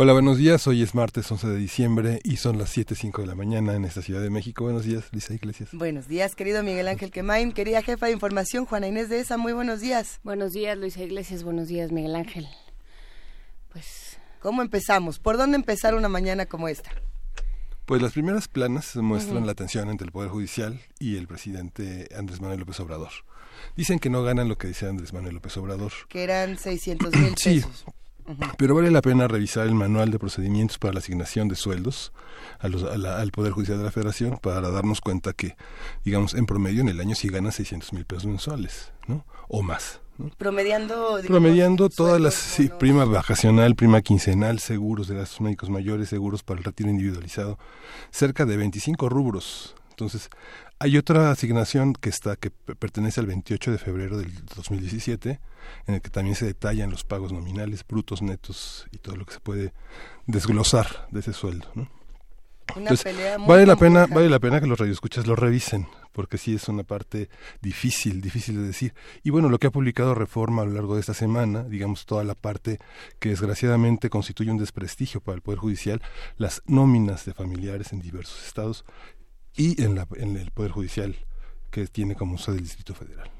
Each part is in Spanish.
Hola, buenos días. Hoy es martes 11 de diciembre y son las 7.05 de la mañana en esta Ciudad de México. Buenos días, Lisa Iglesias. Buenos días, querido Miguel Ángel Quemain, querida jefa de información, Juana Inés de ESA. Muy buenos días. Buenos días, Luisa Iglesias. Buenos días, Miguel Ángel. Pues, ¿cómo empezamos? ¿Por dónde empezar una mañana como esta? Pues las primeras planas muestran la tensión entre el Poder Judicial y el presidente Andrés Manuel López Obrador. Dicen que no ganan lo que dice Andrés Manuel López Obrador. Que eran 600 mil pesos. Sí, pero vale la pena revisar el manual de procedimientos para la asignación de sueldos al Poder Judicial de la Federación para darnos cuenta que, digamos, en promedio en el año sí ganan 600 mil pesos mensuales, ¿no? O más. Promediando, Promediando todas las, sí, prima vacacional, prima quincenal, seguros de gastos médicos mayores, seguros para el retiro individualizado, cerca de 25 rubros. Entonces, hay otra asignación que está que pertenece al 28 de febrero del 2017, en el que también se detallan los pagos nominales, brutos, netos y todo lo que se puede desglosar de ese sueldo, ¿no? Entonces, vale la pena vale la pena que los radioescuchas lo revisen porque sí es una parte difícil difícil de decir y bueno lo que ha publicado Reforma a lo largo de esta semana digamos toda la parte que desgraciadamente constituye un desprestigio para el poder judicial las nóminas de familiares en diversos estados y en, la, en el Poder Judicial que tiene como sede el Distrito Federal.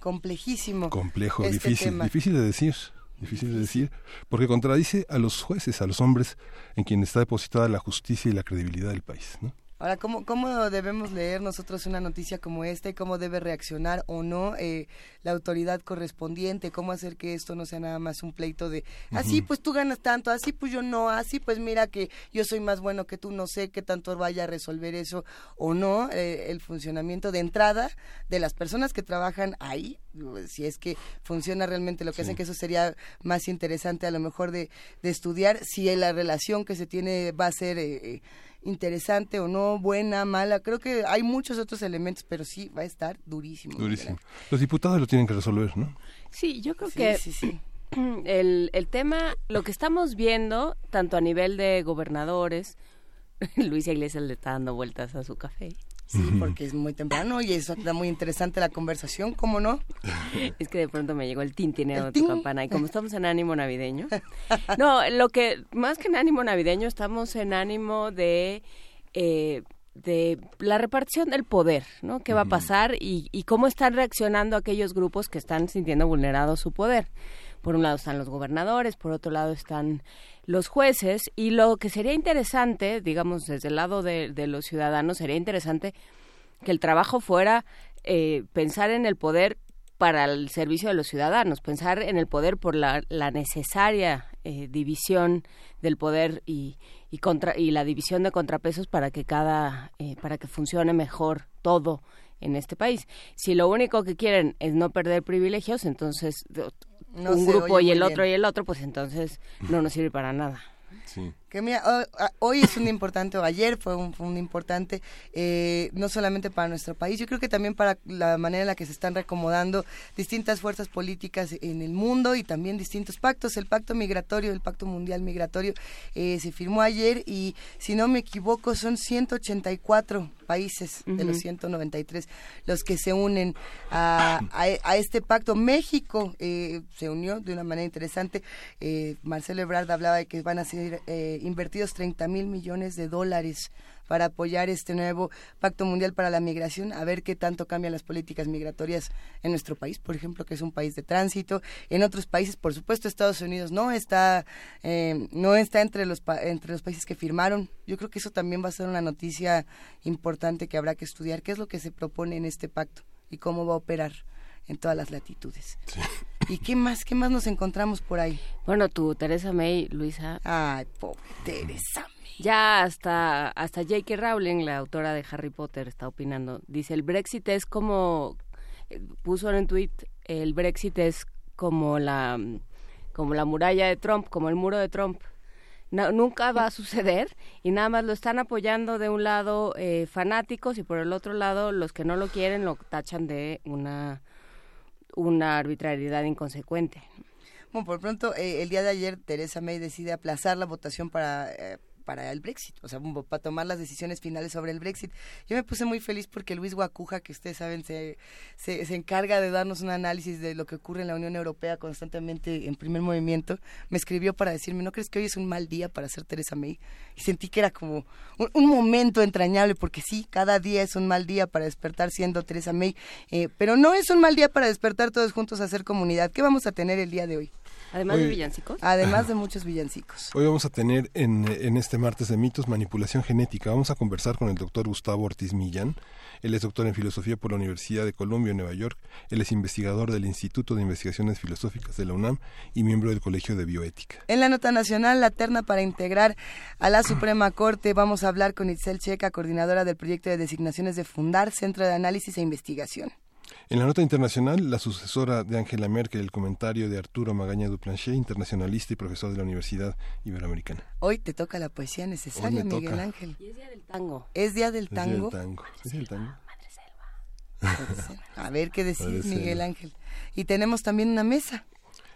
Complejísimo. Complejo, este difícil, difícil de decir, difícil de decir, porque contradice a los jueces, a los hombres en quien está depositada la justicia y la credibilidad del país. ¿no? Ahora, ¿cómo, ¿cómo debemos leer nosotros una noticia como esta y cómo debe reaccionar o no eh, la autoridad correspondiente? ¿Cómo hacer que esto no sea nada más un pleito de, así pues tú ganas tanto, así pues yo no, así pues mira que yo soy más bueno que tú, no sé qué tanto vaya a resolver eso o no, eh, el funcionamiento de entrada de las personas que trabajan ahí, si es que funciona realmente lo que hacen, que eso sería más interesante a lo mejor de, de estudiar, si la relación que se tiene va a ser... Eh, interesante o no, buena, mala. Creo que hay muchos otros elementos, pero sí va a estar durísimo. Durísimo. Los diputados lo tienen que resolver, ¿no? Sí, yo creo que El, el tema, lo que estamos viendo, tanto a nivel de gobernadores, Luisa Iglesias le está dando vueltas a su café. Sí, porque es muy temprano y eso está muy interesante la conversación, ¿cómo no? Es que de pronto me llegó el tintineo de tu campana y como estamos en ánimo navideño. No, lo que, más que en ánimo navideño, estamos en ánimo de... Eh, de la repartición del poder, ¿no? ¿Qué va a pasar y, y cómo están reaccionando aquellos grupos que están sintiendo vulnerado su poder? Por un lado están los gobernadores, por otro lado están los jueces y lo que sería interesante, digamos, desde el lado de, los ciudadanos, sería interesante que el trabajo fuera eh, pensar en el poder para el servicio de los ciudadanos, pensar en el poder por la, necesaria eh, división del poder y, y, contra, y la división de contrapesos para que cada eh, para que funcione mejor todo en este país. Si lo único que quieren es no perder privilegios, entonces un grupo y el otro y el otro, pues entonces no nos sirve para nada. Sí. Que mira, hoy es un importante, o ayer fue un, un importante, eh, no solamente para nuestro país, yo creo que también para la manera en la que se están reacomodando distintas fuerzas políticas en el mundo y también distintos pactos. El pacto migratorio, el pacto mundial migratorio, eh, se firmó ayer y, si no me equivoco, son 184 países de los 193 los que se unen a, a, este pacto. México eh, se unió de una manera interesante. Marcelo Ebrard hablaba de que van a ser invertidos 30 mil millones de dólares para apoyar este nuevo Pacto Mundial para la Migración, a ver qué tanto cambian las políticas migratorias en nuestro país, por ejemplo, que es un país de tránsito. En otros países, por supuesto, Estados Unidos no está, eh, no está entre los, entre los países que firmaron. Yo creo que eso también va a ser una noticia importante que habrá que estudiar. ¿Qué es lo que se propone en este pacto y cómo va a operar? en todas las latitudes. ¿Y qué más, qué más nos encontramos por ahí? Bueno, tú, Teresa May, Luisa. Ay, pobre Teresa May. Ya hasta, hasta J.K. Rowling, la autora de Harry Potter, está opinando. Dice, el Brexit es como puso en un tweet el Brexit es como la como la muralla de Trump, como el muro de Trump. nunca va a suceder y nada más lo están apoyando de un lado eh, fanáticos y por el otro lado los que no lo quieren lo tachan de una una arbitrariedad inconsecuente. Bueno, por pronto, eh, el día de ayer Teresa May decide aplazar la votación para eh, para el Brexit, o sea, para tomar las decisiones finales sobre el Brexit. Yo me puse muy feliz porque Luis Guacuja, que ustedes saben, se, se, encarga de darnos un análisis de lo que ocurre en la Unión Europea constantemente en primer movimiento, me escribió para decirme, ¿no crees que hoy es un mal día para ser Teresa May? Y sentí que era como un, momento entrañable, porque sí, cada día es un mal día para despertar siendo Teresa May, eh, pero no es un mal día para despertar todos juntos a hacer comunidad. ¿Qué vamos a tener el día de hoy? Además de villancicos. Además de muchos villancicos. Hoy vamos a tener en, en, este martes de mitos manipulación genética. Vamos a conversar con el doctor Gustavo Ortiz Millán. Él es doctor en filosofía por la Universidad de Columbia en Nueva York. Él es investigador del Instituto de Investigaciones Filosóficas de la UNAM y miembro del Colegio de Bioética. En la nota nacional, la terna para integrar a la Suprema Corte, vamos a hablar con Itzel Checa, coordinadora del proyecto de designaciones de Fundar, Centro de Análisis e Investigación. En la nota internacional, la sucesora de Angela Merkel, el comentario de Arturo Magaña Duplanchet, internacionalista y profesor de la Universidad Iberoamericana. Hoy te toca la poesía necesaria, Miguel Ángel. Y es día del tango. ¿Es día del tango? Es día del tango. ¿Es del tango? Madre selva. A ver qué decir, Miguel Ángel. Y tenemos también una mesa.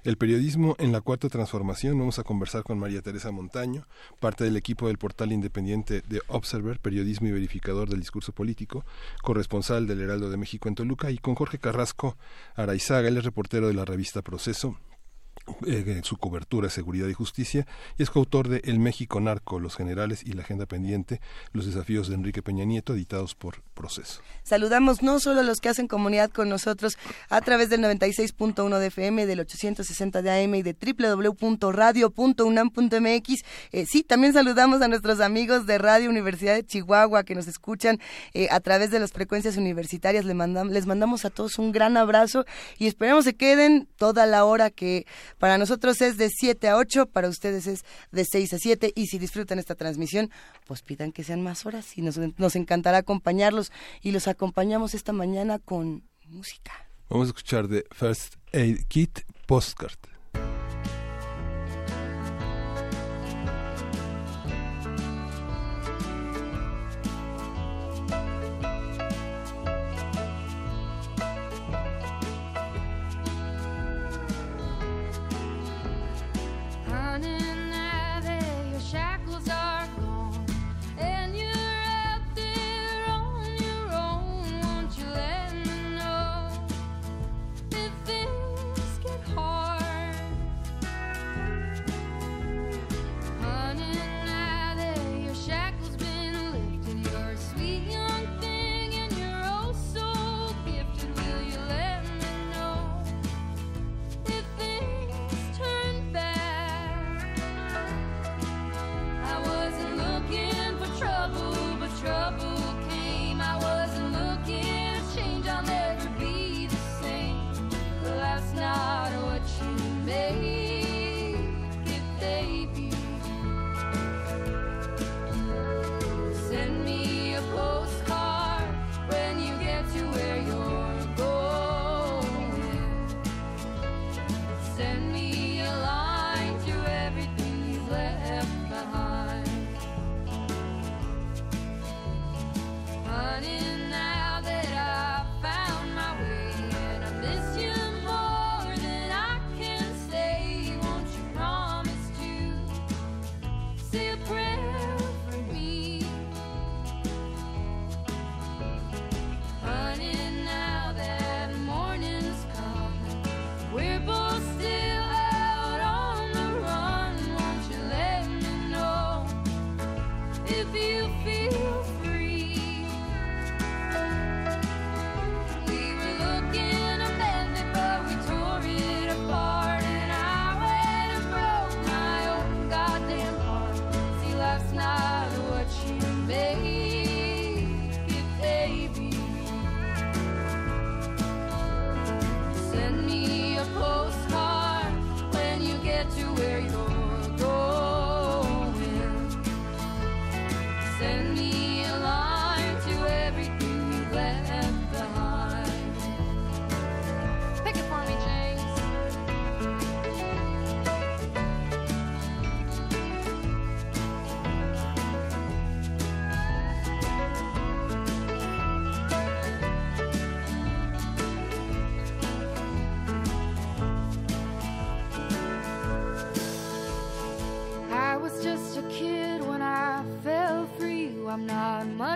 El periodismo en la cuarta transformación. Vamos a conversar con María Teresa Montaño, parte del equipo del portal independiente de Observer, periodismo y verificador del discurso político, corresponsal del Heraldo de México en Toluca, y con Jorge Carrasco Araizaga, él es reportero de la revista Proceso, eh, su cobertura, seguridad y justicia, y es coautor de El México Narco, los generales y la agenda pendiente, los desafíos de Enrique Peña Nieto, editados por Proceso. Saludamos no solo a los que hacen comunidad con nosotros a través del 96.1 de FM, del 860 de AM y de www.radio.unam.mx. Eh, sí, también saludamos a nuestros amigos de Radio Universidad de Chihuahua que nos escuchan eh, a través de las frecuencias universitarias. Les mandamos, les mandamos a todos un gran abrazo y esperemos se queden toda la hora que para nosotros es de 7 a 8, para ustedes es de 6 a 7 y si disfrutan esta transmisión, pues pidan que sean más horas y nos, nos encantará acompañarlos y los acompañamos esta mañana con música. Vamos a escuchar de First Aid Kit Postcard.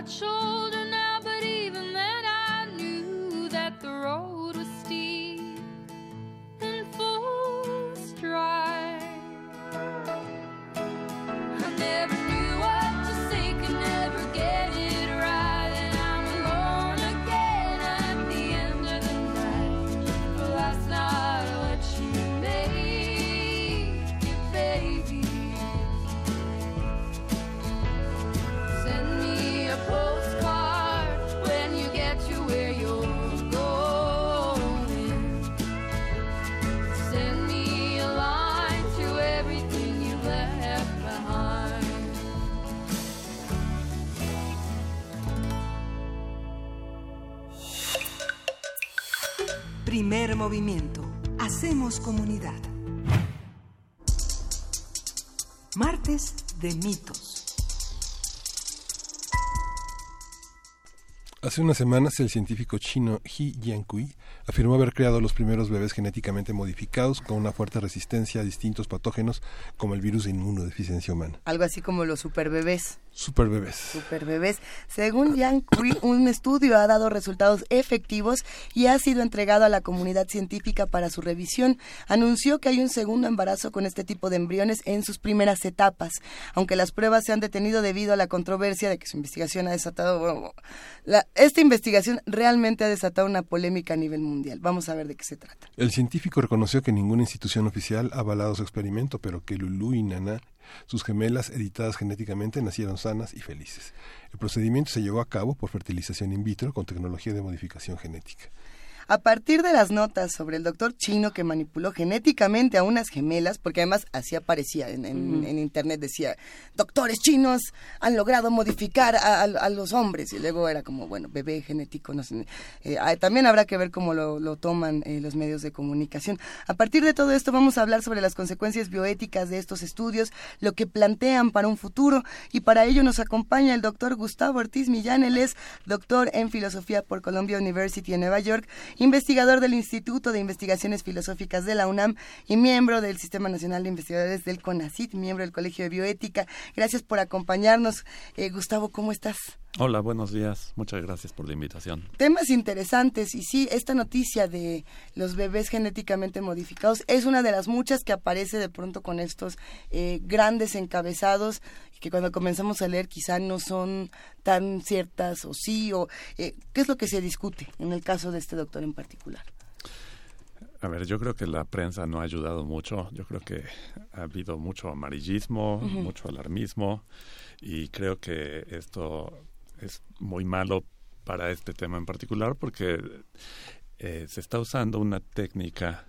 touch movimiento. Hacemos comunidad. Martes de mitos. Hace unas semanas el científico chino He Jiankui afirmó haber creado los primeros bebés genéticamente modificados con una fuerte resistencia a distintos patógenos como el virus de inmunodeficiencia humana. Algo así como los superbebés. Superbebés. Superbebés. Según Yang Kui, un estudio ha dado resultados efectivos y ha sido entregado a la comunidad científica para su revisión. Anunció que hay un segundo embarazo con este tipo de embriones en sus primeras etapas, aunque las pruebas se han detenido debido a la controversia de que su investigación ha desatado... bueno, la- esta investigación realmente ha desatado una polémica a nivel mundial. Vamos a ver de qué se trata. El científico reconoció que ninguna institución oficial ha avalado su experimento, pero que Lulu y Nana, sus gemelas editadas genéticamente, nacieron sanas y felices. El procedimiento se llevó a cabo por fertilización in vitro con tecnología de modificación genética. A partir de las notas sobre el doctor chino que manipuló genéticamente a unas gemelas, porque además así aparecía en, en- Ujú. en internet, decía, doctores chinos han logrado modificar a, a- a los hombres. Y luego era como, bueno, bebé genético, no sé. Eh, ah, también habrá que ver cómo lo, lo toman eh, los medios de comunicación. A partir de todo esto vamos a hablar sobre las consecuencias bioéticas de estos estudios, lo que plantean para un futuro. Y para ello nos acompaña el doctor Gustavo Ortiz Millán. Él es doctor en filosofía por Columbia University en Nueva York, investigador del Instituto de Investigaciones Filosóficas de la UNAM y miembro del Sistema Nacional de Investigadores del CONACIT, miembro del Colegio de Bioética. Gracias por acompañarnos. Eh, Gustavo, ¿cómo estás? Hola, buenos días. Muchas gracias por la invitación. Temas interesantes y sí, esta noticia de los bebés genéticamente modificados es una de las muchas que aparece de pronto con estos eh, grandes encabezados que cuando comenzamos a leer quizá no son tan ciertas o sí o eh, qué es lo que se discute en el caso de este doctor en particular. A ver, yo creo que la prensa no ha ayudado mucho. Yo creo que ha habido mucho amarillismo, mucho alarmismo y creo que esto es muy malo para este tema en particular porque eh, se está usando una técnica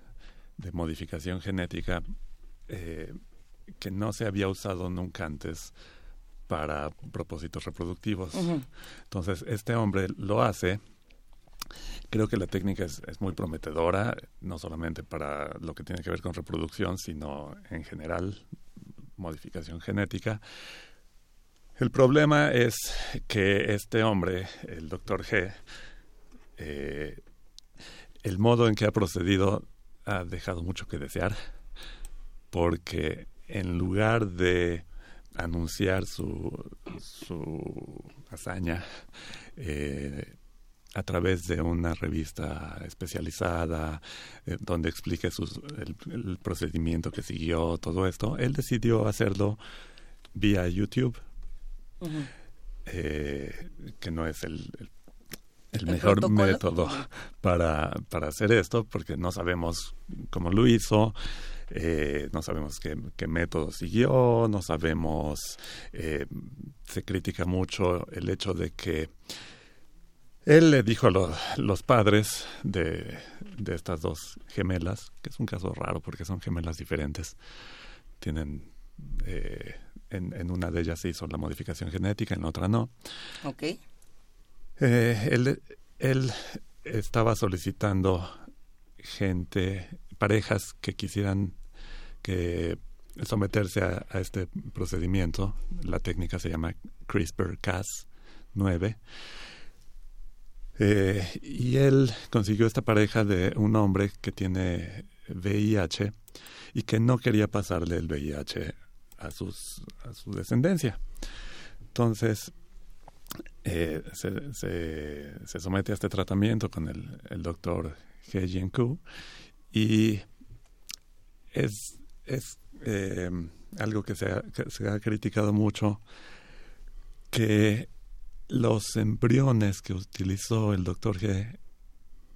de modificación genética eh, que no se había usado nunca antes para propósitos reproductivos. Entonces, este hombre lo hace. Creo que la técnica es, es muy prometedora, no solamente para lo que tiene que ver con reproducción, sino en general modificación genética. El problema es que este hombre, el doctor G, eh, el modo en que ha procedido ha dejado mucho que desear, porque en lugar de anunciar su, su hazaña eh, a través de una revista especializada eh, donde explique sus, el, el procedimiento que siguió, todo esto, él decidió hacerlo vía YouTube eh, que no es el, el- el El mejor protocolo. método para, para hacer esto, porque no sabemos cómo lo hizo, eh, no sabemos qué, qué método siguió, no sabemos, eh, se critica mucho el hecho de que él le dijo a lo- los padres de, de estas dos gemelas, que es un caso raro porque son gemelas diferentes, tienen... eh, en, en una de ellas se hizo la modificación genética, en la otra no. Ok. Eh, él, él estaba solicitando gente, parejas que quisieran que someterse a, a este procedimiento. La técnica se llama CRISPR-Cas9. Eh, y él consiguió esta pareja de un hombre que tiene VIH y que no quería pasarle el VIH a, sus, a su descendencia. Entonces, eh, se, se- somete a este tratamiento con el, doctor He Jian-Ku y es, es eh, algo que se, ha, que se ha criticado mucho que los embriones que utilizó el doctor G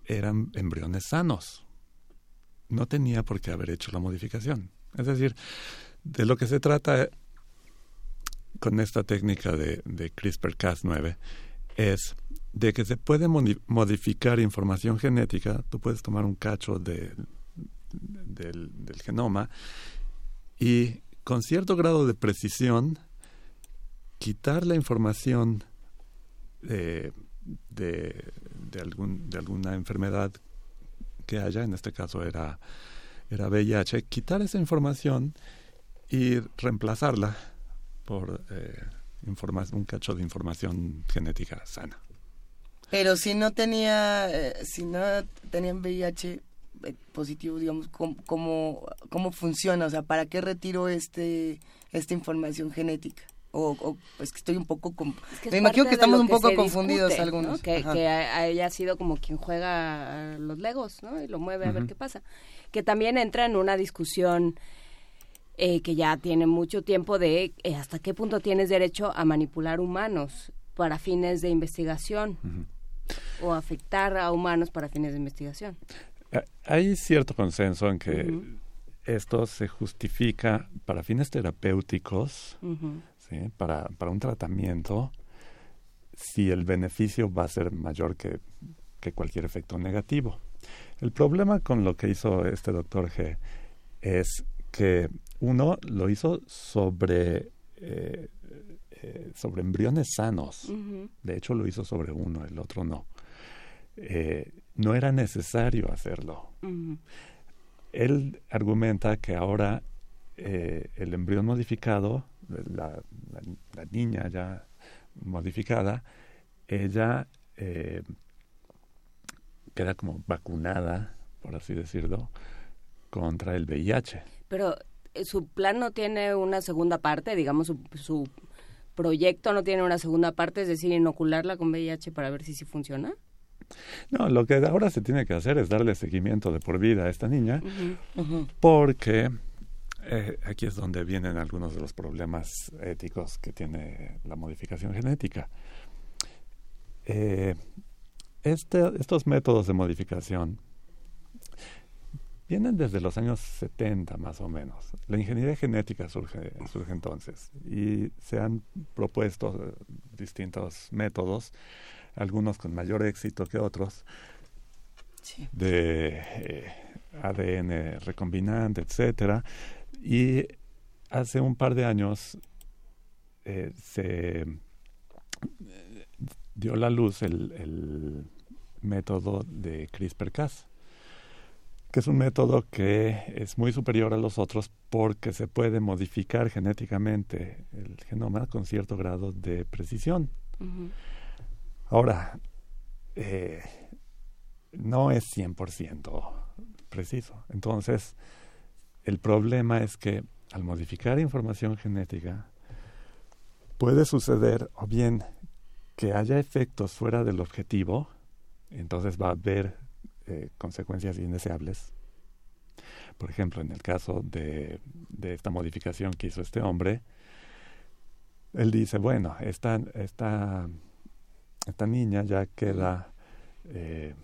eran embriones sanos. No tenía por qué haber hecho la modificación. Es decir, de lo que se trata con esta técnica de, de CRISPR-Cas9 es de que se puede modi- modificar información genética. Tú puedes tomar un cacho de- del, genoma y con cierto grado de precisión quitar la información eh, de, de, algún, de alguna enfermedad que haya, en este caso era, era VIH, quitar esa información y reemplazarla por eh, informa- un cacho de información genética sana. Pero si no tenía, eh, si no tenían VIH eh, positivo, digamos, ¿cómo, cómo, cómo funciona? O sea, ¿para qué retiro este esta información genética? O, o es que estoy un poco... con- Es que es me imagino que estamos un poco confundidos discute, algunos. ¿no? Que, que ha- haya sido como quien juega a los legos, ¿no? Y lo mueve a ver Ujú. qué pasa. Que también entra en una discusión eh, que ya tiene mucho tiempo de eh, hasta qué punto tienes derecho a manipular humanos para fines de investigación o afectar a humanos para fines de investigación. Eh, Hay cierto consenso en que esto se justifica para fines terapéuticos, para, para un tratamiento, si el beneficio va a ser mayor que, que cualquier efecto negativo. El problema con lo que hizo este doctor G es que uno lo hizo sobre, eh, eh, sobre embriones sanos. De hecho, lo hizo sobre uno, el otro no. Eh, no era necesario hacerlo. Él argumenta que ahora el embrión modificado, la, la- la niña ya modificada, ella queda como vacunada, por así decirlo, contra el VIH. Pero su plan no tiene una segunda parte, digamos, su, su proyecto no tiene una segunda parte, es decir, inocularla con VIH para ver si sí funciona. No, lo que ahora se tiene que hacer es darle seguimiento de por vida a esta niña, porque eh, aquí es donde vienen algunos de los problemas éticos que tiene la modificación genética. Eh, este- estos métodos de modificación vienen desde los años 70 más o menos. La ingeniería genética surge, surge entonces y se han propuesto eh, distintos métodos, algunos con mayor éxito que otros, Sí. de eh, ADN recombinante, etcétera. Y hace un par de años eh, se dio la luz el, el método de CRISPR-Cas, que es un método que es muy superior a los otros porque se puede modificar genéticamente el genoma con cierto grado de precisión. Ahora, eh, no es 100% preciso. Entonces, el problema es que al modificar información genética, puede suceder o bien que haya efectos fuera del objetivo, entonces va a haber eh, consecuencias indeseables. Por ejemplo, en el caso de, esta modificación que hizo este hombre, él dice, bueno, esta, niña ya queda, eh,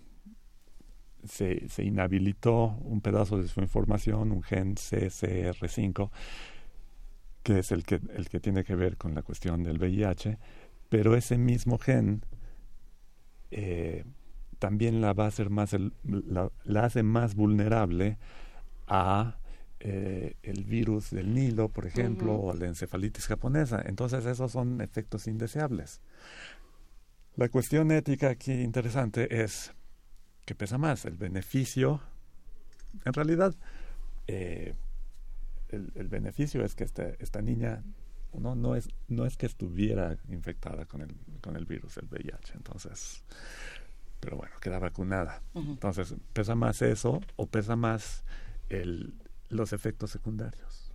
se, inhabilitó un pedazo de su información, un gen CCR5, que es el que, el que tiene que ver con la cuestión del VIH, pero ese mismo gen eh, también la va a hacer más, el- la, la hace más vulnerable a eh, el virus del Nilo, por ejemplo, Ujú. o la encefalitis japonesa. Entonces esos son efectos indeseables. La cuestión ética aquí interesante es que pesa más el beneficio. En realidad, eh, el, el beneficio es que esta, esta niña no, no, es, no es que estuviera infectada con el, con el virus del VIH. Entonces, pero bueno, queda vacunada. Entonces, ¿pesa más eso o pesa más el, los efectos secundarios?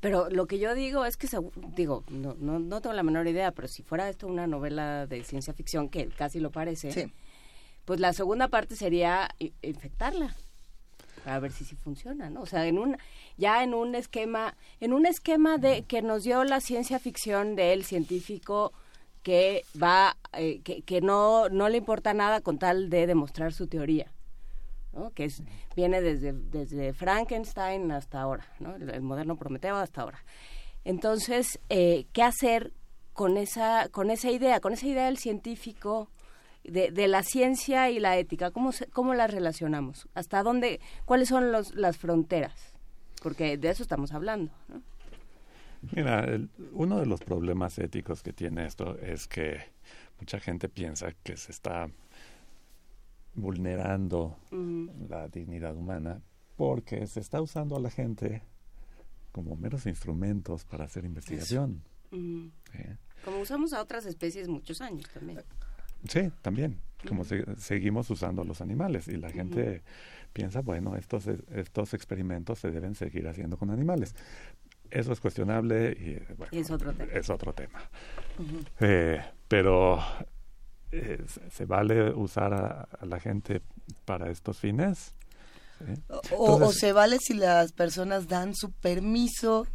Pero lo que yo digo es que, segu- digo, no, no, no tengo la menor idea, pero si fuera esto una novela de ciencia ficción, que casi lo parece, Sí. pues la segunda parte sería infectarla para ver si sí funciona, ¿no? O sea, en un ya en un esquema, en un esquema de que nos dio la ciencia ficción del científico que va, eh, que, que no no le importa nada con tal de demostrar su teoría. ¿no? que es, viene desde, desde Frankenstein hasta ahora, ¿no? el, el moderno Prometeo hasta ahora. Entonces, eh, ¿qué hacer con esa, con esa idea, con esa idea del científico, de, de la ciencia y la ética? ¿Cómo, ¿Cómo las relacionamos? ¿Hasta dónde, cuáles son los, las fronteras? Porque de eso estamos hablando. ¿no? Mira, el- uno de los problemas éticos que tiene esto es que mucha gente piensa que se está vulnerando la dignidad humana porque se está usando a la gente como meros instrumentos para hacer investigación. Como usamos a otras especies muchos años también. Sí, también. Como se- seguimos usando a los animales y la gente piensa, bueno, estos, estos experimentos se deben seguir haciendo con animales. Eso es cuestionable y bueno, Es otro tema. es otro tema. Eh, pero eh, ¿se- ¿se vale usar a, a la gente para estos fines? Sí. O, se vale si las personas dan su permiso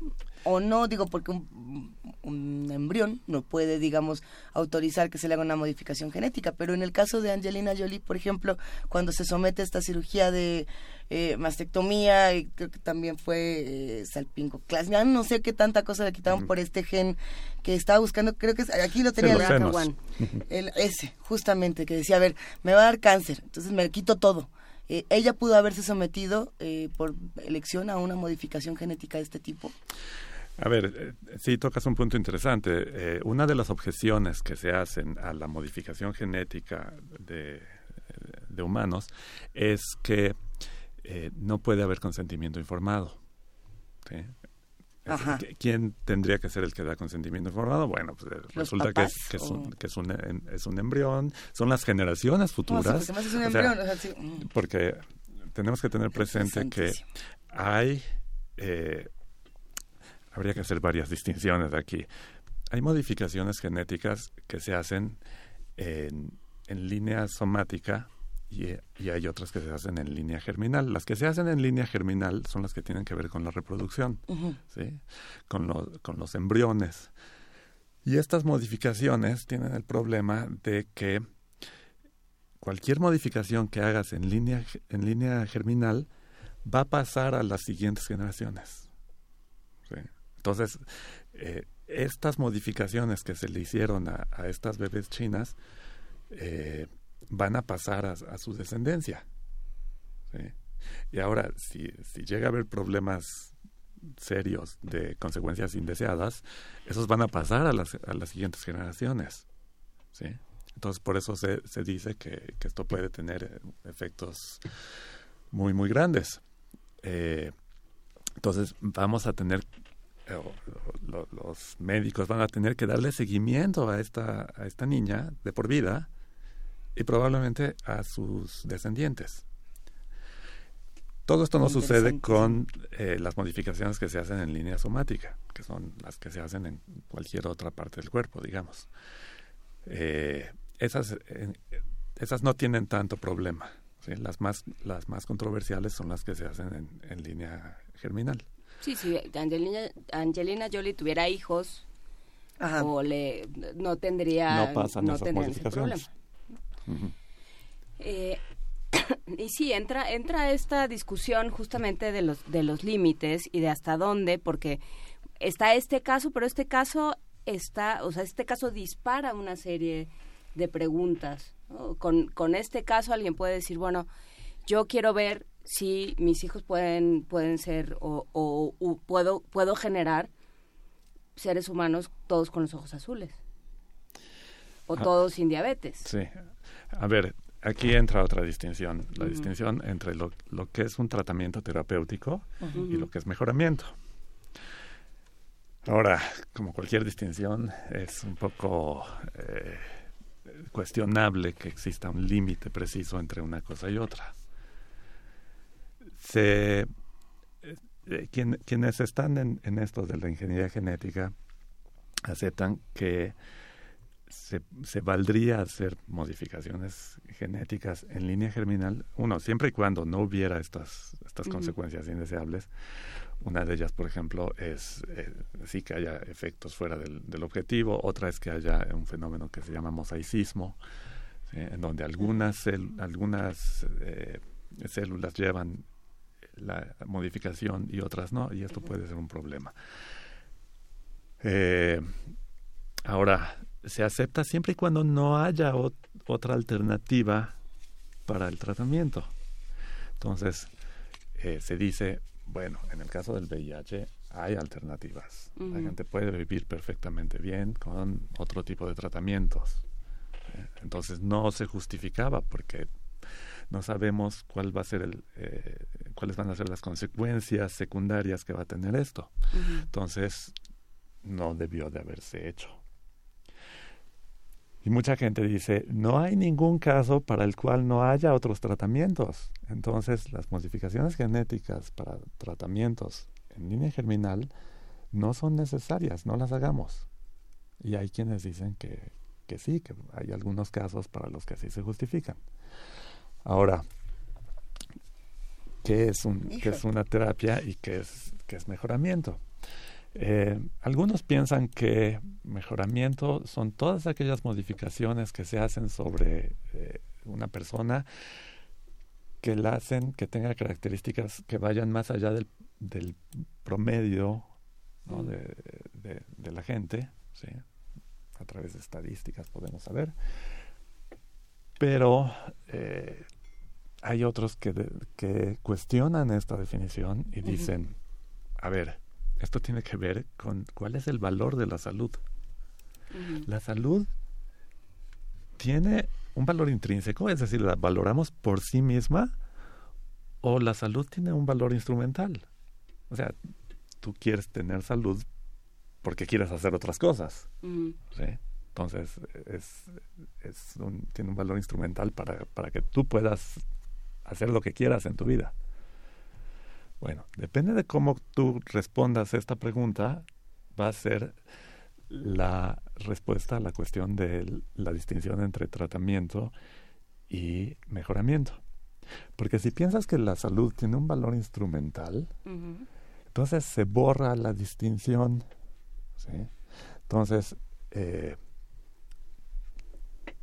o no, digo, porque un, un embrión no puede, digamos, autorizar que se le haga una modificación genética, pero en el caso de Angelina Jolie, por ejemplo, cuando se somete a esta cirugía de eh, mastectomía, y creo que también fue eh, salpingoclasmia, no sé qué tanta cosa le quitaron por este gen que estaba buscando, creo que es- aquí lo tenía los el- el, ese, justamente, que decía, a ver, me va a dar cáncer, entonces me quito todo. Eh, ella pudo haberse sometido eh, por elección a una modificación genética de este tipo. A ver, eh, sí tocas un punto interesante. Eh, una de las objeciones que se hacen a la modificación genética de, de humanos es que eh, no puede haber consentimiento informado. Ajá. ¿qui- ¿Quién tendría que ser el que da consentimiento informado? Bueno, pues eh, resulta que, es, papás que, es, un, que es, un, en- es un embrión, son las generaciones No, sí, futuras. porque sea, o sea, sí, mm, porque tenemos que tener presente que hay, eh, habría que hacer varias distinciones aquí. Hay modificaciones genéticas que se hacen en, en línea somática y, y hay otras que se hacen en línea germinal. Las que se hacen en línea germinal son las que tienen que ver con la reproducción. ¿sí? con, lo- con los embriones. Y estas modificaciones tienen el problema de que cualquier modificación que hagas en línea, en línea germinal va a pasar a las siguientes generaciones. Entonces, eh, estas modificaciones que se le hicieron a, estas bebés chinas eh, van a pasar a, su descendencia. ¿sí? Y ahora, si, si llega a haber problemas serios de consecuencias indeseadas, esos van a pasar a las, a las siguientes generaciones. ¿sí? Entonces, por eso se, se dice que, que esto puede tener eh, efectos muy, muy grandes. Eh, entonces, vamos a tener, los médicos van a tener que darle seguimiento a esta, a esta niña de por vida y probablemente a sus descendientes. Todo esto no sucede con eh, las modificaciones que se hacen en línea somática, que son las que se hacen en cualquier otra parte del cuerpo, digamos. Eh, esas, eh, esas no tienen tanto problema. ¿sí? Las, más, las más controversiales son las que se hacen en, en línea germinal. Sí, si Angelina, Angelina Jolie tuviera hijos Ajá. o le no tendría No pasan esas tendrían ese problema. Eh, y sí, entra, entra esta discusión justamente de los, de los límites y de hasta dónde, porque está este caso, pero este caso está, o sea, este caso dispara una serie de preguntas. ¿no? Con, con este caso alguien puede decir, bueno, yo quiero ver si mis hijos pueden, pueden ser o, o- puedo, puedo generar seres humanos todos con los ojos azules. O Ah. todos sin diabetes. Sí. A ver, aquí entra otra distinción, la distinción entre lo, lo que es un tratamiento terapéutico y lo que es mejoramiento. Ahora, como cualquier distinción, es un poco eh, cuestionable que exista un límite preciso entre una cosa y otra. Se, eh, eh, quien- quienes están en, en esto de la ingeniería genética aceptan que se, se valdría hacer modificaciones genéticas en línea germinal, uno, siempre y cuando no hubiera estas, estas consecuencias indeseables. Una de ellas, por ejemplo, es eh, sí que haya efectos fuera del, del objetivo, otra es que haya un fenómeno que se llama mosaicismo, ¿sí? en donde algunas, algunas eh, células llevan la modificación y otras no, y esto puede ser un problema. Eh, ahora, se acepta siempre y cuando no haya ot- otra alternativa para el tratamiento. Entonces, eh, se dice, bueno, en el caso del VIH hay alternativas. La gente puede vivir perfectamente bien con otro tipo de tratamientos. Eh, Entonces, no se justificaba porque no sabemos cuál va a ser el, eh, cuáles van a ser las consecuencias secundarias que va a tener esto. Entonces, no debió de haberse hecho. Y mucha gente dice, no hay ningún caso para el cual no haya otros tratamientos. Entonces, las modificaciones genéticas para tratamientos en línea germinal no son necesarias, no las hagamos. Y hay quienes dicen que, que sí, que hay algunos casos para los que sí se justifican. Ahora, ¿qué es, un, qué es una terapia y qué es, qué es mejoramiento? Eh, algunos piensan que mejoramiento son todas aquellas modificaciones que se hacen sobre eh, una persona que la hacen que tenga características que vayan más allá del, del promedio ¿no? Mm. de, de- de la gente, ¿sí? a través de estadísticas podemos saber. Pero eh, hay otros que, de- que cuestionan esta definición y dicen, a ver, esto tiene que ver con cuál es el valor de la salud. La salud tiene un valor intrínseco, es decir, la valoramos por sí misma, o la salud tiene un valor instrumental. O sea, tú quieres tener salud porque quieres hacer otras cosas. Entonces, es, es un- tiene un valor instrumental para, para que tú puedas hacer lo que quieras en tu vida. Bueno, depende de cómo tú respondas esta pregunta, va a ser la respuesta a la cuestión de la distinción entre tratamiento y mejoramiento. Porque si piensas que la salud tiene un valor instrumental, entonces se borra la distinción. ¿sí? Entonces, eh,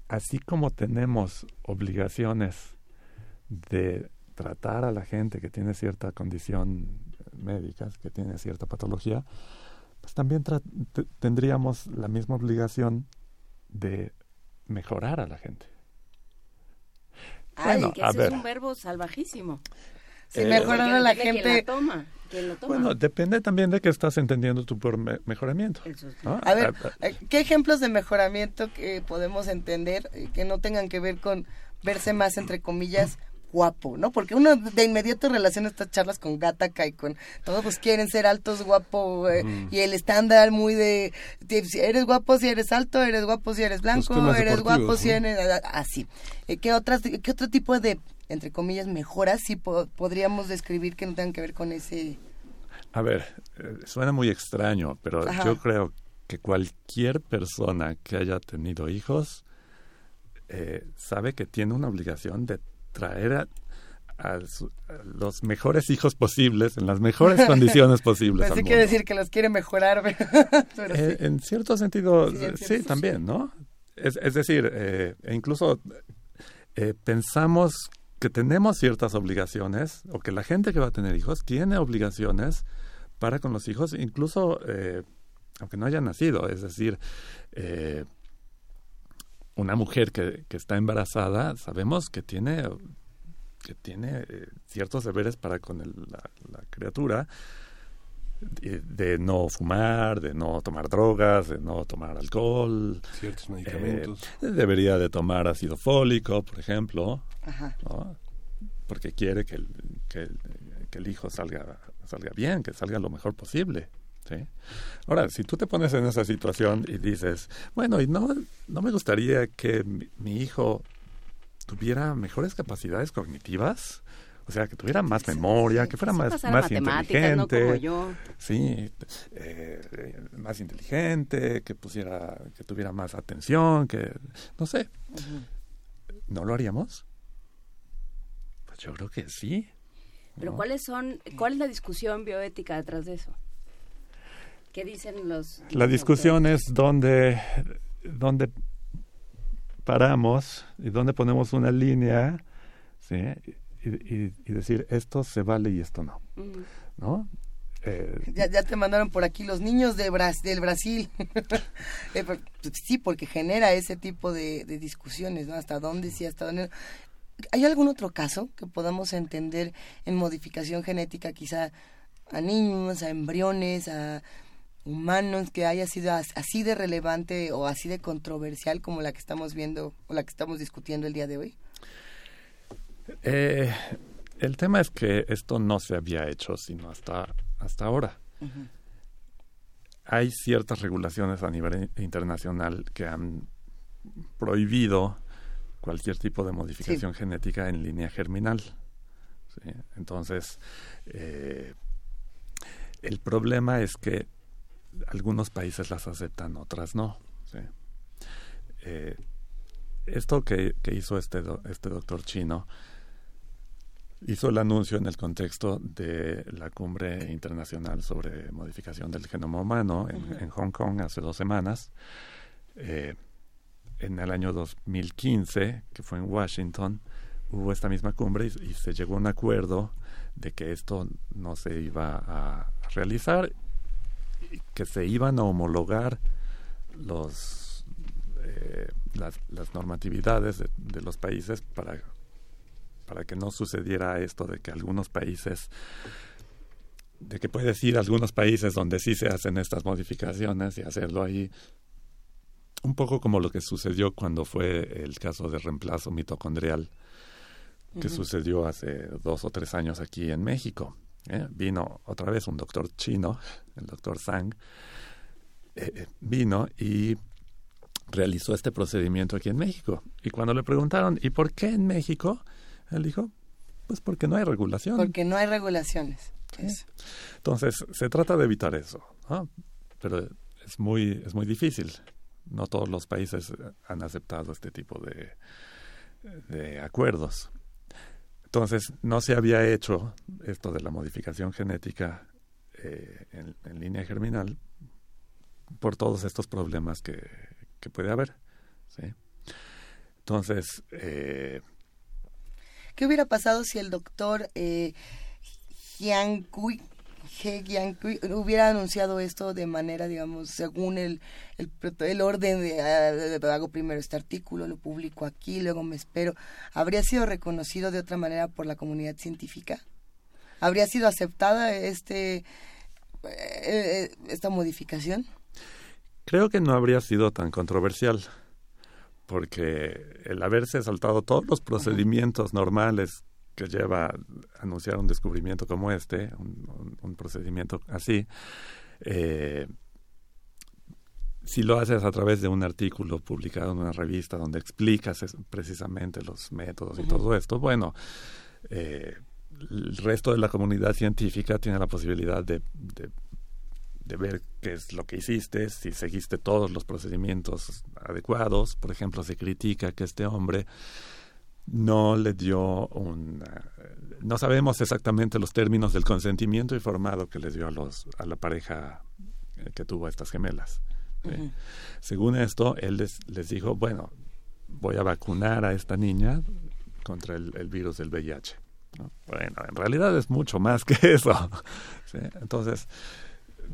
así como tenemos obligaciones de tratar a la gente que tiene cierta condición médica, que tiene cierta patología, pues también tendríamos la misma obligación de mejorar a la gente. Ay, Bueno, que a ese ver. es un verbo salvajísimo. Si Eh, mejorar a la gente. toma, quién lo toma. Bueno, depende también de qué estás entendiendo tú por me- mejoramiento. Eso sí. ¿no? A ver, eh, ¿qué ejemplos de mejoramiento que podemos entender eh, que no tengan que ver con verse más, entre comillas, guapo, ¿no? Porque uno de inmediato relaciona estas charlas con Gataca y con todos pues quieren ser altos, guapo eh, Mm. y el estándar muy de, de si eres guapo si eres alto, eres guapo si eres blanco, eres guapo si eres así. Eh, ¿Qué otras qué otro tipo de entre comillas mejoras sí po- podríamos describir que no tengan que ver con ese A ver, eh, suena muy extraño, pero Ajá. yo creo que cualquier persona que haya tenido hijos sabe que tiene una obligación de traer a, a su- a los mejores hijos posibles, en las mejores condiciones posibles. Pues al sí quiere decir que los quiere mejorar, pero sí. Eh, en cierto sentido, Sí, también, ¿no? Es, es decir, eh, e incluso eh, pensamos que tenemos ciertas obligaciones, o que la gente que va a tener hijos tiene obligaciones para con los hijos, incluso eh, aunque no haya nacido. Es decir, eh, una mujer que, que está embarazada, sabemos que tiene que tiene eh, ciertos deberes para con el- la, la criatura, de, de no fumar, de no tomar drogas, de no tomar alcohol. Ciertos eh, medicamentos. debería de tomar ácido fólico, por ejemplo, Ajá. ¿no? porque quiere que el, que, el- que el hijo salga, salga bien, que salga lo mejor posible. ¿Sí? Ahora, si tú te pones en esa situación y dices, bueno, y no, no me gustaría que mi, mi hijo tuviera mejores capacidades cognitivas O sea, que tuviera más memoria, que fuera Sí, más, más no inteligente. como yo. Sí, eh, más inteligente, que pusiera, que tuviera más atención, que no sé. ¿No lo haríamos? Pues yo creo que sí. Pero ¿no? ¿cuáles son, cuál es la discusión bioética detrás de eso? ¿Qué dicen los... La discusión es dónde, dónde paramos y dónde ponemos una línea, ¿sí? Y, y- y decir esto se vale y esto no. ¿no? Eh, Ya, ya te mandaron por aquí los niños de Bras- del Brasil. Eh, sí, porque genera ese tipo de, de discusiones, ¿no? Hasta dónde sí, hasta dónde no. ¿Hay algún otro caso que podamos entender en modificación genética, quizá a niños, a embriones, a humanos, que haya sido as- así de relevante o así de controversial como la que estamos viendo o la que estamos discutiendo el día de hoy? eh, el tema es que esto no se había hecho sino hasta, hasta ahora. Hay ciertas regulaciones a nivel internacional que han prohibido cualquier tipo de modificación genética en línea germinal. ¿sí? Entonces, eh, el problema es que algunos países las aceptan, otras no. ¿sí? Eh, esto que, que hizo este, do- este doctor chino hizo el anuncio en el contexto de la cumbre internacional sobre modificación del genoma humano en, en Hong Kong hace dos semanas. Eh, en el año 2015, que fue en Washington, hubo esta misma cumbre y, y se llegó a un acuerdo de que esto no se iba a realizar, que se iban a homologar los eh, las, las normatividades de, de los países para para que no sucediera esto de que algunos países de que puedes ir a algunos países donde sí se hacen estas modificaciones y hacerlo ahí un poco como lo que sucedió cuando fue el caso de reemplazo mitocondrial que sucedió hace dos o tres años aquí en México. ¿Eh? Vino otra vez un doctor chino, el doctor Zhang, eh, eh, vino y realizó este procedimiento aquí en México. Y cuando le preguntaron, ¿y por qué en México? Él dijo, pues porque no hay regulación. Porque no hay regulaciones. Entonces, se trata de evitar eso, ¿no? Pero es muy, es muy difícil. No todos los países han aceptado este tipo de, de acuerdos. Entonces, no se había hecho esto de la modificación genética eh, en, línea germinal por todos estos problemas que, que puede haber. ¿sí? Entonces, eh, ¿Qué hubiera pasado si el doctor eh, Jian Kui, He Jiankui hubiera anunciado esto de manera, digamos, según el, el, orden de, ah, de- de- hago primero este artículo, lo publico aquí, luego me espero, ¿habría sido reconocido de otra manera por la comunidad científica? ¿Habría sido aceptada este eh, eh, esta modificación? Creo que no habría sido tan controversial, porque el haberse saltado todos los procedimientos normales que lleva a anunciar un descubrimiento como este, un, un- un procedimiento así, eh, si lo haces a través de un artículo publicado en una revista donde explicas es- precisamente los métodos y todo esto, bueno, eh, el resto de la comunidad científica tiene la posibilidad de, de de ver qué es lo que hiciste, si seguiste todos los procedimientos adecuados. Por ejemplo, se critica que este hombre no le dio un... eh, no sabemos exactamente los términos del consentimiento informado que les dio a, los, a la pareja eh, que tuvo estas gemelas. ¿sí? Según esto, él les, les dijo, bueno, voy a vacunar a esta niña contra el, el virus del VIH. ¿no? Bueno, en realidad es mucho más que eso. ¿sí? Entonces,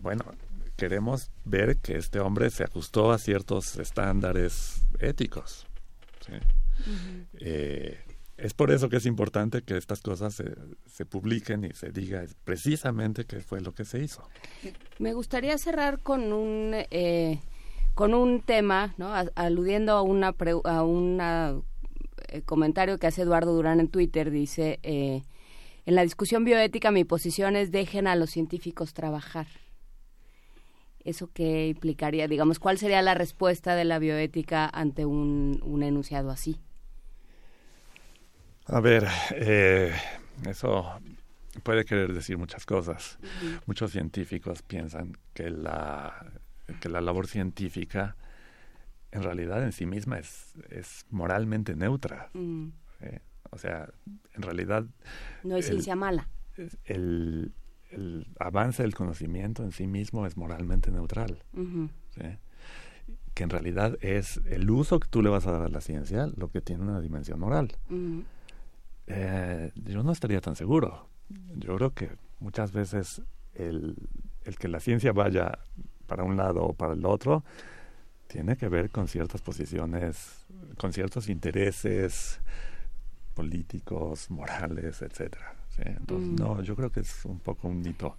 bueno, queremos ver que este hombre se ajustó a ciertos estándares éticos. ¿sí? Eh, es por eso que es importante que estas cosas se, se publiquen y se diga precisamente qué fue lo que se hizo. Me gustaría cerrar con un eh, con un tema, ¿no? A- aludiendo a una pre- a una eh, comentario que hace Eduardo Durán en Twitter dice eh, en la discusión bioética mi posición es dejen a los científicos trabajar. ¿Eso qué implicaría? Digamos, ¿cuál sería la respuesta de la bioética ante un, un enunciado así? A ver, eh, eso puede querer decir muchas cosas. Muchos científicos piensan que la, que la labor científica en realidad en sí misma es, es moralmente neutra. Mm. ¿eh? O sea, en realidad No es El- ciencia mala. el, el avance del conocimiento en sí mismo es moralmente neutral. Que en realidad es el uso que tú le vas a dar a la ciencia lo que tiene una dimensión moral. Eh, yo no estaría tan seguro. Yo creo que muchas veces el, el que la ciencia vaya para un lado o para el otro tiene que ver con ciertas posiciones, con ciertos intereses políticos, morales, etcétera. ¿sí? Entonces, Mm. no, yo creo que es un poco un mito.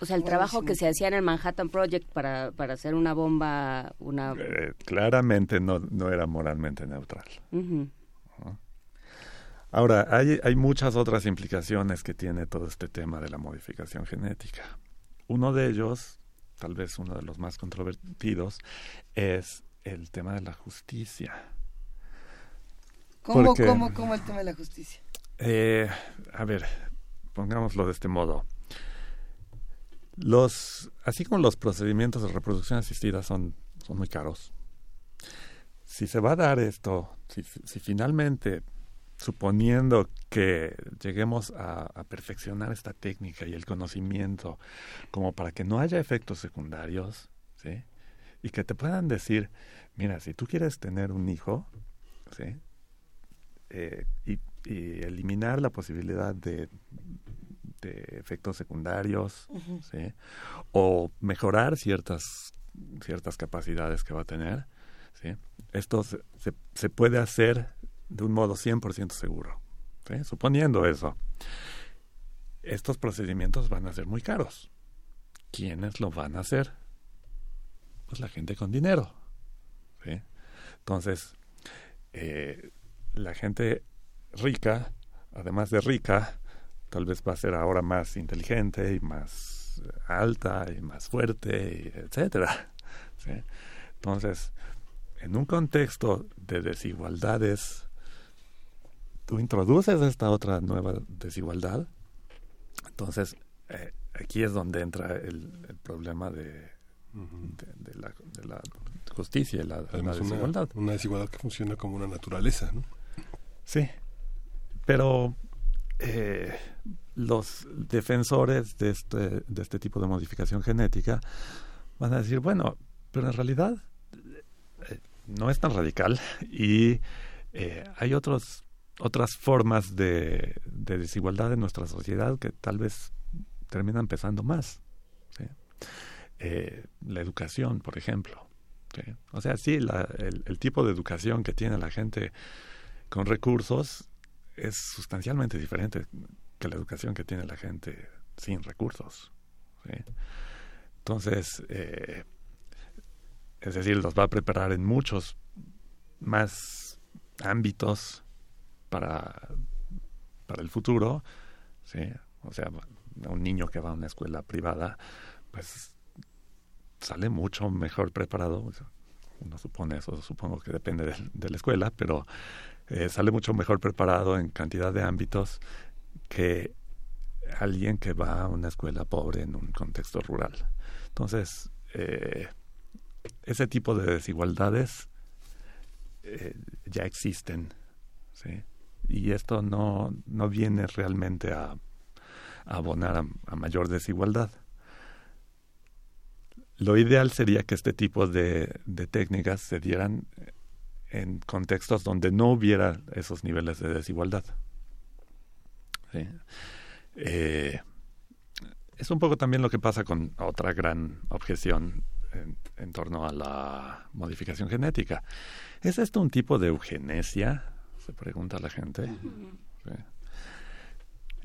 O sea, el trabajo que se hacía en el Manhattan Project para, para hacer una bomba, una... Eh, claramente no, no era moralmente neutral. Ujú. Ahora, hay, hay muchas otras implicaciones que tiene todo este tema de la modificación genética. Uno de ellos, tal vez uno de los más controvertidos, es el tema de la justicia. ¿Cómo, Porque- cómo, cómo el tema de la justicia? Eh, a ver, pongámoslo de este modo. Los, así como los procedimientos de reproducción asistida son, son muy caros, si se va a dar esto, si, si finalmente, suponiendo que lleguemos a, a perfeccionar esta técnica y el conocimiento como para que no haya efectos secundarios, ¿sí? Y que te puedan decir, mira, si tú quieres tener un hijo, ¿sí? Eh, y, y eliminar la posibilidad de, de efectos secundarios, ¿sí? o mejorar ciertas, ciertas capacidades que va a tener, ¿sí? esto se, se, se puede hacer de un modo 100% seguro. Suponiendo eso, estos procedimientos van a ser muy caros. ¿Quiénes lo van a hacer? Pues la gente con dinero. Entonces, eh, la gente rica, además de rica, tal vez va a ser ahora más inteligente y más eh, alta y más fuerte, etcétera. Entonces, en un contexto de desigualdades, tú introduces esta otra nueva desigualdad. Entonces, eh, aquí es donde entra el, el problema de, de, de la, de la justicia y la, la Además, una, desigualdad. una desigualdad que funciona como una naturaleza, ¿no? Sí, pero eh, los defensores de este, de este tipo de modificación genética van a decir, bueno, pero en realidad eh, no es tan radical y eh, hay otros, otras formas de, de desigualdad en nuestra sociedad que tal vez terminan pesando más. Eh, la educación, por ejemplo. O sea, sí, la- el, tipo de educación que tiene la gente con recursos es sustancialmente diferente que la educación que tiene la gente sin recursos. Entonces, eh, es decir, los va a preparar en muchos más ámbitos para, para el futuro. ¿sí? O sea, un niño que va a una escuela privada, pues sale mucho mejor preparado. Uno supone eso, supongo que depende de, de la escuela, pero eh, sale mucho mejor preparado en cantidad de ámbitos que alguien que va a una escuela pobre en un contexto rural. Entonces, eh, ese tipo de desigualdades eh, ya existen, ¿sí? Y esto no, no viene realmente a, abonar a, mayor desigualdad. Lo ideal sería que este tipo de, de técnicas se dieran en contextos donde no hubiera esos niveles de desigualdad. Eh, es un poco también lo que pasa con otra gran objeción en, en torno a la modificación genética. ¿Es esto un tipo de eugenesia? Se pregunta la gente. Sí.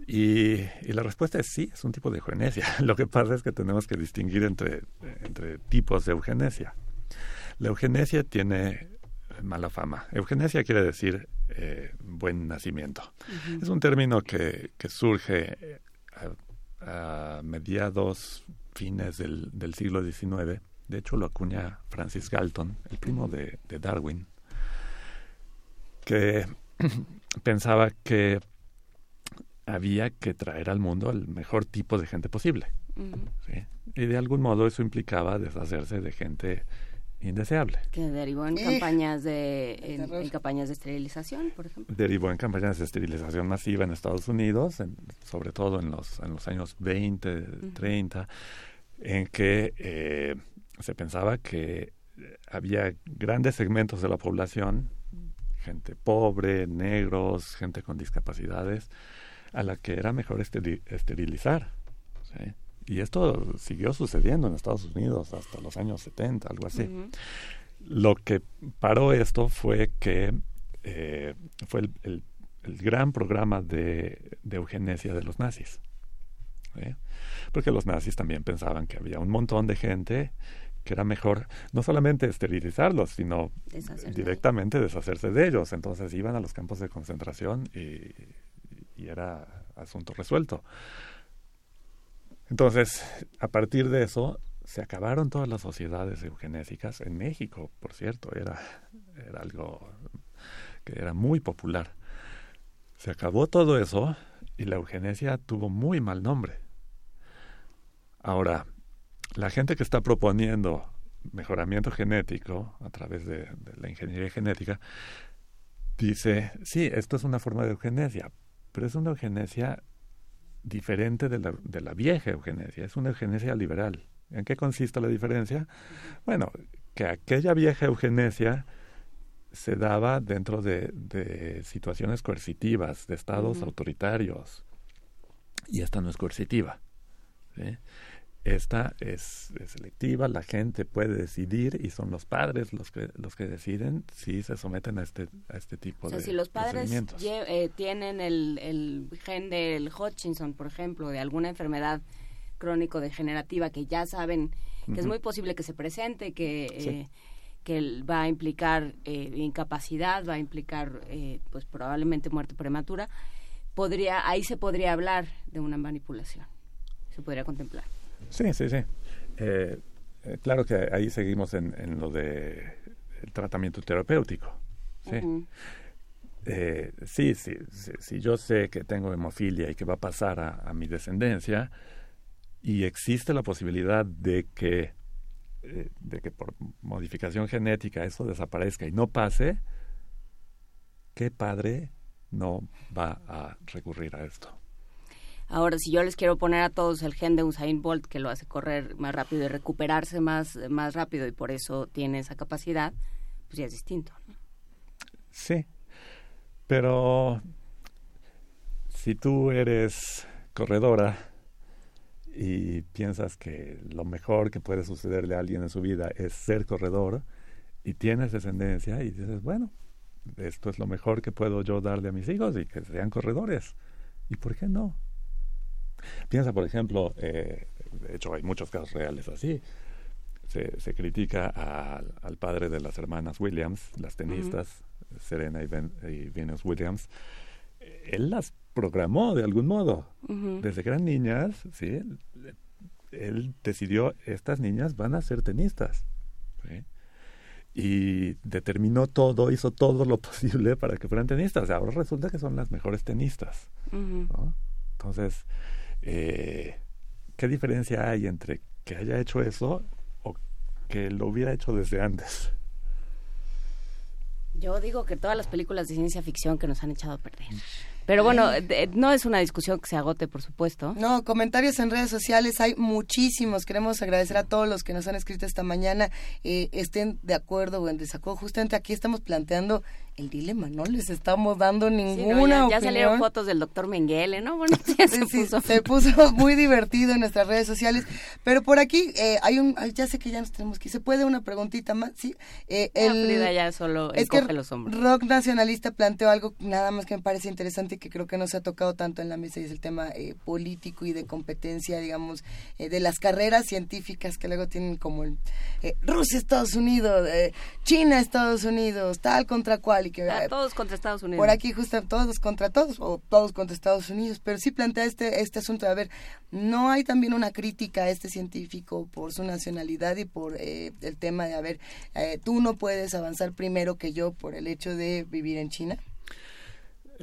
Y, y la respuesta es sí, es un tipo de eugenesia. Lo que pasa es que tenemos que distinguir entre, entre tipos de eugenesia. La eugenesia tiene mala fama. Eugenesia quiere decir eh, buen nacimiento. Es un término que, que surge eh, a, a mediados, fines del, del siglo XIX. De hecho, lo acuña Francis Galton, el primo de, de Darwin, que pensaba que había que traer al mundo el mejor tipo de gente posible. Y de algún modo eso implicaba deshacerse de gente indeseable. Que derivó en campañas de en, en campañas de esterilización, por ejemplo. Derivó en campañas de esterilización masiva en Estados Unidos, en- sobre todo en los, en los años 20, 30, en que eh, se pensaba que eh, había grandes segmentos de la población, gente pobre, negros, gente con discapacidades, a la que era mejor esteri- esterilizar. ¿sí? Y esto siguió sucediendo en Estados Unidos hasta los años 70, algo así. Lo que paró esto fue que eh, fue el, el- el gran programa de, de eugenesia de los nazis. ¿sí? Porque los nazis también pensaban que había un montón de gente que era mejor no solamente esterilizarlos, sino Deshacerse de directamente deshacerse de ellos. Entonces iban a los campos de concentración y, y era asunto resuelto. Entonces, a partir de eso, se acabaron todas las sociedades eugenésicas en México, por cierto, era, era algo que era muy popular. Se acabó todo eso y la eugenesia tuvo muy mal nombre. Ahora, la gente que está proponiendo mejoramiento genético a través de, de la ingeniería genética dice, sí, esto es una forma de eugenesia, pero es una eugenesia diferente de la, de la vieja eugenesia, es una eugenesia liberal. ¿En qué consiste la diferencia? Bueno, que aquella vieja eugenesia se daba dentro de, de situaciones coercitivas, de estados autoritarios, y esta no es coercitiva. ¿sí? Esta es, es selectiva, la gente puede decidir y son los padres los que los que deciden si se someten a este a este tipo O sea, de si los padres eh, tienen el, el gen del Hutchinson, por ejemplo, de alguna enfermedad crónico-degenerativa que ya saben que es muy posible que se presente, que, Sí. eh, que va a implicar eh, incapacidad, va a implicar eh, pues probablemente muerte prematura, podría ahí se podría hablar de una manipulación, se podría contemplar. Sí, sí, sí. Eh, eh, claro que ahí seguimos en, en lo de el tratamiento terapéutico. Sí. Ujú. Eh, sí, sí, sí, si yo sé que tengo hemofilia y que va a pasar a, a mi descendencia y existe la posibilidad de que eh, de que por modificación genética eso desaparezca y no pase, ¿qué padre no va a recurrir a esto? Ahora, si yo les quiero poner a todos el gen de Usain Bolt que lo hace correr más rápido y recuperarse más, más rápido y por eso tiene esa capacidad, pues ya es distinto. ¿no? Sí, pero si tú eres corredora y piensas que lo mejor que puede sucederle a alguien en su vida es ser corredor y tienes descendencia y dices, bueno, esto es lo mejor que puedo yo darle a mis hijos y que sean corredores. ¿Y por qué no? Piensa, por ejemplo, eh, de hecho hay muchos casos reales así. Se, se critica al, al padre de las hermanas Williams, las tenistas, Serena y, Ven- y Venus Williams. Él las programó de algún modo. Desde que eran niñas, ¿sí? Él decidió, estas niñas van a ser tenistas. ¿sí? Y determinó todo, hizo todo lo posible para que fueran tenistas. Ahora resulta que son las mejores tenistas. Entonces, eh, ¿qué diferencia hay entre que haya hecho eso o que lo hubiera hecho desde antes? Yo digo que todas las películas de ciencia ficción que nos han echado a perder. Pero bueno, de- no es una discusión que se agote, por supuesto. No, comentarios en redes sociales hay muchísimos. Queremos agradecer a todos los que nos han escrito esta mañana, eh, estén de acuerdo o en desacuerdo. Justamente aquí estamos planteando el dilema, no les estamos dando Sí, ninguna no, ya, ya opinión. salieron fotos del doctor Mengele, ¿no? Bueno, ya se Sí, puso. se puso muy divertido en nuestras redes sociales. Pero por aquí eh, hay un, ay, ya sé que ya nos tenemos que ir. ¿Se puede una preguntita más? Sí. Eh, Ya, el, Frida ya solo es que los hombros. Rock Nacionalista planteó algo nada más que me parece interesante y que creo que no se ha tocado tanto en la mesa y es el tema eh, político y de competencia, digamos, eh, de las carreras científicas que luego tienen como el, eh, Rusia, Estados Unidos, eh, China, Estados Unidos, tal contra cual y que Ah, eh, todos contra Estados Unidos. por aquí justo todos contra todos o todos contra Estados Unidos, pero sí plantea este este asunto de a ver, no hay también una crítica a este científico por su nacionalidad y por eh, el tema de a ver, eh, tú no puedes avanzar primero que yo por el hecho de vivir en China.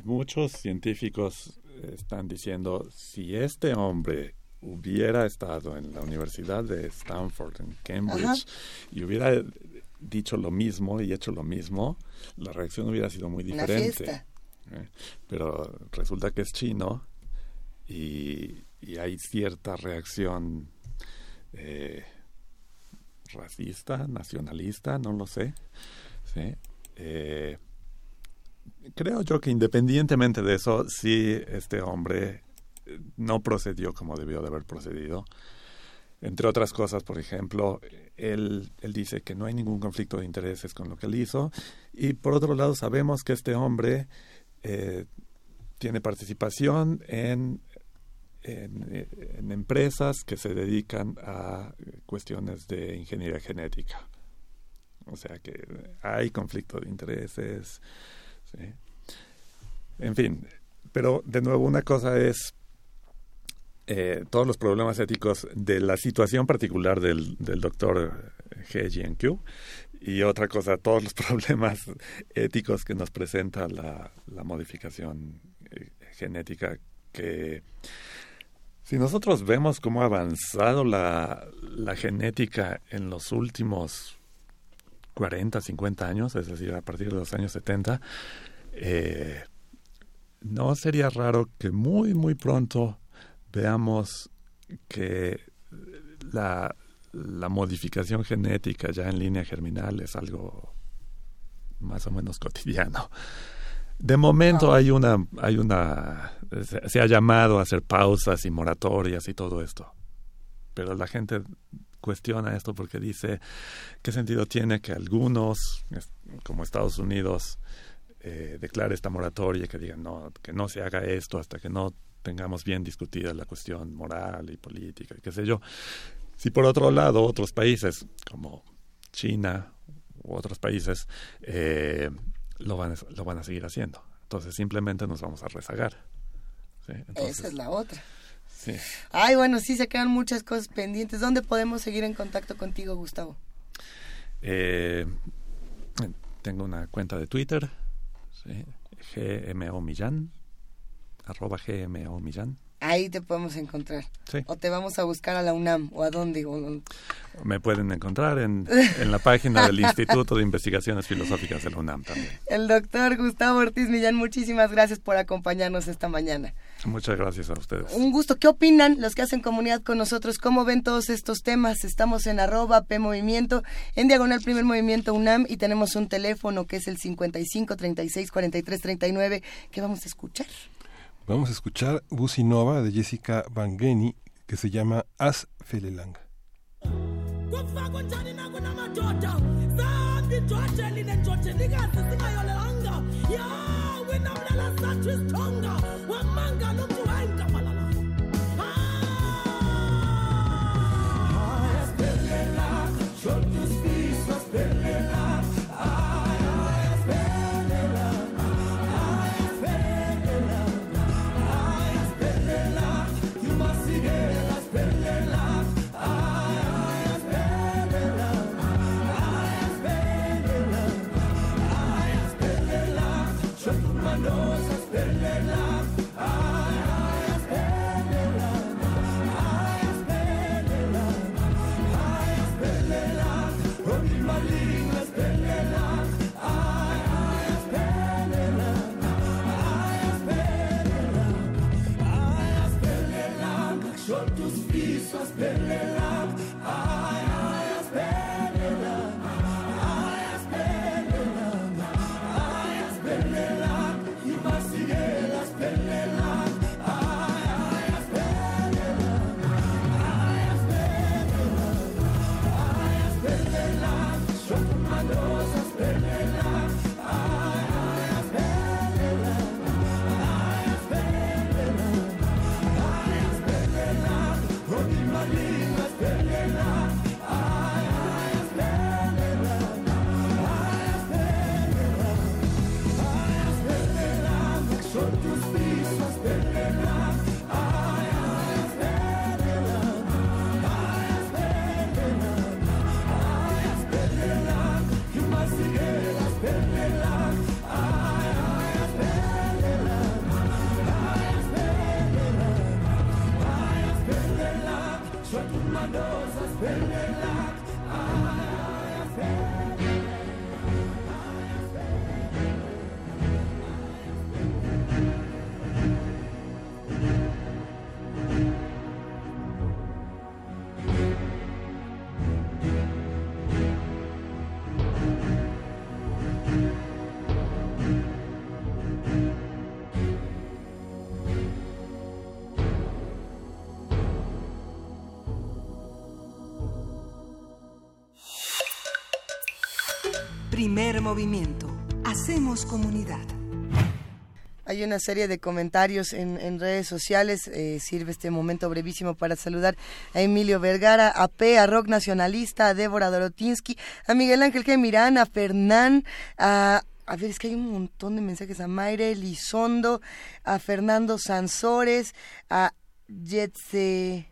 Muchos científicos están diciendo, si este hombre hubiera estado en la Universidad de Stanford, en Cambridge, Ajá. y hubiera dicho lo mismo y hecho lo mismo, la reacción hubiera sido muy diferente. ¿eh? Pero resulta que es chino y, y hay cierta reacción eh, racista, nacionalista, no lo sé. ¿sí? Eh, creo yo que independientemente de eso, sí este hombre no procedió como debió de haber procedido. Entre otras cosas, por ejemplo, él, él dice que no hay ningún conflicto de intereses con lo que él hizo. Y por otro lado, sabemos que este hombre eh, tiene participación en, en, empresas que se dedican a cuestiones de ingeniería genética. O sea que hay conflicto de intereses. En fin, pero de nuevo una cosa es eh, todos los problemas éticos de la situación particular del, del doctor He Jiankyu y otra cosa, todos los problemas éticos que nos presenta la, modificación eh, genética que si nosotros vemos cómo ha avanzado la, la genética en los últimos 40, 50 años, es decir, a partir de los años 70, eh, no sería raro que muy, muy pronto veamos que la, la modificación genética ya en línea germinal es algo más o menos cotidiano. De momento hay una, hay una, se, se ha llamado a hacer pausas y moratorias y todo esto, pero la gente cuestiona esto porque dice qué sentido tiene que algunos, como Estados Unidos, eh, declare esta moratoria, que digan no, que no se haga esto hasta que no tengamos bien discutida la cuestión moral y política, y qué sé yo. Si por otro lado otros países como China u otros países eh, lo, van, a- lo van a seguir haciendo, entonces simplemente nos vamos a rezagar. ¿sí? Entonces, Esa es la otra. sí. Ay, bueno, sí, se quedan muchas cosas pendientes. ¿Dónde podemos seguir en contacto contigo, Gustavo? Eh, tengo una cuenta de Twitter, ¿sí? GMO Millán, arroba GMO Millán. Ahí te podemos encontrar. Sí. O te vamos a buscar a la UNAM, o a dónde. o- Me pueden encontrar en, en la página del Instituto de Investigaciones Filosóficas de la UNAM también. El doctor Gustavo Ortiz Millán, muchísimas gracias por acompañarnos esta mañana. Muchas gracias a ustedes. Un gusto. ¿Qué opinan los que hacen comunidad con nosotros? ¿Cómo ven todos estos temas? Estamos en arroba P Movimiento, en diagonal Primer Movimiento UNAM y tenemos un teléfono que es el 55 36 43 39 que vamos a escuchar. Vamos a escuchar Busi Nova de Jessica Bangeni que se llama As Felelang. sospelé movimiento. Hacemos comunidad. Hay una serie de comentarios en, redes sociales. eh, sirve este momento brevísimo para saludar a Emilio Vergara, a P, a Rock Nacionalista, a Débora Dorotinsky, a Miguel Ángel G. Mirán, a Fernán, a... A ver, es que hay un montón de mensajes a Mayre Elizondo, a Fernando Sansores, a Yetse...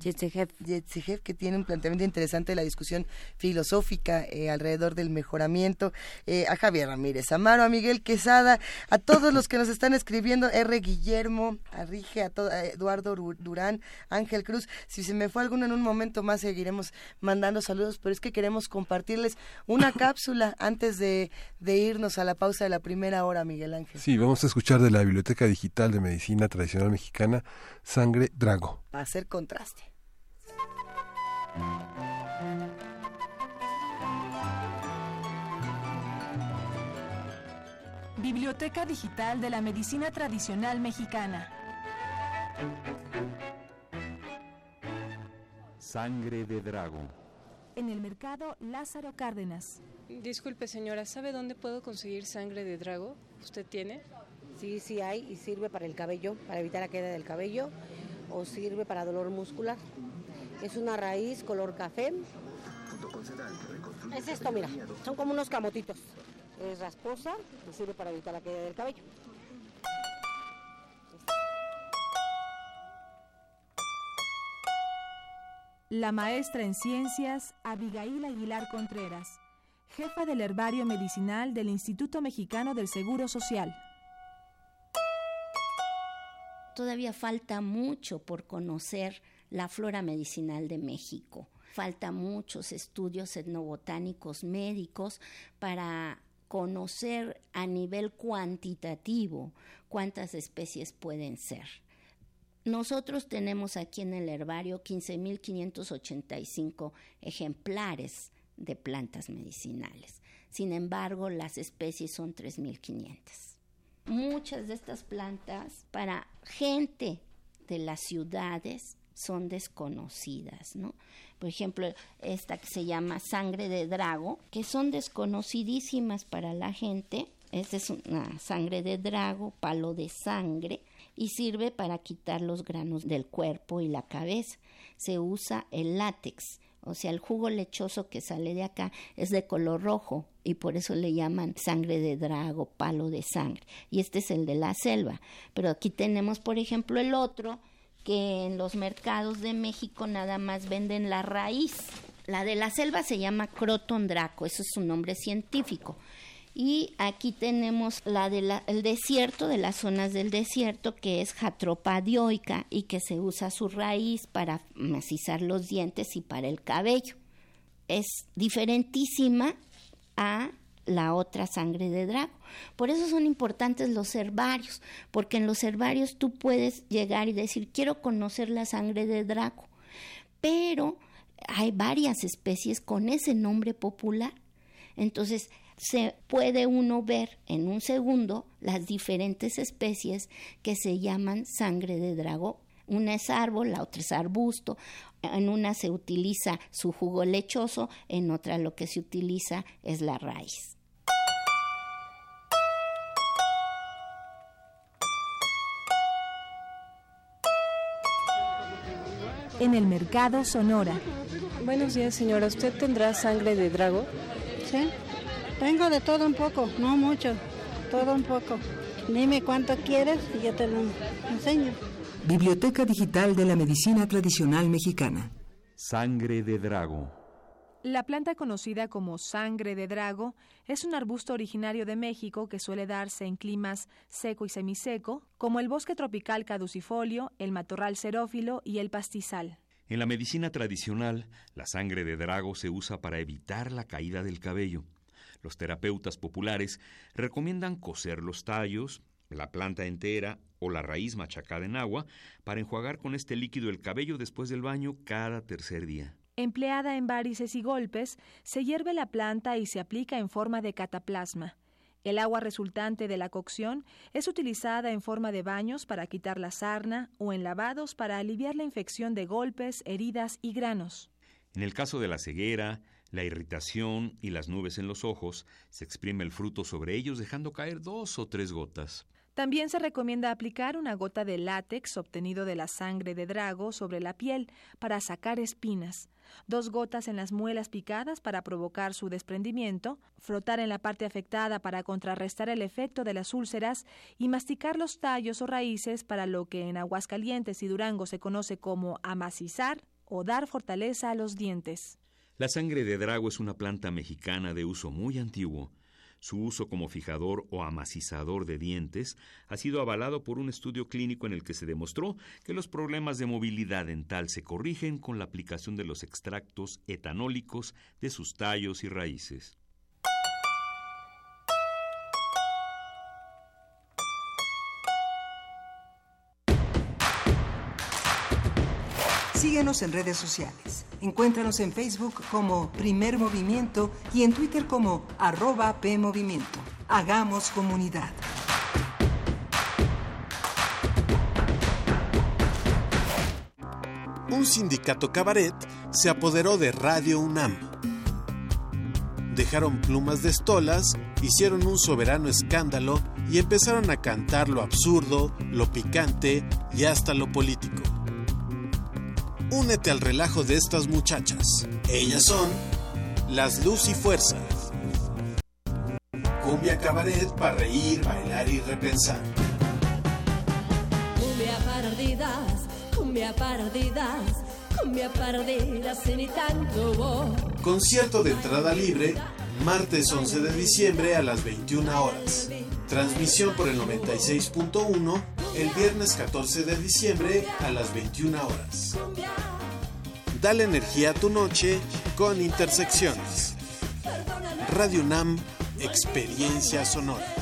Yetzejev. Que tiene un planteamiento interesante de la discusión filosófica eh, alrededor del mejoramiento, eh, a Javier Ramírez Amaro, a Miguel Quesada, a todos los que nos están escribiendo, R. Guillermo, a Rige, a, to- a Eduardo Durán, Ángel Cruz. Si se me fue alguno en un momento más, seguiremos mandando saludos, pero es que queremos compartirles una cápsula antes de, de irnos a la pausa de la primera hora, Miguel Ángel. Sí, vamos a escuchar de la Biblioteca Digital de Medicina Tradicional Mexicana, Sangre Drago. Para hacer contraste. Biblioteca Digital de la Medicina Tradicional Mexicana. Sangre de Drago. En el mercado Lázaro Cárdenas. Disculpe señora, ¿sabe dónde puedo conseguir sangre de drago? ¿Usted tiene? Sí, sí hay y sirve para el cabello, para evitar la queda del cabello o sirve para dolor muscular. Es una raíz color café. Es esto, mira, son como unos camotitos. Es rasposa y sirve para evitar la queda del cabello. La maestra en ciencias Abigail Aguilar Contreras, jefa del herbario medicinal del Instituto Mexicano del Seguro Social. Todavía falta mucho por conocer la flora medicinal de México. Falta muchos estudios etnobotánicos médicos para conocer a nivel cuantitativo cuántas especies pueden ser. Nosotros tenemos aquí en el herbario 15.585 ejemplares de plantas medicinales. Sin embargo, las especies son 3.500 muchas de estas plantas para gente de las ciudades son desconocidas, ¿no? Por ejemplo, esta que se llama sangre de drago, que son desconocidísimas para la gente. Esta es una sangre de drago, palo de sangre, y sirve para quitar los granos del cuerpo y la cabeza. Se usa el látex, o sea, el jugo lechoso que sale de acá es de color rojo y por eso le llaman sangre de drago, palo de sangre. Y este es el de la selva. Pero aquí tenemos, por ejemplo, el otro que en los mercados de México nada más venden la raíz. La de la selva se llama Croton draco, eso es su nombre científico. Y aquí tenemos la del desierto, de las zonas del desierto, que es Jatropa dioica y que se usa su raíz para macizar los dientes y para el cabello. Es diferentísima a la otra sangre de drago. Por eso son importantes los herbarios, porque en los herbarios tú puedes llegar y decir, quiero conocer la sangre de drago, pero hay varias especies con ese nombre popular. Entonces, se puede uno ver en un segundo las diferentes especies que se llaman sangre de drago. Una es árbol, la otra es arbusto. En una se utiliza su jugo lechoso, en otra lo que se utiliza es la raíz. En el mercado Sonora. Buenos días señora, ¿usted tendrá sangre de drago? Sí, tengo de todo un poco, no mucho, todo un poco. Dime cuánto quieres y yo te lo enseño. Biblioteca Digital de la Medicina Tradicional Mexicana. Sangre de Drago. La planta conocida como sangre de drago es un arbusto originario de México que suele darse en climas seco y semiseco, como el bosque tropical caducifolio, el matorral xerófilo y el pastizal. En la medicina tradicional, la sangre de drago se usa para evitar la caída del cabello. Los terapeutas populares recomiendan cocer los tallos, la planta entera o la raíz machacada en agua para enjuagar con este líquido el cabello después del baño cada tercer día. Empleada en varices y golpes, se hierve la planta y se aplica en forma de cataplasma. El agua resultante de la cocción es utilizada en forma de baños para quitar la sarna o en lavados para aliviar la infección de golpes, heridas y granos. En el caso de la ceguera, la irritación y las nubes en los ojos, se exprime el fruto sobre ellos dejando caer dos o tres gotas. También se recomienda aplicar una gota de látex obtenido de la sangre de drago sobre la piel para sacar espinas, dos gotas en las muelas picadas para provocar su desprendimiento, frotar en la parte afectada para contrarrestar el efecto de las úlceras y masticar los tallos o raíces para lo que en Aguascalientes y Durango se conoce como amacizar o dar fortaleza a los dientes. La sangre de drago es una planta mexicana de uso muy antiguo. Su uso como fijador o amacizador de dientes ha sido avalado por un estudio clínico en el que se demostró que los problemas de movilidad dental se corrigen con la aplicación de los extractos etanólicos de sus tallos y raíces. Síguenos en redes sociales. Encuéntranos en Facebook como Primer Movimiento y en Twitter como arroba PMovimiento. Hagamos comunidad. Un sindicato cabaret se apoderó de Radio UNAM. Dejaron plumas de estolas, hicieron un soberano escándalo y empezaron a cantar lo absurdo, lo picante y hasta lo político. Únete al relajo de estas muchachas. Ellas son las Luz y Fuerza. Cumbia cabaret para reír, bailar y repensar. Cumbia perdidas, cumbia perdidas, cumbia perdidas tanto. Concierto de entrada libre, martes 11 de diciembre a las 21 horas. Transmisión por el 96.1 el viernes 14 de diciembre a las 21 horas. Dale energía a tu noche con Intersecciones. Radio UNAM, Experiencia Sonora.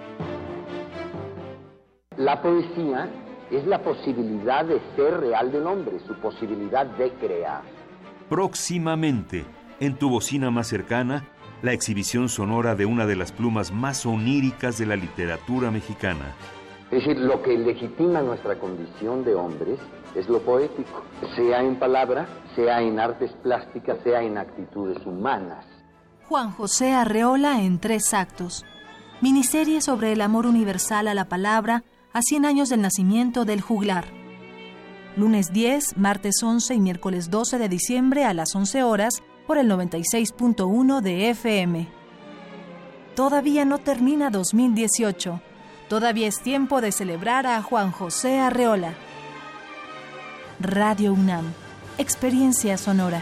La poesía es la posibilidad de ser real del hombre, su posibilidad de crear. Próximamente, en tu bocina más cercana, la exhibición sonora de una de las plumas más oníricas de la literatura mexicana. Es decir, lo que legitima nuestra condición de hombres es lo poético, sea en palabra, sea en artes plásticas, sea en actitudes humanas. Juan José Arreola en tres actos. Miniserie sobre el amor universal a la palabra a 100 años del nacimiento del juglar. Lunes 10, martes 11 y miércoles 12 de diciembre a las 11 horas por el 96.1 de FM. Todavía no termina 2018. Todavía es tiempo de celebrar a Juan José Arreola. Radio UNAM. Experiencia sonora.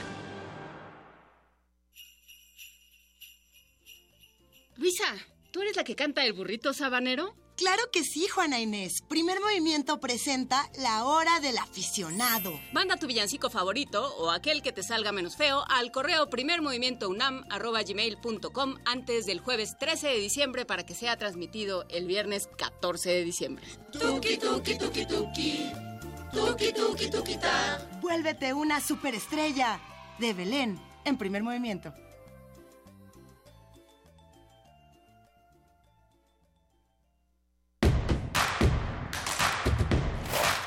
Luisa, ¿tú eres la que canta el burrito sabanero? Claro que sí, Juana Inés. Primer movimiento presenta La Hora del Aficionado. Manda tu villancico favorito o aquel que te salga menos feo al correo primermovimientounam.gmail.com antes del jueves 13 de diciembre para que sea transmitido el viernes 14 de diciembre. Tuki, tuki, tuki, tuki. Tuki, tuki, tuquita. Vuélvete una superestrella. De Belén, en primer movimiento.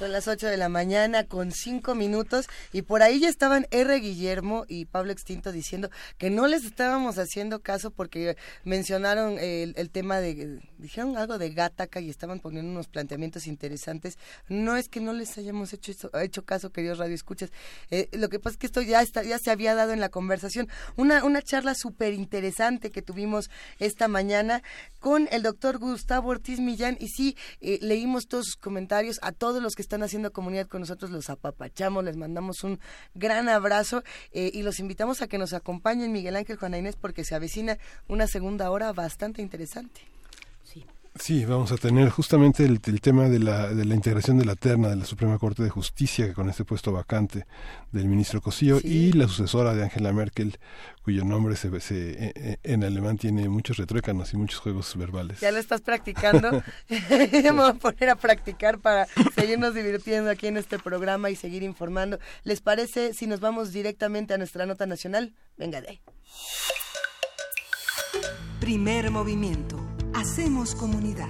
Son las 8 de la mañana con 5 minutos y por ahí ya estaban R. Guillermo y Pablo Extinto diciendo que no les estábamos haciendo caso porque mencionaron el, tema de, dijeron algo de Gataca y estaban poniendo unos planteamientos interesantes. No es que no les hayamos hecho, hecho caso, queridos radioescuchas. Eh, lo que pasa es que esto ya, está, ya se había dado en la conversación. Una, una charla súper interesante que tuvimos esta mañana con el doctor Gustavo Ortiz Millán y sí, eh, leímos todos sus comentarios, a todos los que están haciendo comunidad con nosotros los apapachamos, les mandamos un gran abrazo eh, y los invitamos a que nos acompañen Miguel Ángel Juana Inés porque se avecina una segunda hora bastante interesante. Sí, vamos a tener justamente el, el tema de la, de la integración de la terna de la Suprema Corte de Justicia, que con este puesto vacante del ministro Cosío, y la sucesora de Angela Merkel, cuyo nombre se, se- eh, eh, en alemán tiene muchos retruécanos y muchos juegos verbales. Ya lo estás practicando. Me voy a poner a practicar para seguirnos divirtiendo aquí en este programa y seguir informando. ¿Les parece si nos vamos directamente a nuestra nota nacional? Venga de ahí. Primer movimiento. Hacemos comunidad.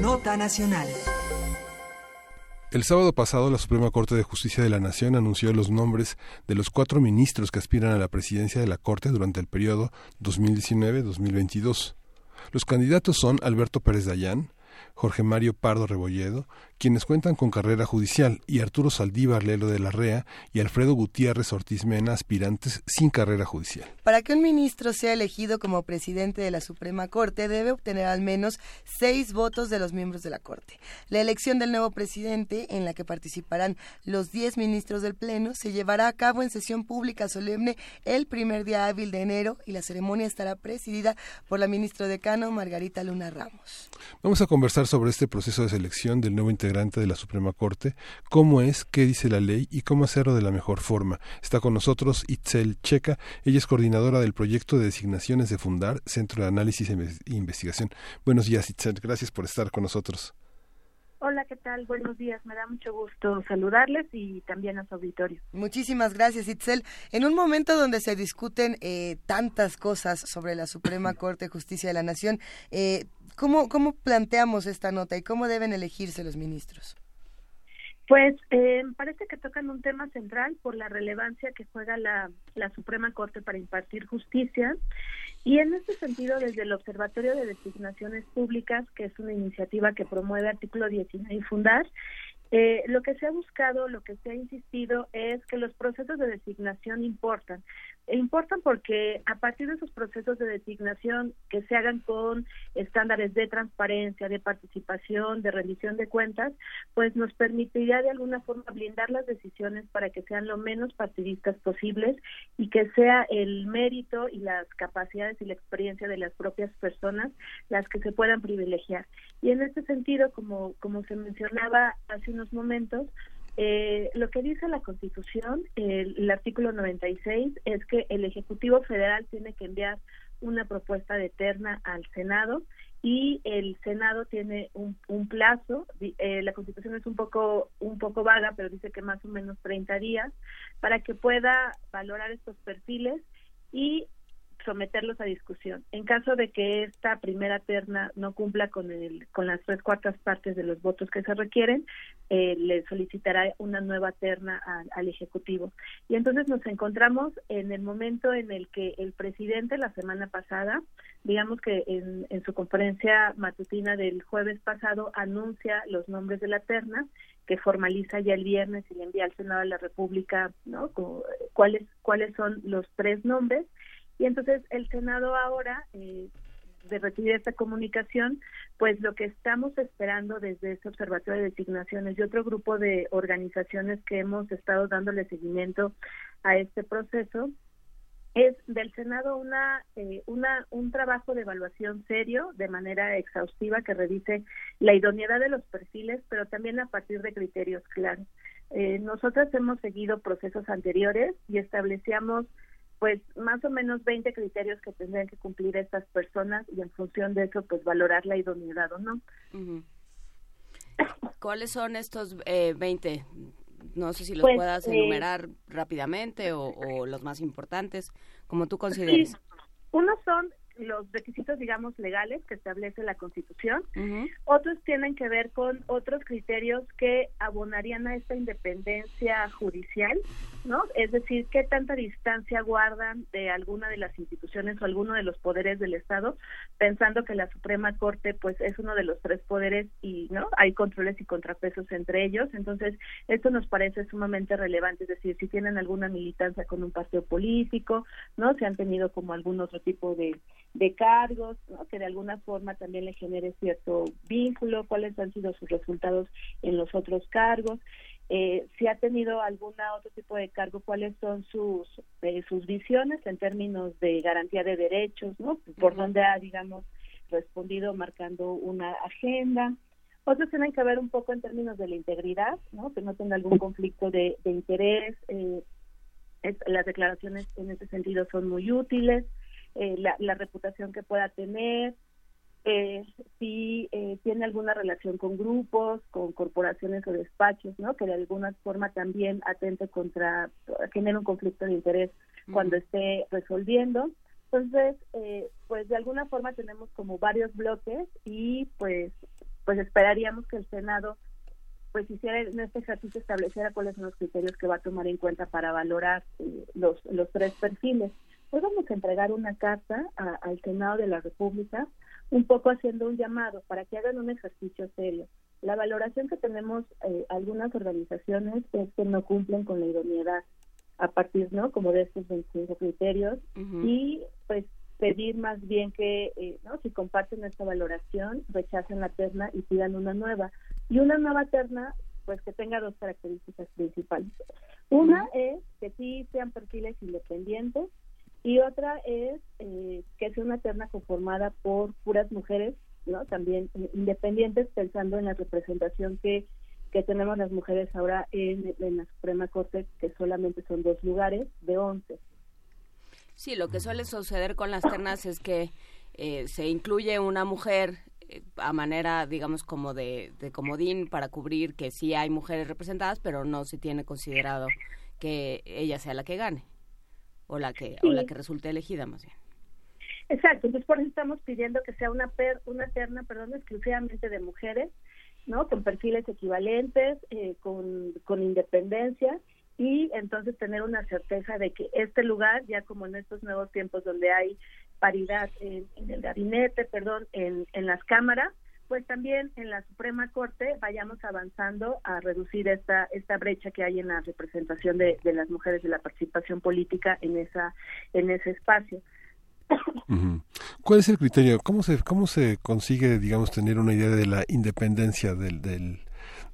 Nota nacional. El sábado pasado, la Suprema Corte de Justicia de la Nación anunció los nombres de los cuatro ministros que aspiran a la presidencia de la Corte durante el periodo 2019-2022. Los candidatos son Alberto Pérez Dayán, Jorge Mario Pardo Rebolledo, quienes cuentan con carrera judicial, y Arturo Saldívar Lelo de la REA y Alfredo Gutiérrez Ortiz Mena, aspirantes sin carrera judicial. Para que un ministro sea elegido como presidente de la Suprema Corte, debe obtener al menos seis votos de los miembros de la Corte. La elección del nuevo presidente, en la que participarán los diez ministros del Pleno, se llevará a cabo en sesión pública solemne el primer día hábil de enero y la ceremonia estará presidida por la ministra decano Margarita Luna Ramos. Vamos a conversar sobre este proceso de selección del nuevo integrante de la Suprema Corte, cómo es, qué dice la ley y cómo hacerlo de la mejor forma. Está con nosotros Itzel Checa, ella es coordinadora del proyecto de designaciones de Fundar, Centro de Análisis e e Investigación. Buenos días, Itzel, gracias por estar con nosotros. Hola, ¿qué tal? Buenos días. Me da mucho gusto saludarles y también a su auditorio. Muchísimas gracias, Itzel. En un momento donde se discuten eh, tantas cosas sobre la Suprema Corte de Justicia de la Nación, eh, ¿cómo, ¿cómo planteamos esta nota y cómo deben elegirse los ministros? Pues eh, parece que tocan un tema central por la relevancia que juega la, la Suprema Corte para impartir justicia. Y en este sentido, desde el Observatorio de Designaciones Públicas, que es una iniciativa que promueve artículo 19 y Fundar, eh, lo que se ha buscado, lo que se ha insistido es que los procesos de designación importan. Importan porque a partir de esos procesos de designación que se hagan con estándares de transparencia, de participación, de rendición de cuentas, pues nos permitiría de alguna forma blindar las decisiones para que sean lo menos partidistas posibles y que sea el mérito y las capacidades y la experiencia de las propias personas las que se puedan privilegiar. Y en este sentido, como, como se mencionaba hace unos momentos, eh, lo que dice la Constitución, el, el artículo 96, es que el Ejecutivo Federal tiene que enviar una propuesta de terna al Senado y el Senado tiene un, un plazo, eh, la Constitución es un poco un poco vaga, pero dice que más o menos 30 días para que pueda valorar estos perfiles y someterlos a discusión. En caso de que esta primera terna no cumpla con el con las tres cuartas partes de los votos que se requieren, eh, le solicitará una nueva terna al, ejecutivo. Y entonces nos encontramos en el momento en el que el presidente la semana pasada, digamos que en, su conferencia matutina del jueves pasado anuncia los nombres de la terna que formaliza ya el viernes y le envía al Senado de la República, ¿no? Eh, cuáles cuáles son los tres nombres y entonces el Senado ahora, eh, de recibir esta comunicación, pues lo que estamos esperando desde este Observatorio de Designaciones y otro grupo de organizaciones que hemos estado dándole seguimiento a este proceso, es del Senado una, eh, una un trabajo de evaluación serio de manera exhaustiva que revise la idoneidad de los perfiles, pero también a partir de criterios claros. Eh, nosotras hemos seguido procesos anteriores y establecíamos pues más o menos 20 criterios que tendrían que cumplir estas personas y en función de eso pues valorar la idoneidad o no. ¿Cuáles son estos eh, 20? No sé si los Pues, puedas eh, enumerar rápidamente o, o los más importantes, como tú consideres. Sí. Unos son los requisitos, digamos, legales que establece la Constitución. Otros tienen que ver con otros criterios que abonarían a esta independencia judicial, ¿no? Es decir, qué tanta distancia guardan de alguna de las instituciones o alguno de los poderes del Estado, pensando que la Suprema Corte, pues, es uno de los tres poderes y, ¿no? Hay controles y contrapesos entre ellos. Entonces, esto nos parece sumamente relevante, es decir, si tienen alguna militancia con un partido político, ¿no? Si han tenido como algún otro tipo de, de cargos, ¿no? que de alguna forma también le genere cierto vínculo, cuáles han sido sus resultados en los otros cargos, eh, si ha tenido alguna otro tipo de cargo, cuáles son sus eh, sus visiones en términos de garantía de derechos, ¿no? Por dónde ha, digamos, respondido marcando una agenda. Otros tienen que ver un poco en términos de la integridad, ¿no? Que no tenga algún conflicto de, de interés. eh, es- las declaraciones en ese sentido son muy útiles. eh, la, la reputación que pueda tener, eh, si eh, tiene alguna relación con grupos, con corporaciones o despachos, ¿no? Que de alguna forma también atente contra, genere un conflicto de interés cuando esté resolviendo. Entonces, eh, pues de alguna forma tenemos como varios bloques y pues, pues esperaríamos que el Senado pues hiciera en este ejercicio estableciera cuáles son los criterios que va a tomar en cuenta para valorar eh, los, los tres perfiles. Hoy vamos a entregar una carta a- al Senado de la República, un poco haciendo un llamado para que hagan un ejercicio serio. La valoración que tenemos eh, algunas organizaciones es que no cumplen con la idoneidad a partir, ¿no? Como de estos 25 criterios y pues pedir más bien que, eh, ¿no? Si comparten esta valoración, rechacen la terna y pidan una nueva. Y una nueva terna, pues que tenga dos características principales. Una es que sí sean perfiles independientes y otra es eh, que sea una terna conformada por puras mujeres, ¿no? También eh, independientes, pensando en la representación que, que tenemos las mujeres ahora en, en la Suprema Corte, que solamente son dos lugares de 11. Sí, lo que suele suceder con las ternas es que eh, se incluye una mujer eh, a manera, digamos, como de, de comodín para cubrir que sí hay mujeres representadas, pero no se tiene considerado que ella sea la que gane o la que o la que resulte elegida más bien. Exacto, entonces por eso estamos pidiendo que sea una per, una terna, perdón, exclusivamente de mujeres, ¿no? Con perfiles equivalentes, eh, con, con independencia y entonces tener una certeza de que este lugar, ya como en estos nuevos tiempos donde hay paridad en, en el gabinete, perdón, en, en las cámaras, pues también en la Suprema Corte vayamos avanzando a reducir esta esta brecha que hay en la representación de, de las mujeres de la participación política en esa en ese espacio. ¿Cuál es el criterio? ¿Cómo se, cómo se consigue, digamos, tener una idea de la independencia del, del,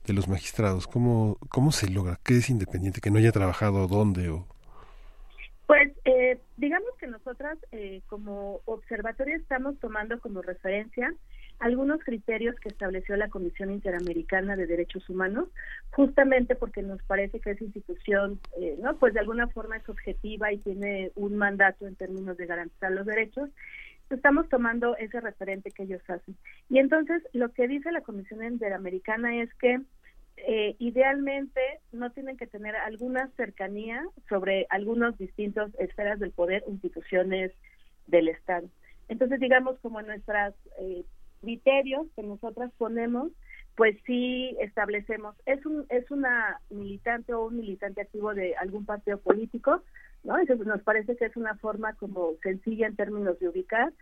de los magistrados? ¿Cómo, ¿Cómo se logra? ¿Qué es independiente? ¿Que no haya trabajado dónde? O... Pues eh, digamos que nosotras eh, como observatorio estamos tomando como referencia algunos criterios que estableció la Comisión Interamericana de Derechos Humanos, justamente porque nos parece que esa institución, eh, no, pues de alguna forma es objetiva y tiene un mandato en términos de garantizar los derechos. Estamos tomando ese referente que ellos hacen. Y entonces lo que dice la Comisión Interamericana es que eh, idealmente no tienen que tener alguna cercanía sobre algunos distintos esferas del poder, instituciones del Estado. Entonces, digamos, como nuestras eh, criterios que nosotras ponemos, pues sí establecemos, es un es una militante o un militante activo de algún partido político, ¿no? Entonces nos parece que es una forma como sencilla en términos de ubicar.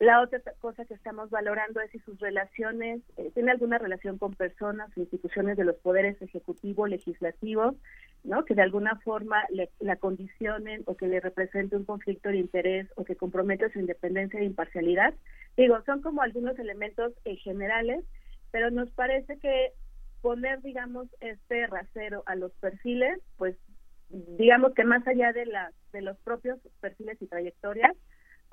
La otra cosa que estamos valorando es si sus relaciones, eh, tiene alguna relación con personas instituciones de los poderes ejecutivo, legislativo, ¿no? Que de alguna forma le, la condicionen o que le represente un conflicto de interés o que compromete su independencia e imparcialidad. Digo, son como algunos elementos eh, generales, pero nos parece que poner, digamos, este rasero a los perfiles, pues digamos que más allá de la de los propios perfiles y trayectorias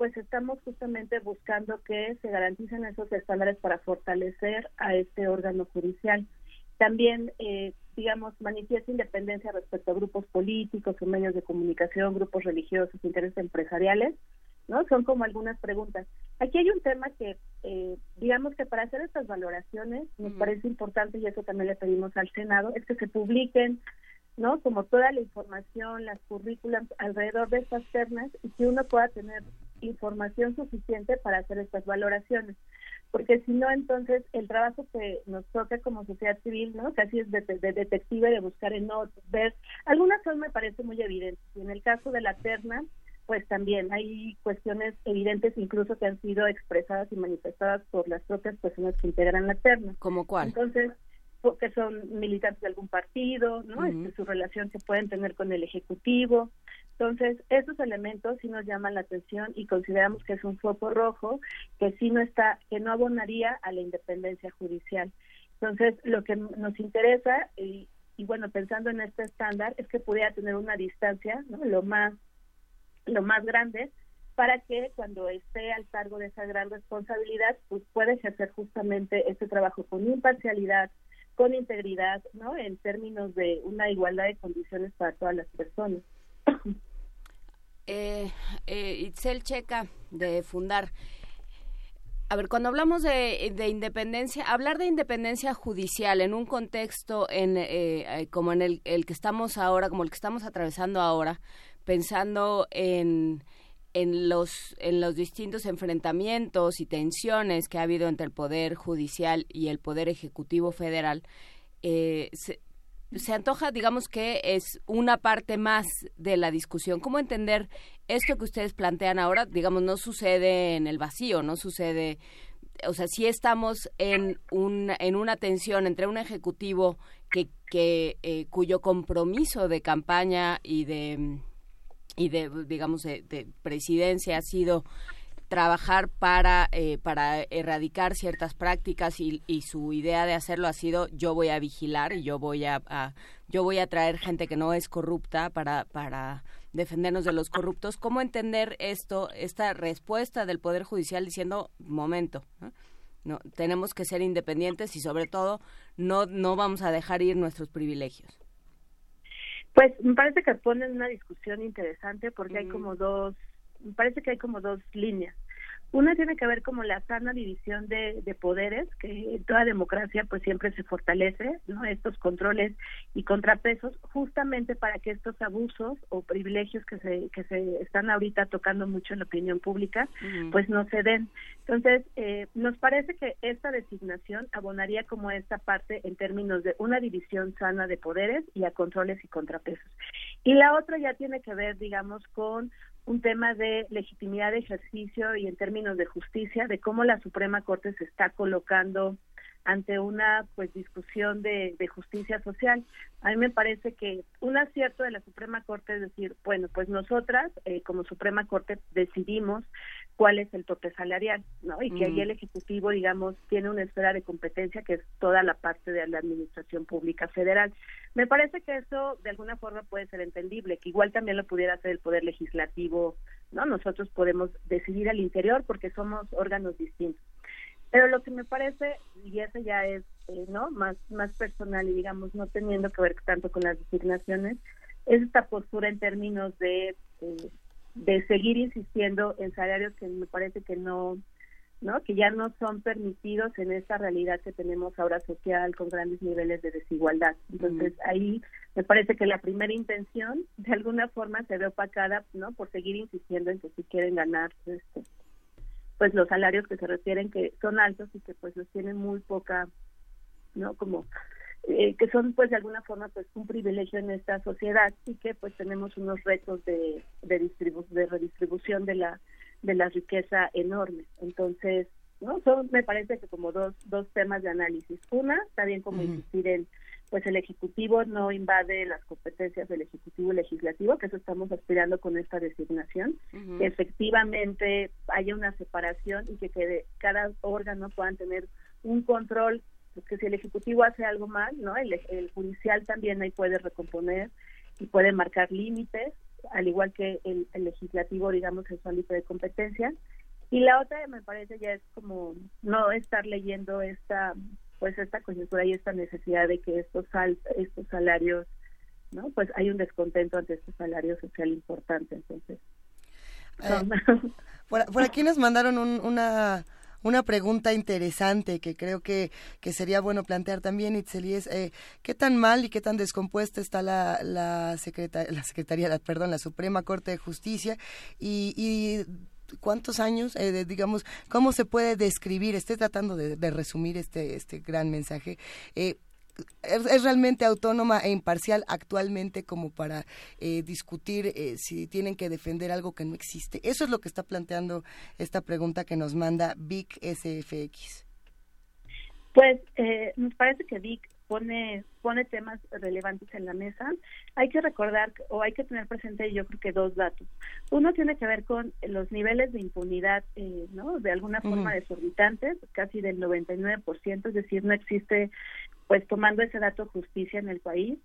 pues estamos justamente buscando que se garanticen esos estándares para fortalecer a este órgano judicial. También eh, digamos manifiesta independencia respecto a grupos políticos medios de comunicación grupos religiosos intereses empresariales no son como algunas preguntas. Aquí hay un tema que eh, digamos que para hacer estas valoraciones nos parece importante y eso también le pedimos al senado es que se publiquen ¿no? Como toda la información, las currículas alrededor de estas ternas y que uno pueda tener información suficiente para hacer estas valoraciones. Porque si no, entonces el trabajo que nos toca como sociedad civil, ¿no? Casi es de, de detective, de buscar en otros, ver. Algunas son me parece muy evidentes. Y en el caso de la terna, pues también hay cuestiones evidentes incluso que han sido expresadas y manifestadas por las propias personas que integran la terna. ¿Como cuál? Entonces, que son militantes de algún partido, ¿no? Ujú. Este, su relación que pueden tener con el ejecutivo. Entonces, esos elementos sí nos llaman la atención y consideramos que es un foco rojo que sí no está, que no abonaría a la independencia judicial. Entonces, lo que nos interesa y, y bueno, pensando en este estándar es que pudiera tener una distancia, ¿no? Lo más lo más grande para que cuando esté al cargo de esa gran responsabilidad, pues pueda ejercer justamente este trabajo con imparcialidad, con integridad, ¿no? En términos de una igualdad de condiciones para todas las personas. Eh, eh, Itzel Checa, de Fundar. A ver, cuando hablamos de, de independencia, hablar de independencia judicial en un contexto en, eh, eh, como en el, el que estamos ahora, como el que estamos atravesando ahora, pensando en, en, los, en los distintos enfrentamientos y tensiones que ha habido entre el Poder Judicial y el Poder Ejecutivo Federal, eh, se, se antoja, digamos que es una parte más de la discusión. ¿Cómo entender esto que ustedes plantean ahora? Digamos, no sucede en el vacío, no sucede, o sea, sí estamos en, un, en una tensión entre un ejecutivo que, que eh, cuyo compromiso de campaña y de y de digamos de presidencia ha sido trabajar para eh, para erradicar ciertas prácticas y, y, su idea de hacerlo ha sido yo voy a vigilar y yo voy a, a, yo voy a traer gente que no es corrupta para para defendernos de los corruptos. Cómo entender esto esta respuesta del poder judicial diciendo momento ¿no? no tenemos que ser independientes y sobre todo no no vamos a dejar ir nuestros privilegios pues me parece que ponen una discusión interesante porque hay como dos, me parece que hay como dos líneas. Una tiene que ver como la sana división de, de poderes, que en toda democracia pues siempre se fortalece, ¿no? Estos controles y contrapesos, justamente para que estos abusos o privilegios que se, que se están ahorita tocando mucho en la opinión pública, pues no se den. Entonces, eh, nos parece que esta designación abonaría como esta parte en términos de una división sana de poderes y a controles y contrapesos. Y la otra ya tiene que ver, digamos, con un tema de legitimidad de ejercicio y en términos de justicia, de cómo la Suprema Corte se está colocando ante una pues discusión de, de justicia social. A mí me parece que un acierto de la Suprema Corte es decir, bueno, pues nosotras eh, como Suprema Corte decidimos cuál es el tope salarial, ¿no? Y que ahí Mm. el Ejecutivo, digamos, tiene una esfera de competencia que es toda la parte de la Administración Pública Federal. Me parece que eso de alguna forma puede ser entendible, que igual también lo pudiera hacer el Poder Legislativo, ¿no? Nosotros podemos decidir al interior porque somos órganos distintos. Pero lo que me parece, y eso ya es eh, no más, más personal y digamos no teniendo que ver tanto con las designaciones, es esta postura en términos de, eh, de seguir insistiendo en salarios que me parece que no, ¿no? que ya no son permitidos en esta realidad que tenemos ahora social con grandes niveles de desigualdad. Entonces ahí me parece que la primera intención de alguna forma se ve opacada ¿no? por seguir insistiendo en que si quieren ganar este, pues los salarios que se refieren que son altos y que pues los tienen muy poca no como eh, que son pues de alguna forma pues un privilegio en esta sociedad y que pues tenemos unos retos de de, distribu de redistribución de la de la riqueza enorme. Entonces no son me parece que como dos dos temas de análisis. Una está bien como insistir en pues el ejecutivo no invade las competencias del ejecutivo y legislativo que eso estamos aspirando con esta designación que efectivamente haya una separación y que, que cada órgano puedan tener un control, pues que si el ejecutivo hace algo mal, ¿no? El, el judicial también ahí puede recomponer y puede marcar límites, al igual que el, el legislativo, digamos, en su ámbito de competencia. Y la otra me parece ya es como no estar leyendo esta pues esta coyuntura y esta necesidad de que estos sal, estos salarios no pues hay un descontento ante este salario social importante entonces. Eh, por, por aquí nos mandaron un- una una pregunta interesante que creo que, que sería bueno plantear también, Itzel, y es eh, qué tan mal y qué tan descompuesta está la, la, secreta- la Secretaría, la- perdón, la Suprema Corte de Justicia y, y cuántos años, eh, digamos, cómo se puede describir, estoy tratando de, resumir este, este gran mensaje, eh, es, es realmente autónoma e imparcial actualmente como para eh, discutir eh, si tienen que defender algo que no existe. Eso es lo que está planteando esta pregunta que nos manda Vic SFX. Pues eh, nos parece que Vic pone pone temas relevantes en la mesa. Hay que recordar o hay que tener presente yo creo que dos datos. Uno tiene que ver con los niveles de impunidad, eh, ¿no? De alguna forma Ujú. desorbitantes, casi del 99%, es decir, no existe, pues tomando ese dato, justicia en el país.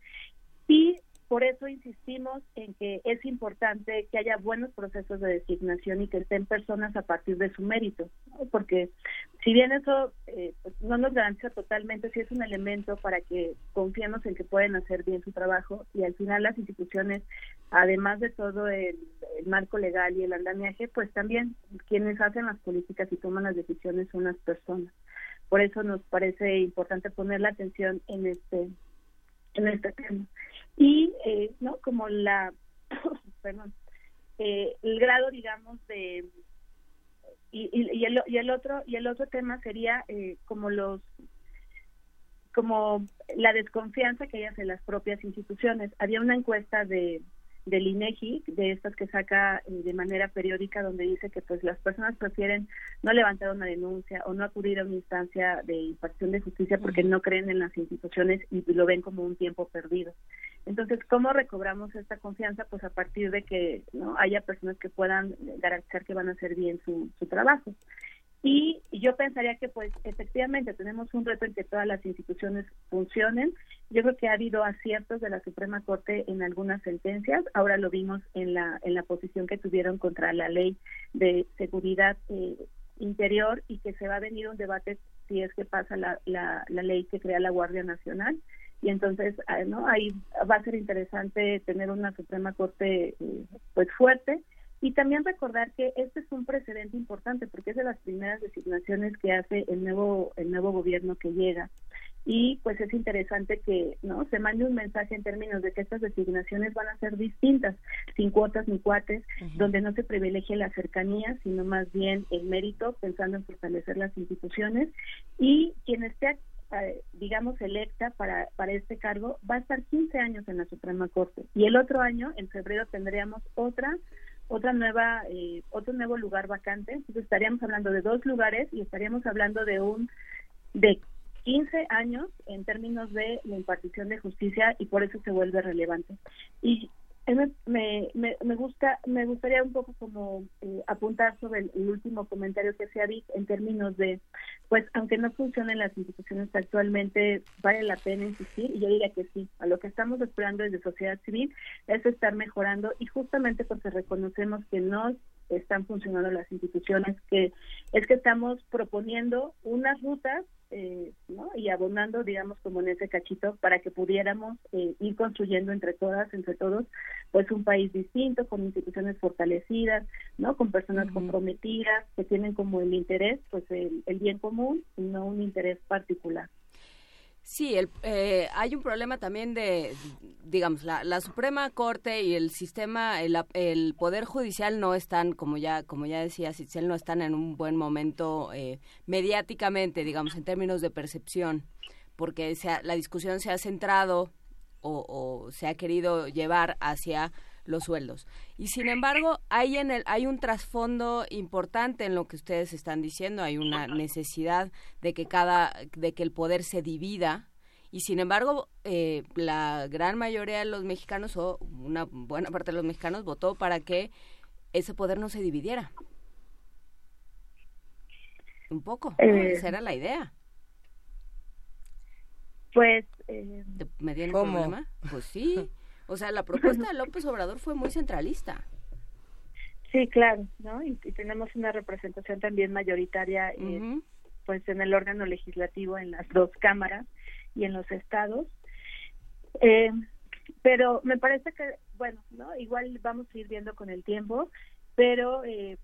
Y por eso insistimos en que es importante que haya buenos procesos de designación y que estén personas a partir de su mérito, porque si bien eso eh, pues, no nos garantiza totalmente, sí es un elemento para que confiemos en que pueden hacer bien su trabajo y al final las instituciones, además de todo el, el marco legal y el andamiaje, pues también quienes hacen las políticas y toman las decisiones son las personas. Por eso nos parece importante poner la atención en este en este tema y eh, no como la perdón eh, el grado digamos de y, y, y el, y el otro y el otro tema sería eh, como los como la desconfianza que hay hacia las propias instituciones. Había una encuesta de del INEGI de estas que saca eh, de manera periódica donde dice que pues las personas prefieren no levantar una denuncia o no acudir a una instancia de impartición de justicia porque no creen en las instituciones y lo ven como un tiempo perdido. Entonces, ¿cómo recobramos esta confianza? Pues a partir de que no haya personas que puedan garantizar que van a hacer bien su, su trabajo. Y yo pensaría que pues efectivamente tenemos un reto en que todas las instituciones funcionen. Yo creo que ha habido aciertos de la Suprema Corte en algunas sentencias. Ahora lo vimos en la en la posición que tuvieron contra la ley de seguridad eh, interior y que se va a venir un debate si es que pasa la, la, la ley que crea la Guardia Nacional y entonces ah, no ahí va a ser interesante tener una Suprema Corte eh, pues fuerte y también recordar que este es un precedente importante porque es de las primeras designaciones que hace el nuevo el nuevo gobierno que llega. Y pues es interesante que no se mande un mensaje en términos de que estas designaciones van a ser distintas sin cuotas ni cuates donde no se privilegie la cercanía sino más bien el mérito pensando en fortalecer las instituciones. Y quien esté eh, digamos electa para para este cargo va a estar 15 años en la Suprema Corte. Y el otro año en febrero tendríamos otra otra nueva eh, otro nuevo lugar vacante. Entonces estaríamos hablando de dos lugares y estaríamos hablando de un de 15 años en términos de la impartición de justicia y por eso se vuelve relevante. Y me, me, me, me gusta me gustaría un poco como eh, apuntar sobre el, el último comentario que hacía Vic en términos de pues aunque no funcionen las instituciones actualmente vale la pena insistir y yo diría que sí a lo que estamos esperando desde sociedad civil es estar mejorando y justamente porque reconocemos que no están funcionando las instituciones que es que estamos proponiendo unas rutas eh, ¿no? y abonando, digamos, como en ese cachito, para que pudiéramos eh, ir construyendo entre todas, entre todos, pues un país distinto, con instituciones fortalecidas, ¿no? Con personas comprometidas, que tienen como el interés, pues el, el bien común y no un interés particular. Sí, el, eh, hay un problema también de, digamos, la, la Suprema Corte y el sistema, el, el Poder Judicial no están, como ya como ya decía Citzel, no están en un buen momento eh, mediáticamente, digamos, en términos de percepción, porque se la discusión se ha centrado o, o se ha querido llevar hacia los sueldos. Y sin embargo, hay en el hay un trasfondo importante en lo que ustedes están diciendo, hay una necesidad de que cada de que el poder se divida y sin embargo, eh, la gran mayoría de los mexicanos o una buena parte de los mexicanos votó para que ese poder no se dividiera. Un poco. Eh, esa era la idea. Pues, eh, ¿Me dieron ¿Cómo? problema? Pues sí. O sea, la propuesta de López Obrador fue muy centralista. Sí, claro, ¿no? Y, y tenemos una representación también mayoritaria, eh, pues en el órgano legislativo, en las dos cámaras y en los estados. Eh, pero me parece que, bueno, ¿no? Igual vamos a ir viendo con el tiempo, pero eh,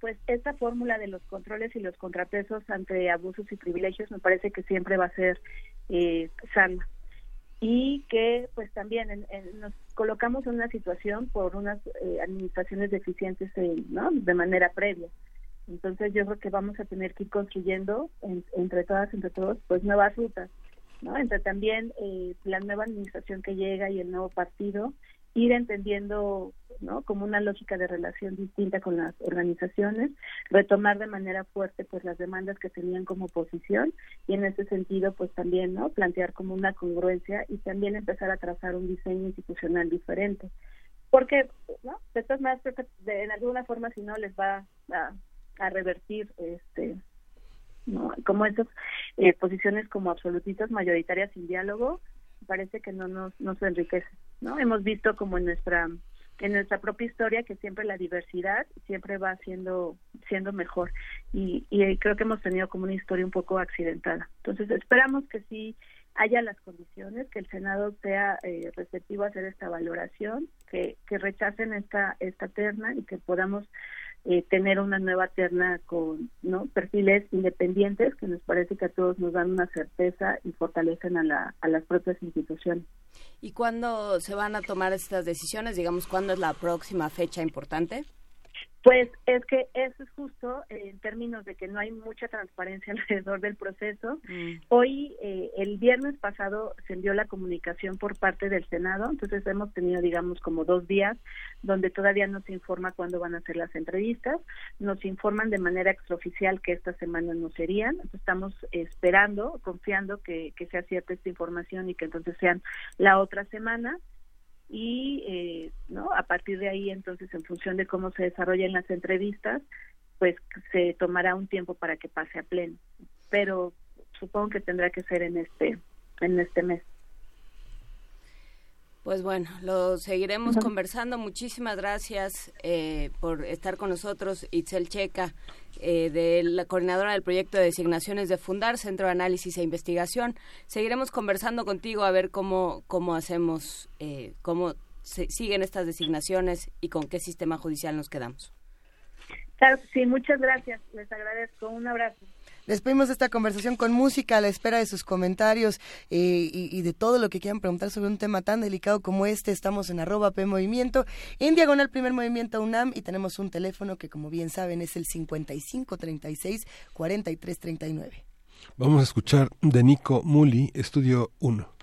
pues esta fórmula de los controles y los contrapesos ante abusos y privilegios me parece que siempre va a ser eh, sana y que pues también en- en- nos colocamos en una situación por unas eh, administraciones deficientes ¿no? de manera previa. Entonces yo creo que vamos a tener que ir construyendo en- entre todas, entre todos, pues nuevas rutas, ¿no? Entre también eh, la nueva administración que llega y el nuevo partido, ir entendiendo, ¿no? Como una lógica de relación distinta con las organizaciones, retomar de manera fuerte pues las demandas que tenían como oposición y en ese sentido pues también, ¿no? Plantear como una congruencia y también empezar a trazar un diseño institucional diferente. Porque, ¿no? De creo que de- en alguna forma si no les va a, a revertir este ¿no? como esas eh, posiciones como absolutistas mayoritarias sin diálogo parece que no nos nos enriquece no hemos visto como en nuestra en nuestra propia historia que siempre la diversidad siempre va siendo siendo mejor. Y, creo que hemos tenido como una historia un poco accidentada. Entonces esperamos que sí haya las condiciones que el senado sea eh, receptivo a hacer esta valoración que, que rechacen esta esta terna y que podamos eh, tener una nueva terna con perfiles independientes que nos parece que a todos nos dan una certeza y fortalecen a, la, las propias instituciones. ¿Y cuándo se van a tomar estas decisiones? Digamos, ¿cuándo es la próxima fecha importante? Pues es que eso es justo eh, en términos de que no hay mucha transparencia alrededor del proceso. Hoy, eh, el viernes pasado, se envió la comunicación por parte del Senado, entonces hemos tenido, digamos, como dos días donde todavía no se informa cuándo van a ser las entrevistas. Nos informan de manera extraoficial que esta semana no serían, entonces estamos esperando, confiando que, que sea cierta esta información y que entonces sean la otra semana y eh, no a partir de ahí entonces en función de cómo se desarrollen las entrevistas pues se tomará un tiempo para que pase a pleno. Pero supongo que tendrá que ser en este en este mes Pues bueno, lo seguiremos conversando. Muchísimas gracias eh, por estar con nosotros, Itzel Checa, eh, de la coordinadora del proyecto de designaciones de Fundar, Centro de Análisis e Investigación. Seguiremos conversando contigo a ver cómo, cómo hacemos, eh, cómo se siguen estas designaciones y con qué sistema judicial nos quedamos. claro sí muchas gracias les agradezco un abrazo Despedimos esta conversación con música a la espera de sus comentarios eh, y, de todo lo que quieran preguntar sobre un tema tan delicado como este. Estamos en arroba P Movimiento, en diagonal primer movimiento UNAM y tenemos un teléfono que como bien saben es el 5536 4339. Vamos a escuchar de Nico Muli, Estudio 1.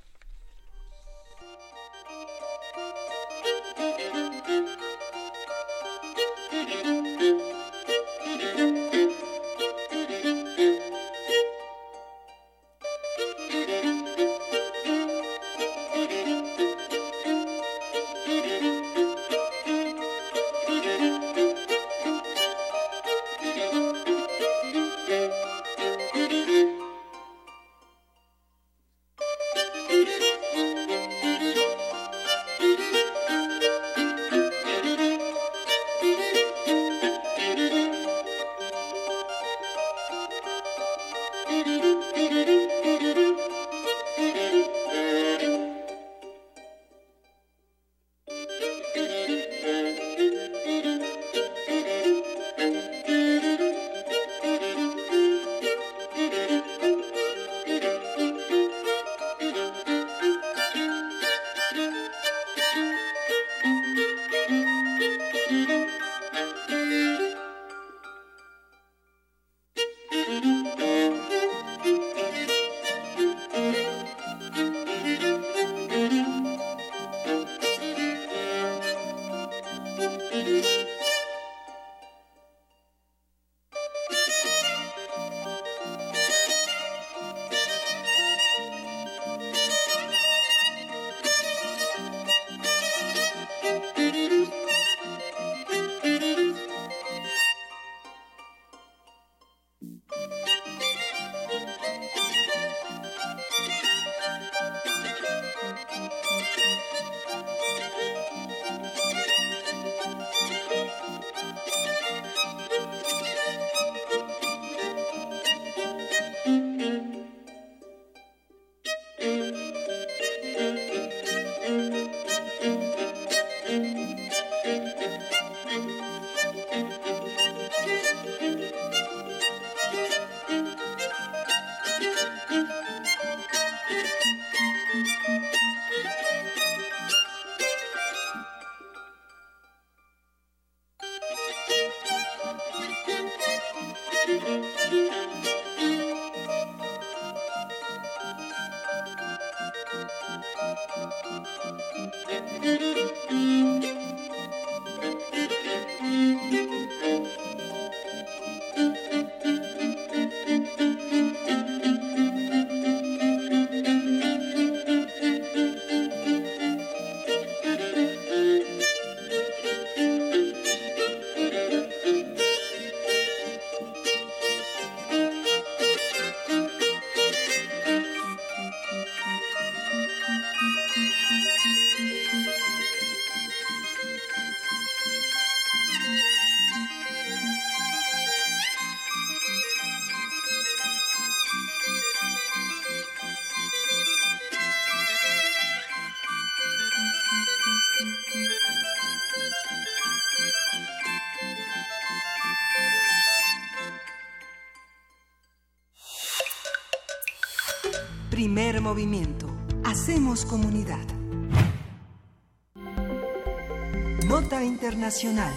Internacional.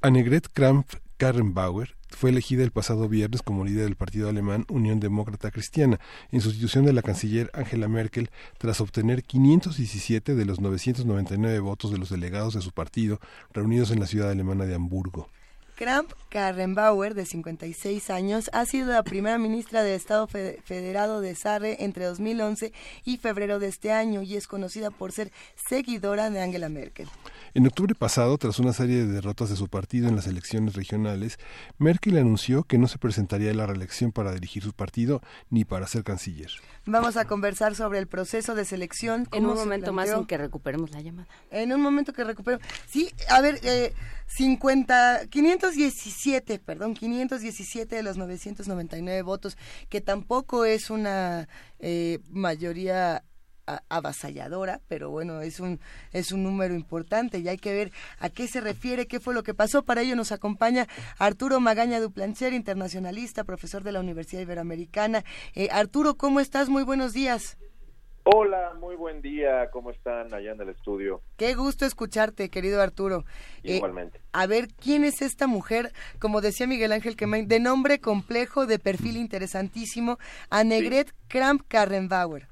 Annegret Kramp-Karrenbauer fue elegida el pasado viernes como líder del partido alemán Unión Demócrata Cristiana, en sustitución de la canciller Angela Merkel, tras obtener 517 de los 999 votos de los delegados de su partido reunidos en la ciudad alemana de Hamburgo. Kramp Karrenbauer, de 56 años, ha sido la primera ministra del Estado fe- Federado de Sarre entre 2011 y febrero de este año y es conocida por ser seguidora de Angela Merkel. En octubre pasado, tras una serie de derrotas de su partido en las elecciones regionales, Merkel anunció que no se presentaría a la reelección para dirigir su partido ni para ser canciller. Vamos a conversar sobre el proceso de selección. En un se momento más en que recuperemos la llamada. En un momento que recupero. Sí, a ver, eh, 50, 517, perdón, 517 de los 999 votos, que tampoco es una eh, mayoría avasalladora, pero bueno, es un es un número importante y hay que ver a qué se refiere, qué fue lo que pasó. Para ello nos acompaña Arturo Magaña Duplancher, internacionalista, profesor de la Universidad Iberoamericana. Eh, Arturo, ¿cómo estás? Muy buenos días. Hola, muy buen día. ¿Cómo están allá en el estudio? Qué gusto escucharte, querido Arturo. Eh, Igualmente. a ver, ¿quién es esta mujer? Como decía Miguel Ángel Quemain, de nombre complejo, de perfil interesantísimo, Annegret Kramp-Karrenbauer.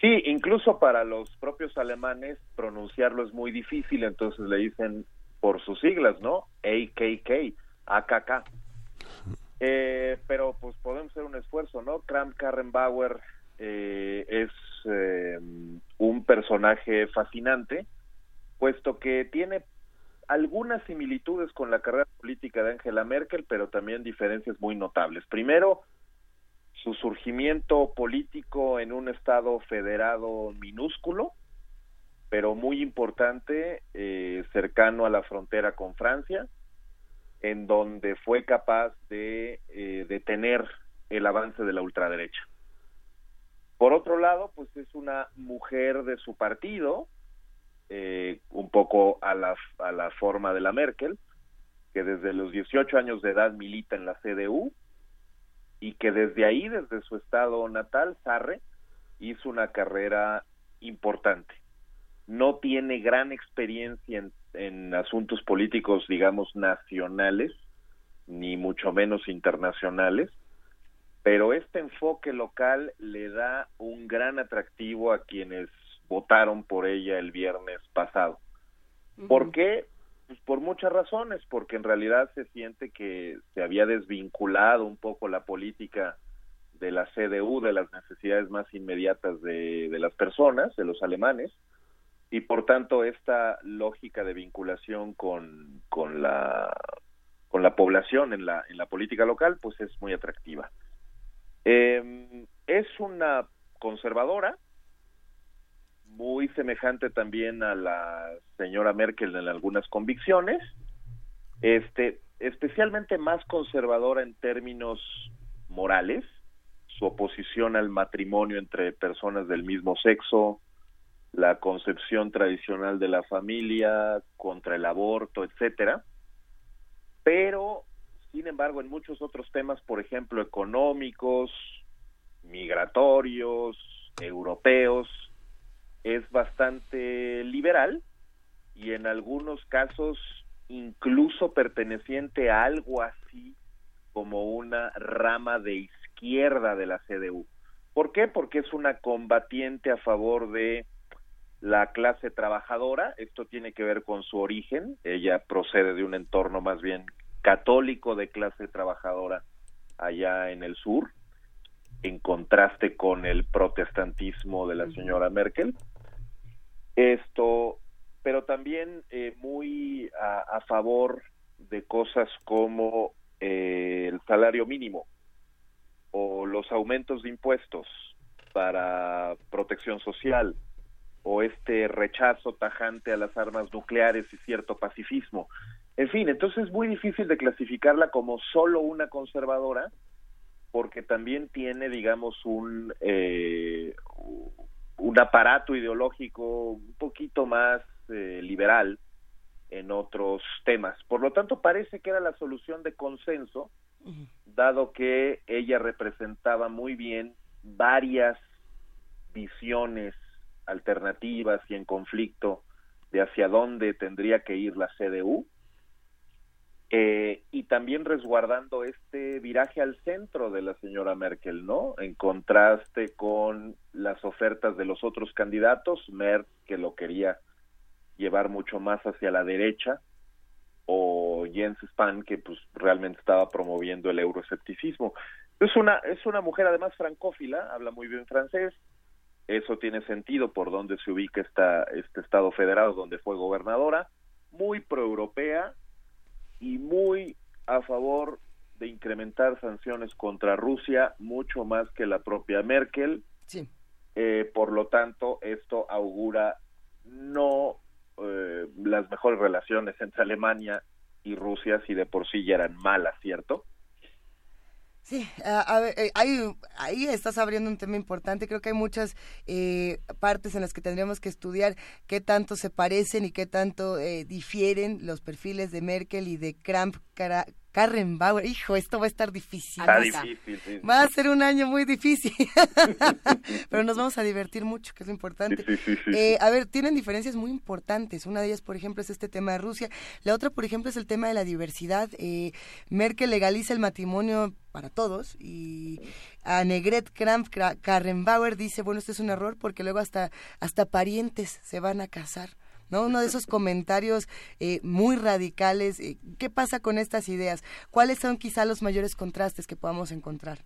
Sí, incluso para los propios alemanes pronunciarlo es muy difícil, entonces le dicen por sus siglas, ¿no? AKK, AKK. Eh, pero pues podemos hacer un esfuerzo, ¿no? Kramp Karrenbauer eh, es eh, un personaje fascinante, puesto que tiene algunas similitudes con la carrera política de Angela Merkel, pero también diferencias muy notables. Primero, su surgimiento político en un estado federado minúsculo, pero muy importante, eh, cercano a la frontera con Francia, en donde fue capaz de eh, detener el avance de la ultraderecha. Por otro lado, pues es una mujer de su partido, eh, un poco a la, a la forma de la Merkel, que desde los 18 años de edad milita en la CDU y que desde ahí, desde su estado natal, Sarre, hizo una carrera importante. No tiene gran experiencia en, en asuntos políticos, digamos, nacionales, ni mucho menos internacionales, pero este enfoque local le da un gran atractivo a quienes votaron por ella el viernes pasado. ¿Por qué? Pues por muchas razones, porque en realidad se siente que se había desvinculado un poco la política de la CDU, de las necesidades más inmediatas de, de las personas, de los alemanes, y por tanto esta lógica de vinculación con, con la con la población en la en la política local pues es muy atractiva Eh, es una conservadora muy semejante también a la señora Merkel en algunas convicciones este especialmente más conservadora en términos morales su oposición al matrimonio entre personas del mismo sexo la concepción tradicional de la familia, contra el aborto, etcétera. Pero, sin embargo, en muchos otros temas, por ejemplo, económicos, migratorios, europeos, es bastante liberal y en algunos casos incluso perteneciente a algo así como una rama de izquierda de la CDU. ¿Por qué? Porque es una combatiente a favor de la clase trabajadora, esto tiene que ver con su origen, ella procede de un entorno más bien católico de clase trabajadora allá en el sur, en contraste con el protestantismo de la señora Merkel. Esto, pero también eh, muy a, a, favor de cosas como eh, el salario mínimo o los aumentos de impuestos para protección social o este rechazo tajante a las armas nucleares y cierto pacifismo. En fin, entonces es muy difícil de clasificarla como solo una conservadora, porque también tiene, digamos, un, eh, un aparato ideológico un poquito más eh, liberal en otros temas. Por lo tanto, parece que era la solución de consenso dado que ella representaba muy bien varias visiones alternativas y en conflicto de hacia dónde tendría que ir la CDU, eh, y también resguardando este viraje al centro de la señora Merkel, ¿no? En contraste con las ofertas de los otros candidatos, Merkel que lo quería llevar mucho más hacia la derecha, o Jens Spahn que pues realmente estaba promoviendo el euroescepticismo. Es una es una mujer además francófila, habla muy bien francés. Eso tiene sentido por donde se ubica esta este estado federado donde fue gobernadora, muy proeuropea y muy a favor de incrementar sanciones contra Rusia mucho más que la propia Merkel. Sí. Eh, por lo tanto, esto augura no eh, las mejores relaciones entre Alemania y Rusia si de por sí ya eran malas, ¿cierto? Sí, eh, ahí, ahí estás abriendo un tema importante. Creo que hay muchas eh, partes en las que tendríamos que estudiar qué tanto se parecen y qué tanto eh, difieren los perfiles de Merkel y de Kramp Kara- Karrenbauer. Hijo, esto va a estar difícil. Está Va a- difícil, sí. Va a ser un año muy difícil, pero nos vamos a divertir mucho, que es lo importante. Sí, Eh, a ver, tienen diferencias muy importantes. Una de ellas, por ejemplo, es este tema de Rusia. La otra, por ejemplo, es el tema de la diversidad. Eh, Merkel legaliza el matrimonio para todos y Annegret Kramp-Karrenbauer dice, bueno, este es un error porque luego hasta, hasta parientes se van a casar. ¿No? Uno de esos comentarios eh, muy radicales. Eh, ¿Qué pasa con estas ideas? ¿Cuáles son quizá los mayores contrastes que podamos encontrar?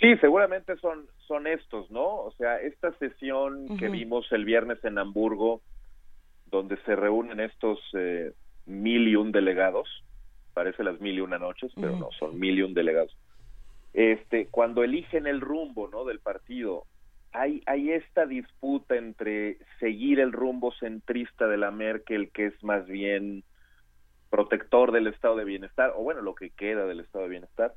Sí, seguramente son, son estos, ¿no? O sea, esta sesión que vimos el viernes en Hamburgo, donde se reúnen estos eh, mil y un delegados, parece las mil y una noches, pero no, son mil y un delegados. Este, cuando eligen el rumbo, ¿no? Del partido, hay, hay esta disputa entre seguir el rumbo centrista de la Merkel, que es más bien protector del estado de bienestar, o bueno, lo que queda del estado de bienestar,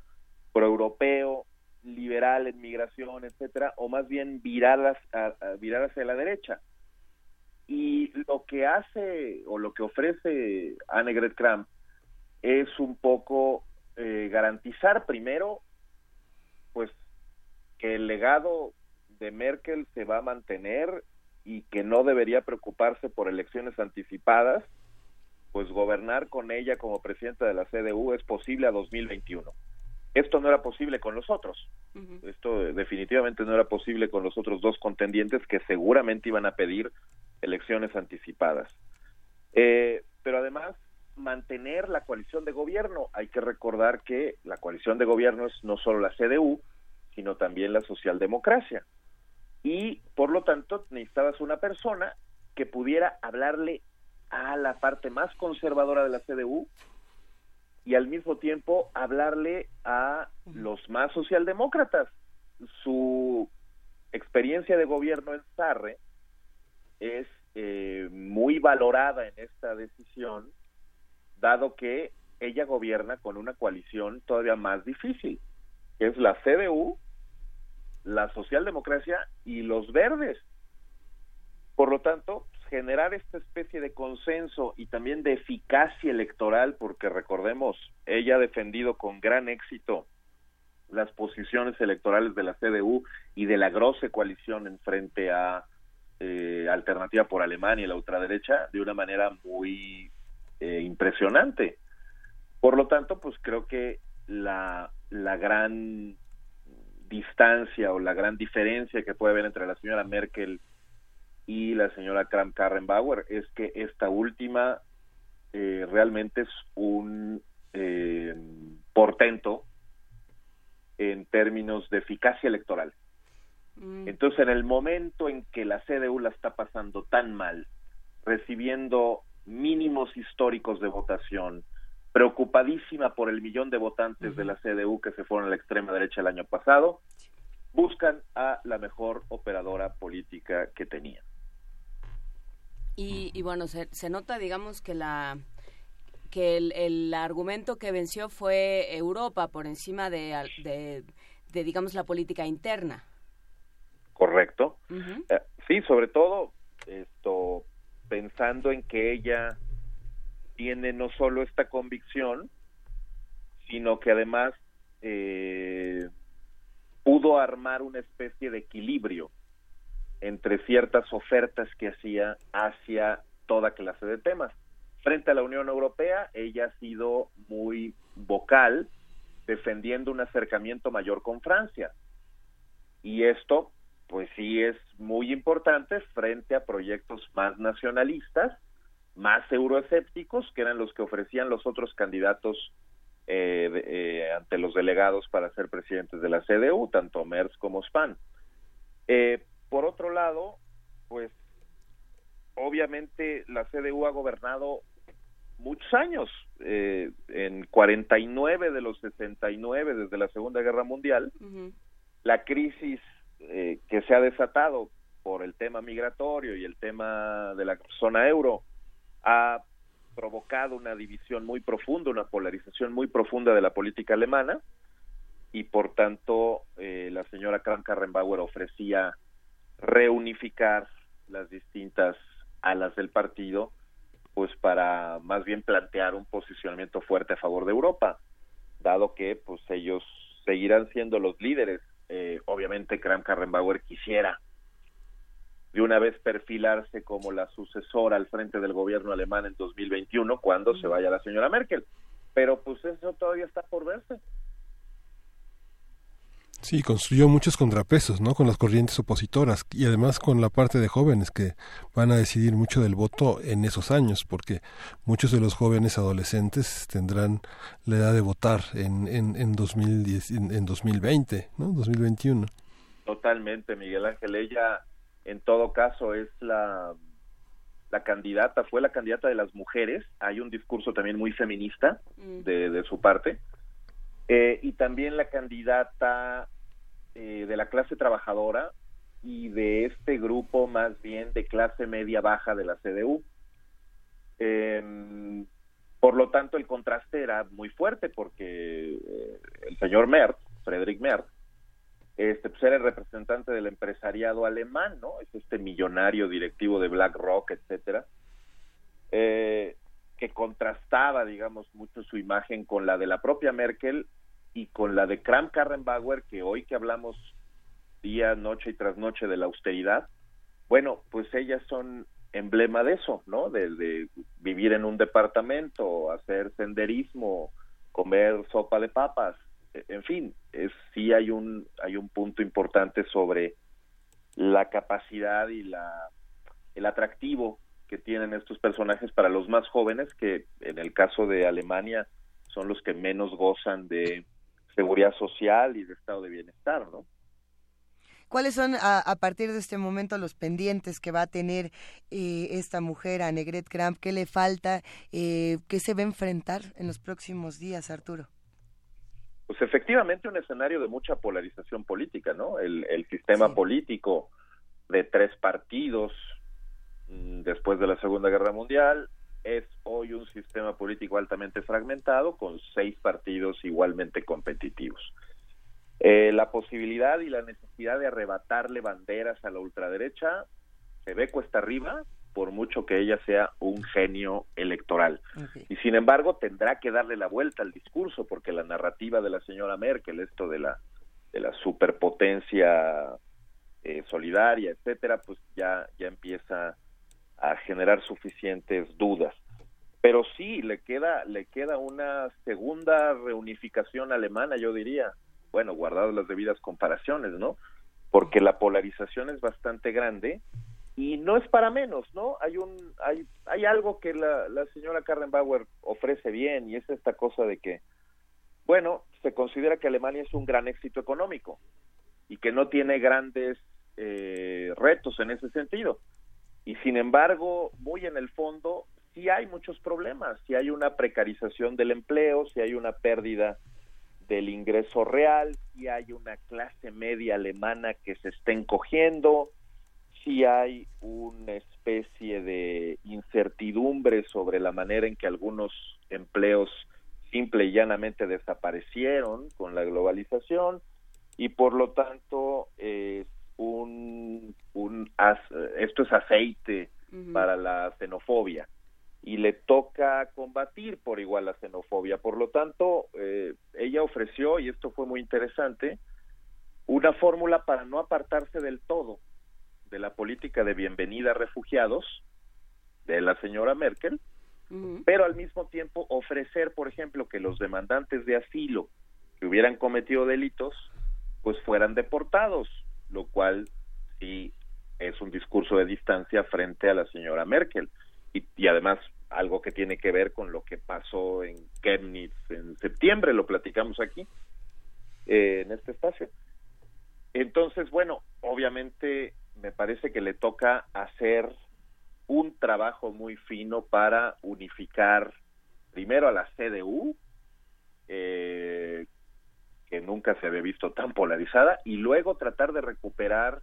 proeuropeo, liberal en migración, etcétera, o más bien viradas a, a- virar hacia la derecha. Y lo que hace o lo que ofrece Annegret Kramp es un poco eh, garantizar primero, pues, que el legado de Merkel se va a mantener y que no debería preocuparse por elecciones anticipadas, pues gobernar con ella como presidenta de la CDU es posible a 2021. Esto no era posible con los otros. Esto eh, definitivamente no era posible con los otros dos contendientes que seguramente iban a pedir elecciones anticipadas. Eh, pero además, mantener la coalición de gobierno. Hay que recordar que la coalición de gobierno es no solo la CDU, sino también la socialdemocracia. Y por lo tanto, necesitabas una persona que pudiera hablarle a la parte más conservadora de la CDU y al mismo tiempo hablarle a los más socialdemócratas. Su experiencia de gobierno en Sarre es eh, muy valorada en esta decisión, dado que ella gobierna con una coalición todavía más difícil, que es la CDU, la socialdemocracia y los verdes. Por lo tanto, generar esta especie de consenso y también de eficacia electoral, porque recordemos, ella ha defendido con gran éxito las posiciones electorales de la CDU y de la grosse coalición en frente a eh, Alternativa por Alemania y la ultraderecha de una manera muy eh, impresionante. Por lo tanto, pues creo que la, la gran distancia o la gran diferencia que puede haber entre la señora Merkel y la señora Kram Karrenbauer es que esta última eh, realmente es un eh, portento en términos de eficacia electoral. Entonces, en el momento en que la CDU la está pasando tan mal, recibiendo mínimos históricos de votación, preocupadísima por el millón de votantes de la CDU que se fueron a la extrema derecha el año pasado, buscan a la mejor operadora política que tenían. Y, y bueno, se, se nota, digamos, que la que el, el argumento que venció fue Europa por encima de, de, de, digamos, la política interna. ¿Correcto? Eh, sí, sobre todo esto pensando en que ella tiene no solo esta convicción, sino que además eh, pudo armar una especie de equilibrio entre ciertas ofertas que hacía hacia toda clase de temas. Frente a la Unión Europea, ella ha sido muy vocal defendiendo un acercamiento mayor con Francia. Y esto, pues sí es muy importante frente a proyectos más nacionalistas, más euroescépticos, que eran los que ofrecían los otros candidatos eh, de- eh, ante los delegados para ser presidentes de la CDU, tanto Merz como Spahn. Eh, por otro lado, pues obviamente la CDU ha gobernado muchos años, eh, en 49 de los 69 desde la Segunda Guerra Mundial, la crisis eh, que se ha desatado por el tema migratorio y el tema de la zona euro ha provocado una división muy profunda, una polarización muy profunda de la política alemana y por tanto eh, la señora Kramp-Karrenbauer ofrecía reunificar las distintas alas del partido pues para más bien plantear un posicionamiento fuerte a favor de Europa dado que pues ellos seguirán siendo los líderes. Eh, obviamente Kramp-Karrenbauer quisiera de una vez perfilarse como la sucesora al frente del gobierno alemán en 2021 cuando se vaya la señora Merkel pero pues eso todavía está por verse Sí, construyó muchos contrapesos, ¿no? Con las corrientes opositoras y además con la parte de jóvenes que van a decidir mucho del voto en esos años, porque muchos de los jóvenes adolescentes tendrán la edad de votar en, en, en, 2010, en, en 2020, ¿no? 2021. Totalmente, Miguel Ángel. Ella, en todo caso, es la, la candidata, fue la candidata de las mujeres. Hay un discurso también muy feminista de, de su parte. Eh, y también la candidata eh, de la clase trabajadora y de este grupo más bien de clase media baja de la CDU. Eh, por lo tanto, el contraste era muy fuerte porque eh, el señor Merz, Friedrich Merz, este, pues era el representante del empresariado alemán, ¿no? Es este millonario directivo de BlackRock, etcétera, eh, que contrastaba, digamos, mucho su imagen con la de la propia Merkel y con la de Kram Karrenbauer, que hoy que hablamos día, noche y tras noche de la austeridad, bueno, pues ellas son emblema de eso, ¿no? De, vivir en un departamento, hacer senderismo, comer sopa de papas, en fin, es, sí hay un hay un punto importante sobre la capacidad y la el atractivo que tienen estos personajes para los más jóvenes que en el caso de Alemania son los que menos gozan de seguridad social y de estado de bienestar, ¿no? ¿Cuáles son a, partir de este momento los pendientes que va a tener eh, esta mujer, a Negret Kramp? ¿Qué le falta? Eh, ¿Qué se va a enfrentar en los próximos días, Arturo? Pues efectivamente un escenario de mucha polarización política, ¿no? El, el sistema político de tres partidos mm, después de la Segunda Guerra Mundial es hoy un sistema político altamente fragmentado con seis partidos igualmente competitivos. Eh, la posibilidad y la necesidad de arrebatarle banderas a la ultraderecha se ve cuesta arriba por mucho que ella sea un genio electoral. Y sin embargo tendrá que darle la vuelta al discurso porque la narrativa de la señora Merkel, esto de la de la superpotencia eh, solidaria, etcétera, pues ya ya empieza a generar suficientes dudas. Pero sí le queda le queda una segunda reunificación alemana, yo diría. Bueno, guardadas las debidas comparaciones, ¿no? Porque la polarización es bastante grande y no es para menos, ¿no? Hay un hay hay algo que la, la señora Karrenbauer ofrece bien y es esta cosa de que bueno, se considera que Alemania es un gran éxito económico y que no tiene grandes eh, retos en ese sentido. Y sin embargo, muy en el fondo, sí hay muchos problemas, sí hay una precarización del empleo, sí hay una pérdida del ingreso real, sí hay una clase media alemana que se está encogiendo, sí hay una especie de incertidumbre sobre la manera en que algunos empleos simple y llanamente desaparecieron con la globalización y por lo tanto es un, un esto es aceite para la xenofobia y le toca combatir por igual la xenofobia. Por lo tanto, eh, ella ofreció, y esto fue muy interesante, una fórmula para no apartarse del todo de la política de bienvenida a refugiados de la señora Merkel, pero al mismo tiempo ofrecer, por ejemplo, que los demandantes de asilo que hubieran cometido delitos, pues fueran deportados, lo cual sí es un discurso de distancia frente a la señora Merkel y, y además algo que tiene que ver con lo que pasó en Chemnitz en septiembre, lo platicamos aquí eh, en este espacio. Entonces, bueno, obviamente me parece que le toca hacer un trabajo muy fino para unificar primero a la CDU, eh, que nunca se había visto tan polarizada, y luego tratar de recuperar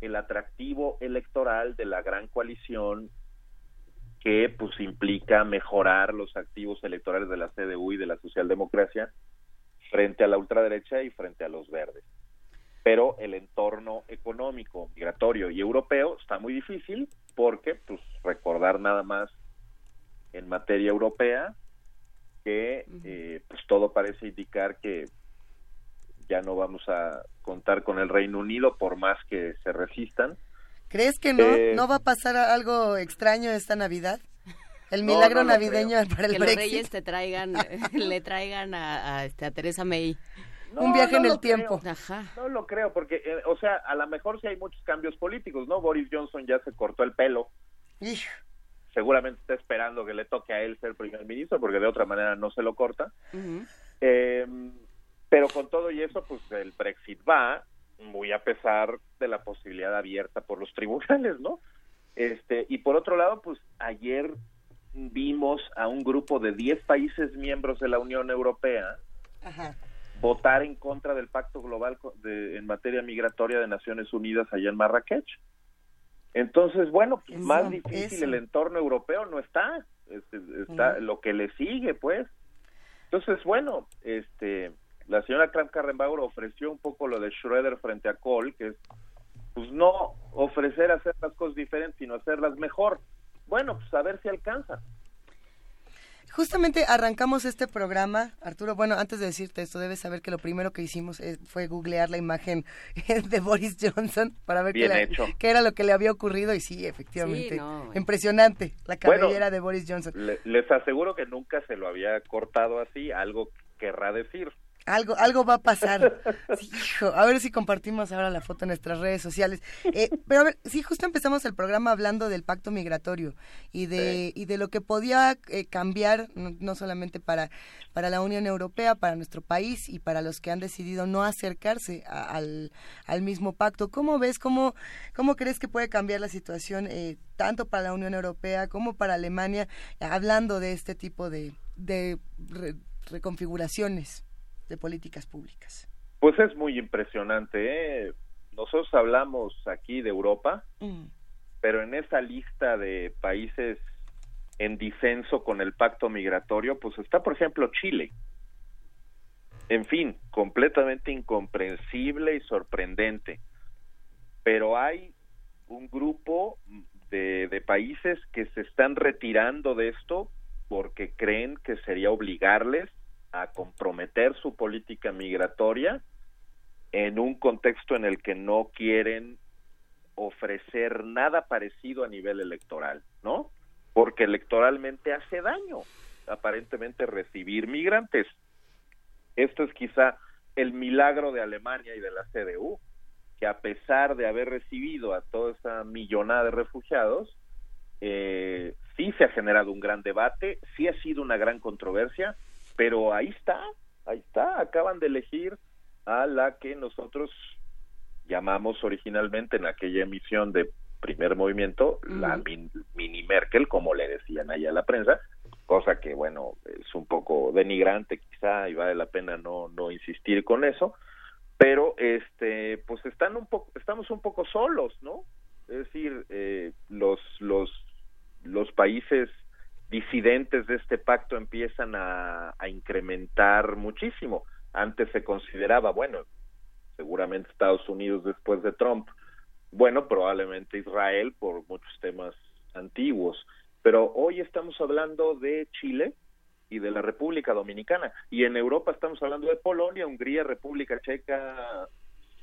el atractivo electoral de la gran coalición que pues implica mejorar los activos electorales de la CDU y de la socialdemocracia frente a la ultraderecha y frente a los verdes. Pero el entorno económico, migratorio y europeo está muy difícil porque, pues, recordar nada más en materia europea que eh, pues todo parece indicar que ya no vamos a contar con el Reino Unido por más que se resistan. ¿Crees que no, Eh, no va a pasar algo extraño esta Navidad? El milagro no navideño creo. para el que los Brexit. reyes te traigan, le traigan a, a, este, a Teresa May. Un viaje en el tiempo. creo. No lo creo, porque, eh, o sea, a lo mejor sí hay muchos cambios políticos, ¿no? Boris Johnson ya se cortó el pelo. Seguramente está esperando que le toque a él ser primer ministro, porque de otra manera no se lo corta. Eh, pero con todo y eso, pues el Brexit va, muy a pesar de la posibilidad abierta por los tribunales, ¿no? Este, y por otro lado, pues ayer vimos a un grupo de 10 países miembros de la Unión Europea votar en contra del pacto global de- en materia migratoria de Naciones Unidas allá en Marrakech. Entonces, bueno, pues, Eso, más difícil eso. el entorno europeo no está, este, está lo que le sigue, pues. Entonces, bueno, este, la señora Kramp Karrenbauer ofreció un poco lo de Schroeder frente a Kohl, que es, pues no ofrecer hacer las cosas diferentes, sino hacerlas mejor. Bueno, pues a ver si alcanza. Justamente arrancamos este programa, Arturo. Bueno, antes de decirte esto, debes saber que lo primero que hicimos eh, fue googlear la imagen de Boris Johnson para ver qué, la- era lo que le había ocurrido. Y sí, efectivamente. Sí, no, bueno. Impresionante la Bueno, cabellera de Boris Johnson. Le- les aseguro que nunca se lo había cortado así, algo querrá decir. Algo, algo va a pasar. Sí, hijo, a ver si compartimos ahora la foto en nuestras redes sociales. Eh, pero a ver, sí, justo empezamos el programa hablando del pacto migratorio y de, y de lo que podía eh, cambiar, no, no solamente para, para la Unión Europea, para nuestro país y para los que han decidido no acercarse a- al, al mismo pacto. ¿Cómo ves, cómo, cómo crees que puede cambiar la situación eh, tanto para la Unión Europea como para Alemania, hablando de este tipo de, de re- reconfiguraciones? De políticas públicas. Pues es muy impresionante. ¿eh? Nosotros hablamos aquí de Europa, pero en esa lista de países en disenso con el pacto migratorio, pues está, por ejemplo, Chile. En fin, completamente incomprensible y sorprendente. Pero hay un grupo de, de países que se están retirando de esto porque creen que sería obligarles a comprometer su política migratoria en un contexto en el que no quieren ofrecer nada parecido a nivel electoral, ¿no? Porque electoralmente hace daño, aparentemente, recibir migrantes. Esto es quizá el milagro de Alemania y de la CDU, que a pesar de haber recibido a toda esa millonada de refugiados, eh, sí se ha generado un gran debate, sí ha sido una gran controversia, pero ahí está, ahí está, acaban de elegir a la que nosotros llamamos originalmente en aquella emisión de primer movimiento la min- mini Merkel, como le decían allá a la prensa, cosa que bueno, es un poco denigrante quizá y vale la pena no, no insistir con eso, pero este pues están un poco, estamos un poco solos, ¿no? Es decir, eh, los, los, los países disidentes de este pacto empiezan a, incrementar muchísimo. Antes se consideraba, bueno, seguramente Estados Unidos después de Trump, bueno, probablemente Israel por muchos temas antiguos, Pero hoy estamos hablando de Chile y de la República Dominicana. Y en Europa estamos hablando de Polonia, Hungría, República Checa,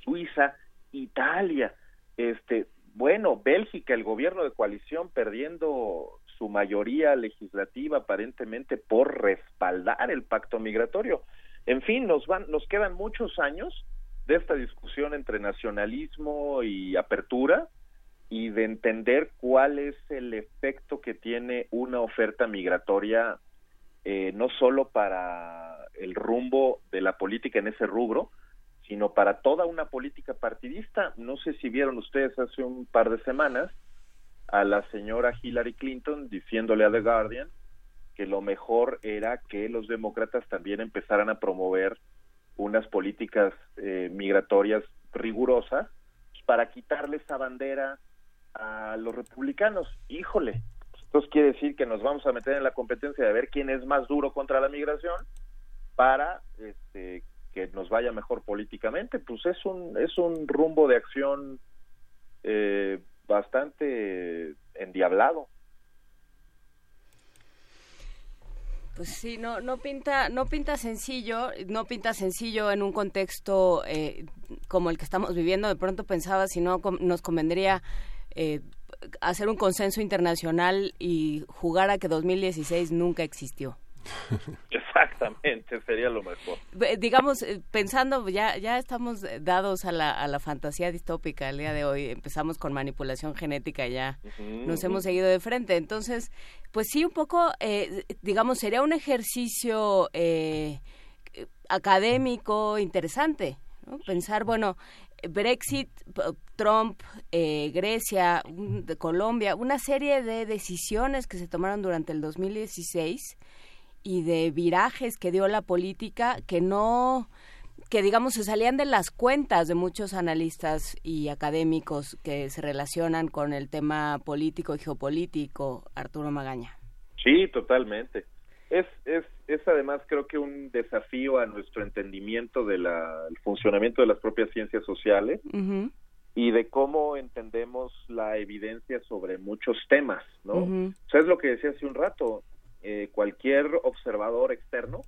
Suiza, Italia. Este, bueno, Bélgica, el gobierno de coalición perdiendo su mayoría legislativa aparentemente por respaldar el pacto migratorio. En fin, nos van nos quedan muchos años de esta discusión entre nacionalismo y apertura y de entender cuál es el efecto que tiene una oferta migratoria eh, no solo para el rumbo de la política en ese rubro, sino para toda una política partidista. No sé si vieron ustedes hace un par de semanas a la señora Hillary Clinton diciéndole a The Guardian que lo mejor era que los demócratas también empezaran a promover unas políticas eh, migratorias rigurosas para quitarle esa bandera a los republicanos. Híjole, entonces quiere decir que nos vamos a meter en la competencia de ver quién es más duro contra la migración para este, que nos vaya mejor políticamente. Pues es un es un rumbo de acción eh, bastante endiablado. Pues sí, no, no pinta, no pinta sencillo, no pinta sencillo en un contexto eh, como el que estamos viviendo. De pronto pensaba si no nos convendría eh, hacer un consenso internacional y jugar a que 2016 nunca existió. Exactamente, sería lo mejor. Digamos, eh, pensando, ya, ya estamos dados a la, a la fantasía distópica el día de hoy. Empezamos con manipulación genética, ya nos hemos seguido de frente. Entonces, pues sí, un poco, eh, digamos, sería un ejercicio eh, académico interesante, ¿no? Pensar, bueno, Brexit, Trump, eh, Grecia, un- de Colombia, una serie de decisiones que se tomaron durante el 2016 y de virajes que dio la política que no que digamos se salían de las cuentas de muchos analistas y académicos que se relacionan con el tema político y geopolítico, Arturo Magaña. Sí, totalmente. Es, es, es además creo que un desafío a nuestro entendimiento del funcionamiento de las propias ciencias sociales y de cómo entendemos la evidencia sobre muchos temas, ¿no? ujú. O sea, es lo que decía hace un rato, eh, cualquier observador externo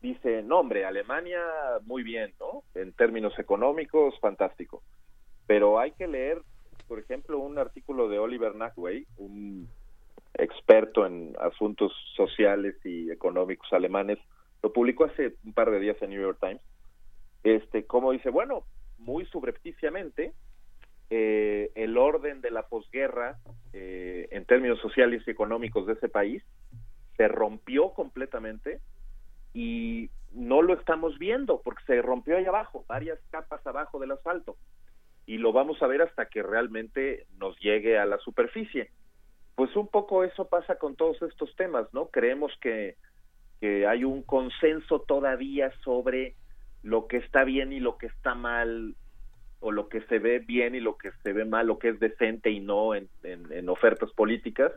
dice, no hombre, Alemania muy bien, ¿no? En términos económicos, fantástico. Pero hay que leer, por ejemplo, un artículo de Oliver Nackway, un experto en asuntos sociales y económicos alemanes, lo publicó hace un par de días en New York Times, este, como dice, bueno, muy subrepticiamente, eh, el orden de la posguerra eh, en términos sociales y económicos de ese país se rompió completamente y no lo estamos viendo porque se rompió ahí abajo, varias capas abajo del asfalto y lo vamos a ver hasta que realmente nos llegue a la superficie. Pues un poco eso pasa con todos estos temas, ¿no? Creemos que, que hay un consenso todavía sobre lo que está bien y lo que está mal o lo que se ve bien y lo que se ve mal, lo que es decente y no en, en, en ofertas políticas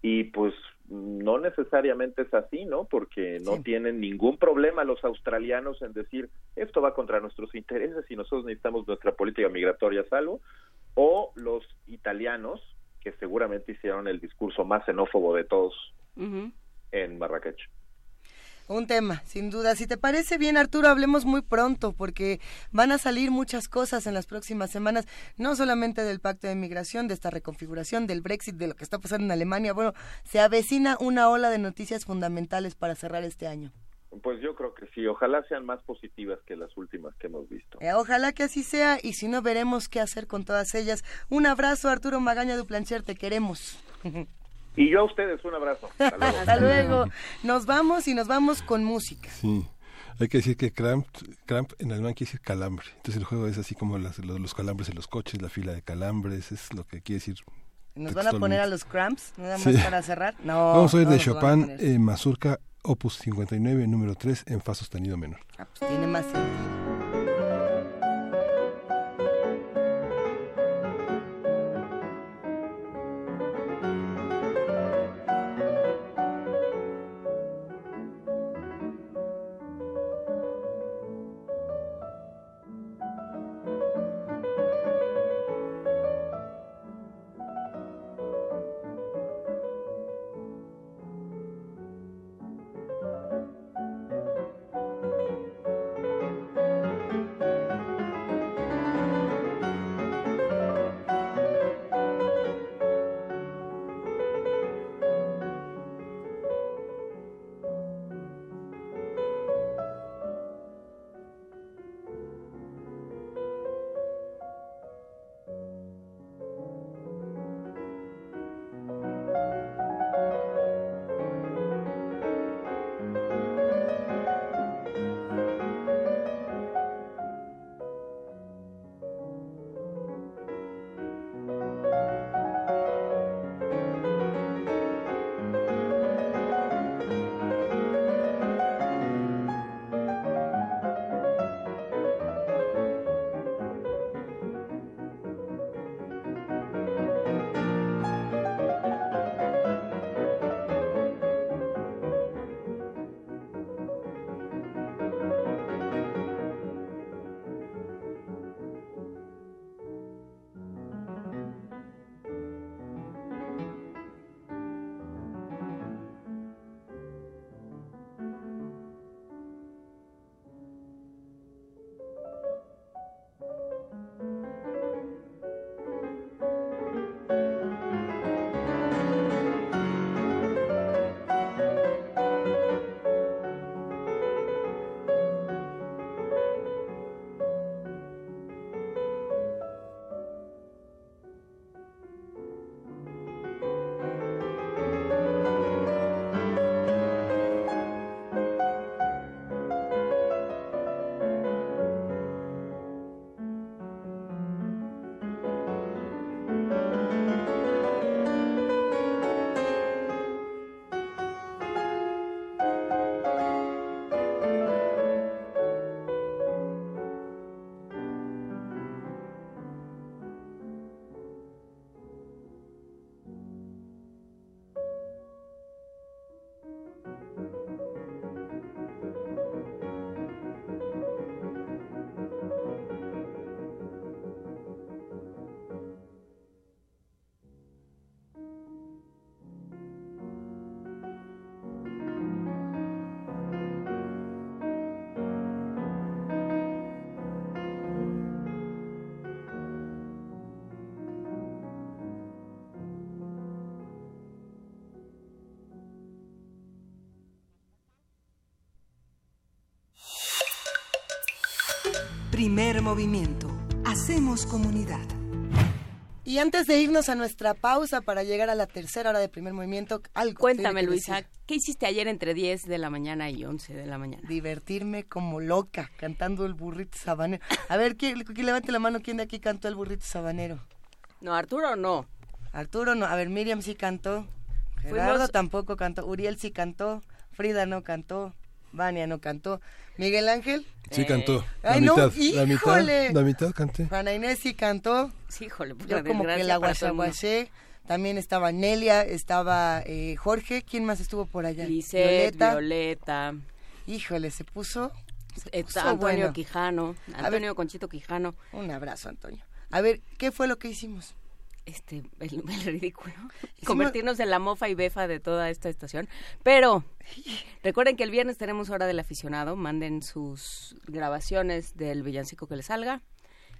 y pues no necesariamente es así, ¿no? Porque no tienen ningún problema los australianos en decir esto va contra nuestros intereses y nosotros necesitamos nuestra política migratoria a salvo, o los italianos que seguramente hicieron el discurso más xenófobo de todos en Marrakech. Un tema, sin duda. Si te parece bien, Arturo, hablemos muy pronto porque van a salir muchas cosas en las próximas semanas, no solamente del pacto de migración, de esta reconfiguración, del Brexit, de lo que está pasando en Alemania. Bueno, se avecina una ola de noticias fundamentales para cerrar este año. Pues yo creo que sí, ojalá sean más positivas que las últimas que hemos visto. Eh, ojalá que así sea y si no, veremos qué hacer con todas ellas. Un abrazo, Arturo Magaña Duplancher, te queremos. Y yo a ustedes un abrazo. Hasta luego. Hasta luego. Nos vamos y nos vamos con música. Sí. Hay que decir que cramp, cramp en alemán quiere decir calambre. Entonces el juego es así como las- los, los calambres en los coches, la fila de calambres, es lo que quiere decir. ¿Nos van a poner a los cramps? Nada más Sí. para cerrar. No. Vamos a oír no de Chopin, eh, Mazurka, opus 59, número 3, en fa sostenido menor. Ah, pues tiene más sentido. Primer movimiento. Hacemos comunidad. Y antes de irnos a nuestra pausa para llegar a la tercera hora de primer movimiento, algo Cuéntame, Luisa, decir. ¿qué hiciste ayer entre 10 de la mañana y 11 de la mañana? Divertirme como loca cantando el burrito sabanero. A ver, ¿quién, quién levante la mano? ¿Quién de aquí cantó el burrito sabanero? No, Arturo no. Arturo no. A ver, Miriam sí cantó. Gerardo Fuimos- tampoco cantó. Uriel sí cantó. Frida no cantó. Vania no cantó. Miguel Ángel. Sí, cantó. La Ay, no, mitad, la mitad, la mitad canté. Juana Inés sí cantó. Sí, híjole, pues, Yo la como que la guachaguaché. También estaba Nelia, estaba eh, Jorge. ¿Quién más estuvo por allá? Lisette, Violeta. Híjole, se puso... se puso Antonio bueno. Quijano, ver, Antonio Conchito Quijano. Un abrazo, Antonio. A ver, ¿qué fue lo que hicimos? Este, el, el ridículo. Convertirnos en la mofa y befa de toda esta estación. Pero recuerden que el viernes tenemos hora del aficionado. Manden sus grabaciones del villancico que les salga,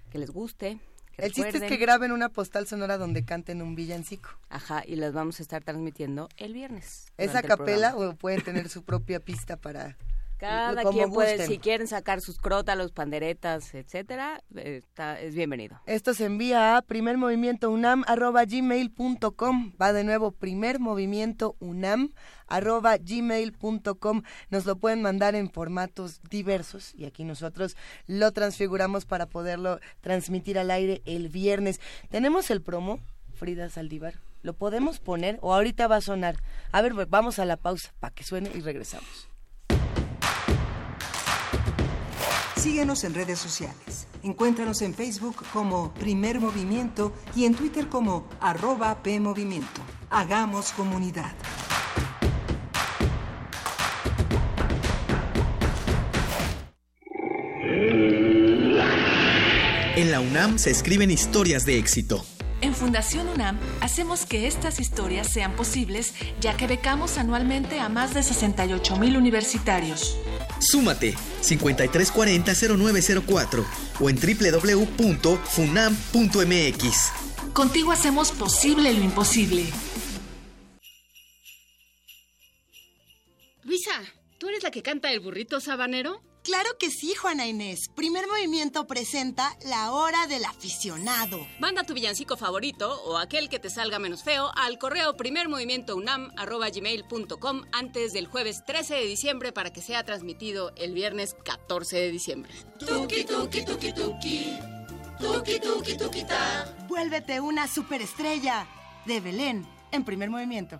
que les guste. que El chiste es que graben una postal sonora donde canten un villancico. Ajá, y las vamos a estar transmitiendo el viernes. ¿Esa capela o pueden tener su propia pista para... Cada como quien puede, gusten? si quieren sacar sus crótalos, panderetas, etcétera, está, es bienvenido. Esto se envía a primermovimientounam.gmail.com. Va de nuevo, primermovimientounam.gmail.com. Nos lo pueden mandar en formatos diversos y aquí nosotros lo transfiguramos para poderlo transmitir al aire el viernes. Tenemos el promo, Frida Saldívar. ¿Lo podemos poner o ahorita va a sonar? A ver, vamos a la pausa para que suene y regresamos. Síguenos en redes sociales. Encuéntranos en Facebook como Primer Movimiento y en Twitter como arroba PMovimiento. Hagamos comunidad. En la UNAM se escriben historias de éxito. En Fundación UNAM hacemos que estas historias sean posibles, ya que becamos anualmente a más de 68 mil universitarios. Súmate 5340-0904 o en www.funam.mx. Contigo hacemos posible lo imposible. Luisa, ¿tú eres la que canta el burrito sabanero? Claro que sí, Juana Inés. Primer movimiento presenta La Hora del Aficionado. Manda tu villancico favorito o aquel que te salga menos feo al correo primermovimientounam.gmail.com antes del jueves 13 de diciembre para que sea transmitido el viernes 14 de diciembre. Tuki, tuki, tuki, tuki. Tuki, tuki, tuki, ta. Vuélvete una superestrella. De Belén, en primer movimiento.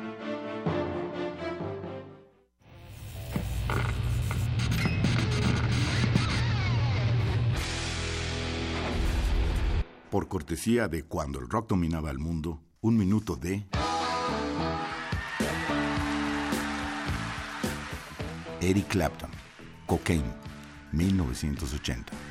Por cortesía de Cuando el rock dominaba el mundo, un minuto de... Eric Clapton, Cocaine, 1980.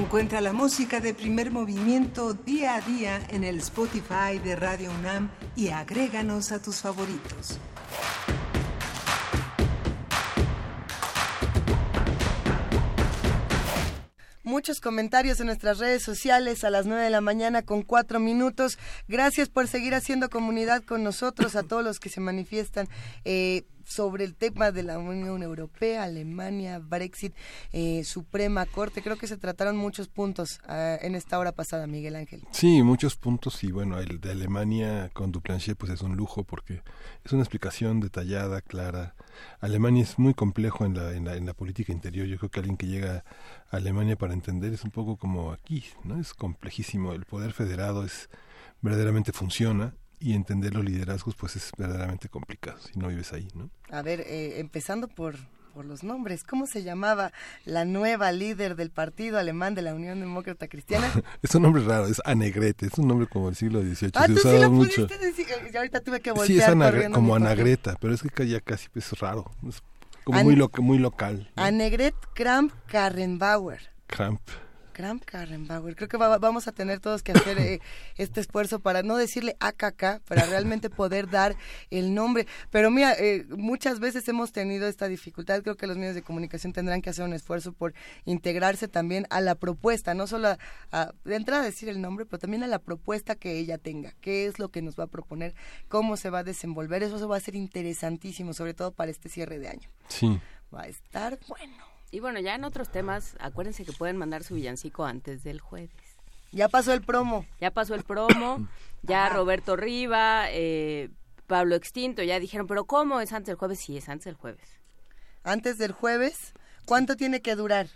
Encuentra la música de primer movimiento día a día en el Spotify de Radio UNAM y agréganos a tus favoritos. Muchos comentarios en nuestras redes sociales a las 9 de la mañana con cuatro minutos. Gracias por seguir haciendo comunidad con nosotros, a todos los que se manifiestan eh, sobre el tema de la Unión Europea, Alemania, Brexit, eh, Suprema Corte. Creo que se trataron muchos puntos ah, en esta hora pasada, Miguel Ángel. Sí, muchos puntos y bueno, el de Alemania con Duplancher pues es un lujo porque es una explicación detallada, clara. Alemania es muy complejo en la, en la, en la política interior. Yo creo que alguien que llega a Alemania para entender es un poco como aquí, ¿no? Es complejísimo. El poder federado es verdaderamente funciona y entender los liderazgos pues es verdaderamente complicado si no vives ahí, ¿no? A ver, eh, empezando por, por los nombres, ¿cómo se llamaba la nueva líder del partido alemán de la Unión Demócrata Cristiana? es un nombre raro, es Anegrete, es un nombre como del siglo XVIII, ah, se tú sí lo mucho. pudiste decir, y ahorita tuve que voltear Sí, es Anagre- como. Anagreta, pero es que ya casi es raro, es como An- muy, loca, muy local. ¿no? Annegret Kramp Karrenbauer. Kramp. Kramp Karrenbauer. Creo que va- vamos a tener todos que hacer eh, este esfuerzo para no decirle AKK, para realmente poder dar el nombre. Pero mira, eh, muchas veces hemos tenido esta dificultad. Creo que los medios de comunicación tendrán que hacer un esfuerzo por integrarse también a la propuesta, no solo a, a- de entrada a decir el nombre, pero también a la propuesta que ella tenga. ¿Qué es lo que nos va a proponer? ¿Cómo se va a desenvolver? Eso va a ser interesantísimo, sobre todo para este cierre de año. Sí. Va a estar bueno. Y bueno, ya en otros temas, acuérdense que pueden mandar su villancico antes del jueves. Ya pasó el promo. Ya pasó el promo, ya Roberto Riva, eh, Pablo Extinto, ya dijeron, pero ¿cómo es antes del jueves? Sí, es antes del jueves. Antes del jueves, ¿cuánto tiene que durar?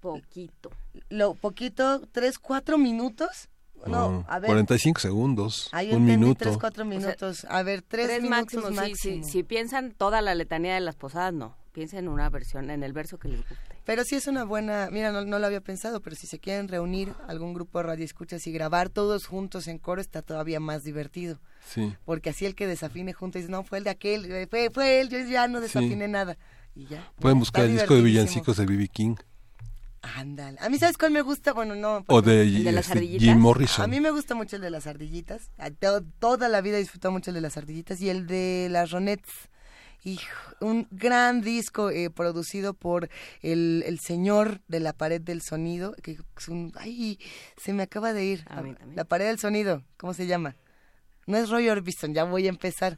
Poquito. Lo poquito, tres, cuatro minutos. No, No, a ver. 45 segundos, Ahí un entendí minuto. tres, cuatro minutos. a ver, tres, Tres minutos máximo, máximo. sí, sí. Si piensan toda la letanía de las posadas, no. Piensen en una versión, en el verso que les guste. Pero sí es una buena, mira, no, no lo había pensado, pero si se quieren reunir algún grupo de radioescuchas y grabar todos juntos en coro, está todavía más divertido. Sí. Porque así el que desafine junto dice, no, fue el de aquel, eh, fue, fue él, yo ya no desafiné nada. Y ya. Pueden buscar el disco de villancicos de B.B. King Ándale. A mí, ¿sabes cuál me gusta? Bueno, no. o de, ¿El de las este, ardillitas? Jim Morrison. A mí me gusta mucho el de las ardillitas. A to- toda la vida he disfrutado mucho el de las ardillitas y el de las ronettes. Hijo, un gran disco eh, producido por el, el señor de la pared del sonido. Que es un, ay, se me acaba de ir. La pared del sonido, ¿cómo se llama? No es Roy Orbison, ya voy a empezar.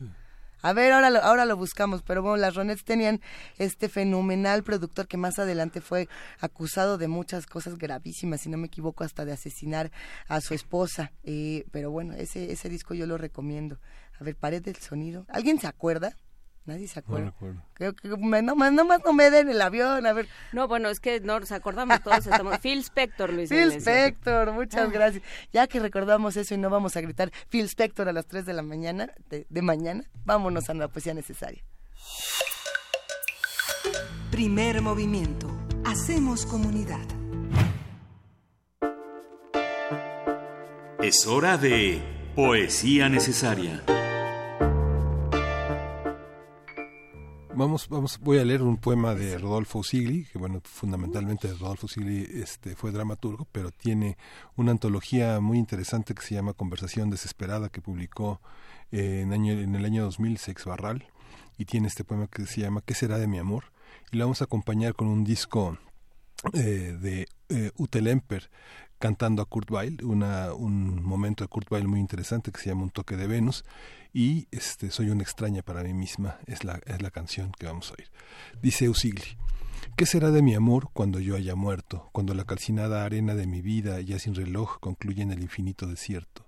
A ver, ahora lo, ahora lo buscamos, pero bueno, las Ronettes tenían este fenomenal productor que más adelante fue acusado de muchas cosas gravísimas, si no me equivoco, hasta de asesinar a su esposa. Eh, pero bueno, ese, ese disco yo lo recomiendo. A ver, Pared del Sonido. ¿Alguien se acuerda? Nadie se acuerda. recuerdo. Creo que me, no, más- no no me den el avión, a ver. No, bueno, es que nos acordamos todos, estamos... Phil Spector, Luis. Phil Iglesias. Spector, muchas Ah. gracias. Ya que recordamos eso y no vamos a gritar Phil Spector a las 3 de la mañana, de, de mañana, vámonos a la poesía necesaria. Primer movimiento. Hacemos comunidad. Es hora de Poesía Necesaria. Vamos, vamos, voy a leer un poema de Rodolfo Sigli, que bueno, fundamentalmente Rodolfo Sigli este, fue dramaturgo, pero tiene una antología muy interesante que se llama Conversación Desesperada, que publicó eh, en, el año 2000 Sex Barral, y tiene este poema que se llama ¿Qué será de mi amor? Y lo vamos a acompañar con un disco eh, de eh, Ute Lemper cantando a Kurt Weill, una, un momento de Kurt Weill muy interesante que se llama Un toque de Venus y este Soy una extraña para mí misma es la, es la canción que vamos a oír. Dice Usigli, ¿qué será de mi amor cuando yo haya muerto, cuando la calcinada arena de mi vida ya sin reloj concluye en el infinito desierto?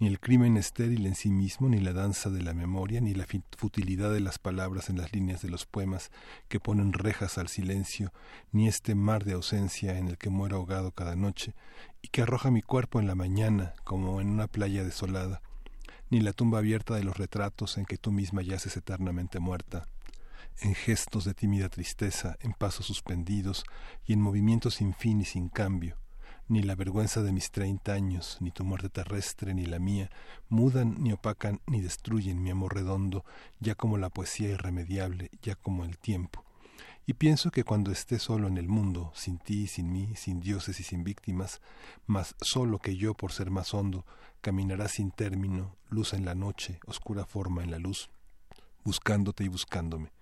Ni el crimen estéril en sí mismo, ni la danza de la memoria, ni la futilidad de las palabras en las líneas de los poemas que ponen rejas al silencio, ni este mar de ausencia en el que muero ahogado cada noche y que arroja mi cuerpo en la mañana como en una playa desolada, ni la tumba abierta de los retratos en que tú misma yaces eternamente muerta, en gestos de tímida tristeza, en pasos suspendidos y en movimientos sin fin y sin cambio, ni la vergüenza de mis treinta años, ni tu muerte terrestre, ni la mía, mudan, ni opacan, ni destruyen mi amor redondo, ya como la poesía irremediable, ya como el tiempo. Y pienso que cuando esté solo en el mundo, sin ti, sin mí, sin dioses y sin víctimas, más solo que yo por ser más hondo, caminará sin término, luz en la noche, oscura forma en la luz, buscándote y buscándome.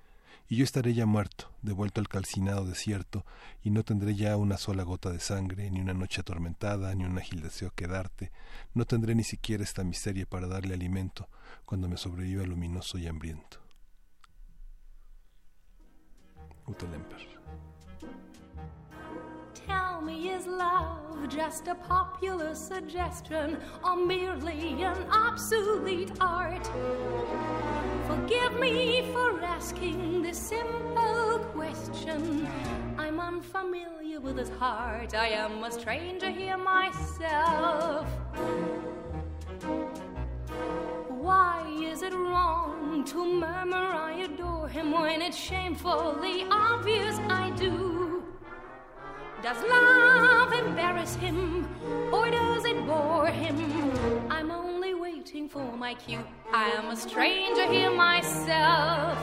Y yo estaré ya muerto, devuelto al calcinado desierto, y no tendré ya una sola gota de sangre, ni una noche atormentada, ni un ágil deseo que darte, no tendré ni siquiera esta miseria para darle alimento, cuando me sobreviva luminoso y hambriento. Me, is love just a popular suggestion or merely an obsolete art? Forgive me for asking this simple question. I'm unfamiliar with his heart. I am a stranger here myself. Why is it wrong to murmur I adore him when it's shamefully obvious I do? Does love embarrass him or does it bore him? I'm only waiting for my cue. I am a stranger here myself.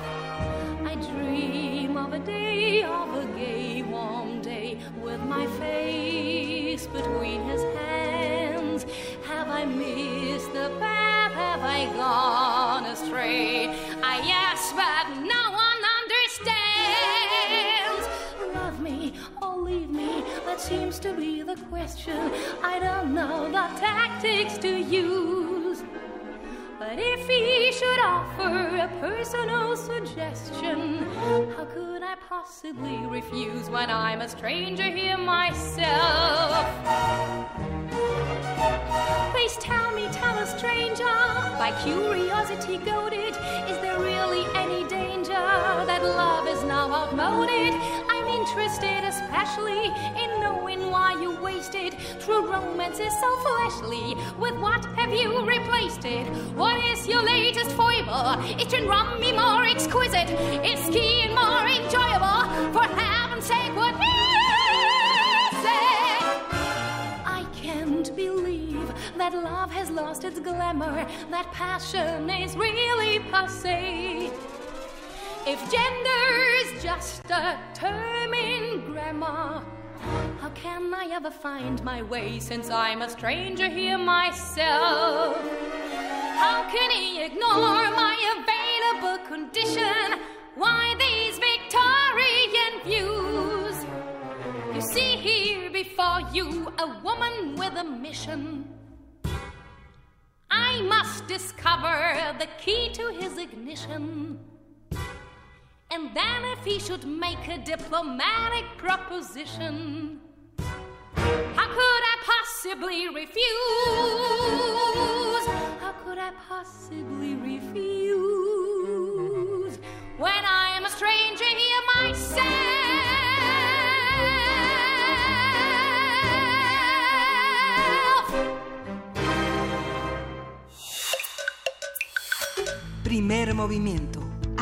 I dream of a day, of a gay, warm day with my face between his hands. Have I missed the path? Have I gone astray? I yes, but no that seems to be the question. I don't know the tactics to use. But if he should offer a personal suggestion, how could I possibly refuse when I'm a stranger here myself? Please tell me, tell a stranger, by curiosity goaded, is there really any danger that love is now outmoded? I'm interested especially in knowing why you wasted true romance is so fleshly. With what have you replaced it? What is your latest foible? It can run me more exquisite, it's skiing more enjoyable. For heaven's sake, what is it? I can't believe that love has lost its glamour, that passion is really passe. If gender is just a term in grammar, how can I ever find my way since I'm a stranger here myself? How can he ignore my available condition? Why these Victorian views? You see here before you a woman with a mission. I must discover the key to his ignition. And then, if he should make a diplomatic proposition, how could I possibly refuse? How could I possibly refuse when I am a stranger here myself? Primer movimiento.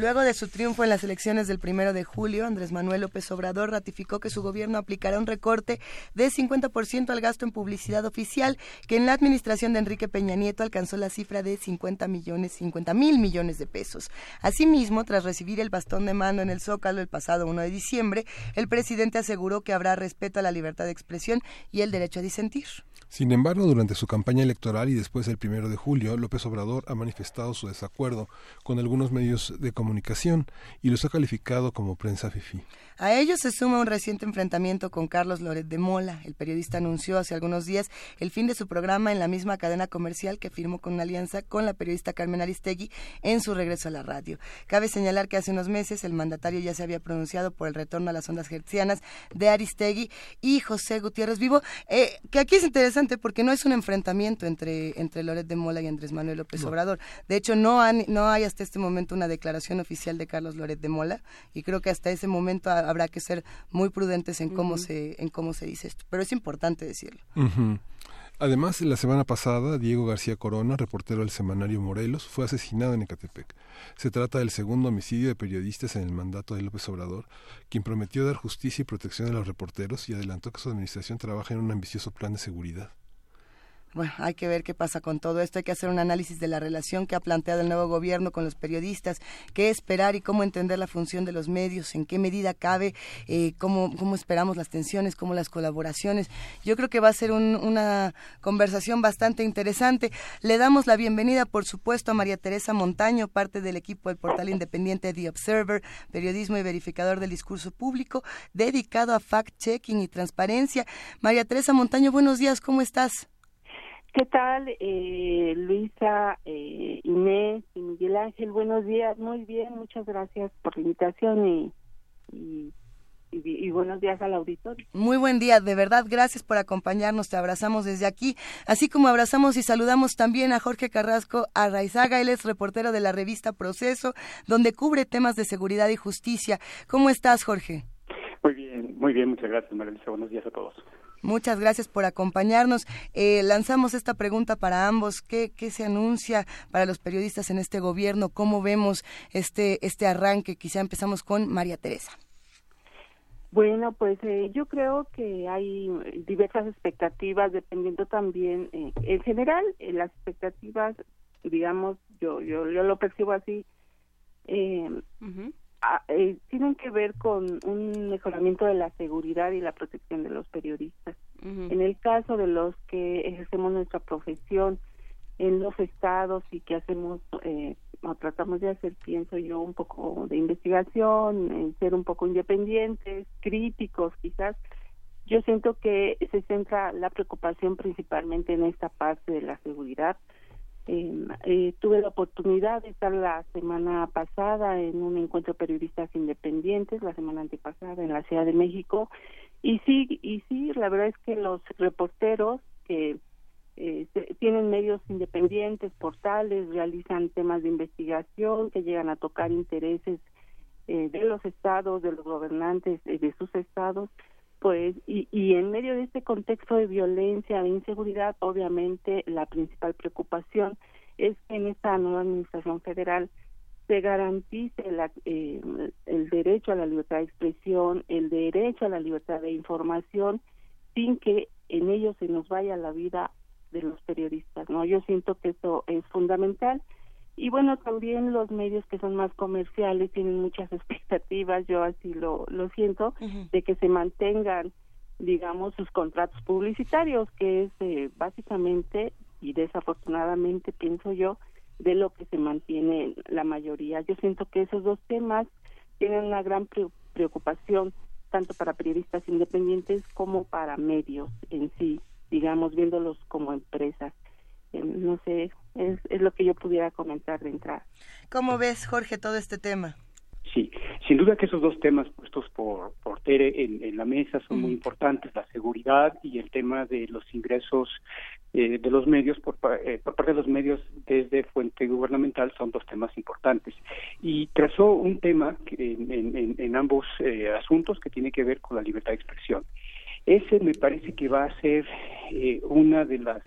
Luego de su triunfo en las elecciones del primero de julio, Andrés Manuel López Obrador ratificó que su gobierno aplicará un recorte de 50% al gasto en publicidad oficial, que en la administración de Enrique Peña Nieto alcanzó la cifra de 50 millones, 50 mil millones de pesos. Asimismo, tras recibir el bastón de mando en el Zócalo el pasado 1 de diciembre, el presidente aseguró que habrá respeto a la libertad de expresión y el derecho a disentir. Sin embargo, durante su campaña electoral y después del primero de julio, López Obrador ha manifestado su desacuerdo con algunos medios de comunicación y los ha calificado como prensa fifí. A ello se suma un reciente enfrentamiento con Carlos Loret de Mola. El periodista anunció hace algunos días el fin de su programa en la misma cadena comercial que firmó con una alianza con la periodista Carmen Aristegui en su regreso a la radio. Cabe señalar que hace unos meses el mandatario ya se había pronunciado por el retorno a las ondas hertzianas de Aristegui y José Gutiérrez Vivo, eh, que aquí es interesante porque no es un enfrentamiento entre, entre Loret de Mola y Andrés Manuel López No. Obrador. De hecho, no, han- no hay hasta este momento una declaración oficial de Carlos Loret de Mola y creo que hasta ese momento habrá que ser muy prudentes en cómo se en cómo se dice esto, pero es importante decirlo. Además, la semana pasada, Diego García Corona, reportero del semanario Morelos, fue asesinado en Ecatepec. Se trata del segundo homicidio de periodistas en el mandato de López Obrador, quien prometió dar justicia y protección a los reporteros y adelantó que su administración trabaja en un ambicioso plan de seguridad. Bueno, hay que ver qué pasa con todo esto. Hay que hacer un análisis de la relación que ha planteado el nuevo gobierno con los periodistas, qué esperar y cómo entender la función de los medios, en qué medida cabe, eh, cómo, cómo esperamos las tensiones, cómo las colaboraciones. Yo creo que va a ser un- una conversación bastante interesante. Le damos la bienvenida, por supuesto, a María Teresa Montaño, parte del equipo del portal independiente The Observer, periodismo y verificador del discurso público, dedicado a fact-checking y transparencia. María Teresa Montaño, buenos días, ¿cómo estás? ¿Qué tal, eh, Luisa, eh, Inés y Miguel Ángel? Buenos días, muy bien, muchas gracias por la invitación y, y, y- y buenos días al auditorio. Muy buen día, de verdad, gracias por acompañarnos, te abrazamos desde aquí, así como abrazamos y saludamos también a Jorge Carrasco Arraizaga, él es reportero de la revista Proceso, donde cubre temas de seguridad y justicia. ¿Cómo estás, Jorge? Muy bien, muy bien, muchas gracias, María Luisa. Buenos días a todos. Muchas gracias por acompañarnos. Eh, lanzamos esta pregunta para ambos. ¿Qué, ¿Qué se anuncia para los periodistas en este gobierno? ¿Cómo vemos este, este arranque? Quizá empezamos con María Teresa. Bueno, pues eh, yo creo que hay diversas expectativas, dependiendo también, eh, en general, eh, las expectativas, digamos, yo, yo, yo lo percibo así, eh, a- eh, tienen que ver con un mejoramiento de la seguridad y la protección de los periodistas. En el caso de los que ejercemos nuestra profesión en los estados y que hacemos eh, o tratamos de hacer, pienso yo, un poco de investigación, en ser un poco independientes, críticos quizás, yo siento que se centra la preocupación principalmente en esta parte de la seguridad. Eh, eh, tuve la oportunidad de estar la semana pasada en un encuentro de periodistas independientes, la semana antepasada en la Ciudad de México, y sí, y sí, la verdad es que los reporteros que eh, tienen medios independientes, portales, realizan temas de investigación que llegan a tocar intereses eh, de los estados, de los gobernantes eh, de sus estados, pues, y, y en medio de este contexto de violencia, de inseguridad, obviamente la principal preocupación es que en esta nueva administración federal se garantice la- eh, el derecho a la libertad de expresión, el derecho a la libertad de información, sin que en ello se nos vaya la vida de los periodistas, ¿no? Yo siento que eso es fundamental. Y bueno, también los medios que son más comerciales tienen muchas expectativas, yo así lo, lo siento, de que se mantengan, digamos, sus contratos publicitarios, que es eh, básicamente y desafortunadamente, pienso yo, de lo que se mantiene la mayoría. Yo siento que esos dos temas tienen una gran pre- preocupación tanto para periodistas independientes como para medios en sí, digamos, viéndolos como empresas. Eh, no sé, es, es lo que yo pudiera comentar de entrada. ¿Cómo ves, Jorge, todo este tema? Sí, sin duda que esos dos temas puestos por, por Tere en, en la mesa son muy importantes, la seguridad y el tema de los ingresos eh, de los medios por, pa- eh, por parte de los medios desde fuente gubernamental son dos temas importantes. Y trazó un tema que en, en- en- en ambos eh, asuntos que tiene que ver con la libertad de expresión. Ese me parece que va a ser eh, una de las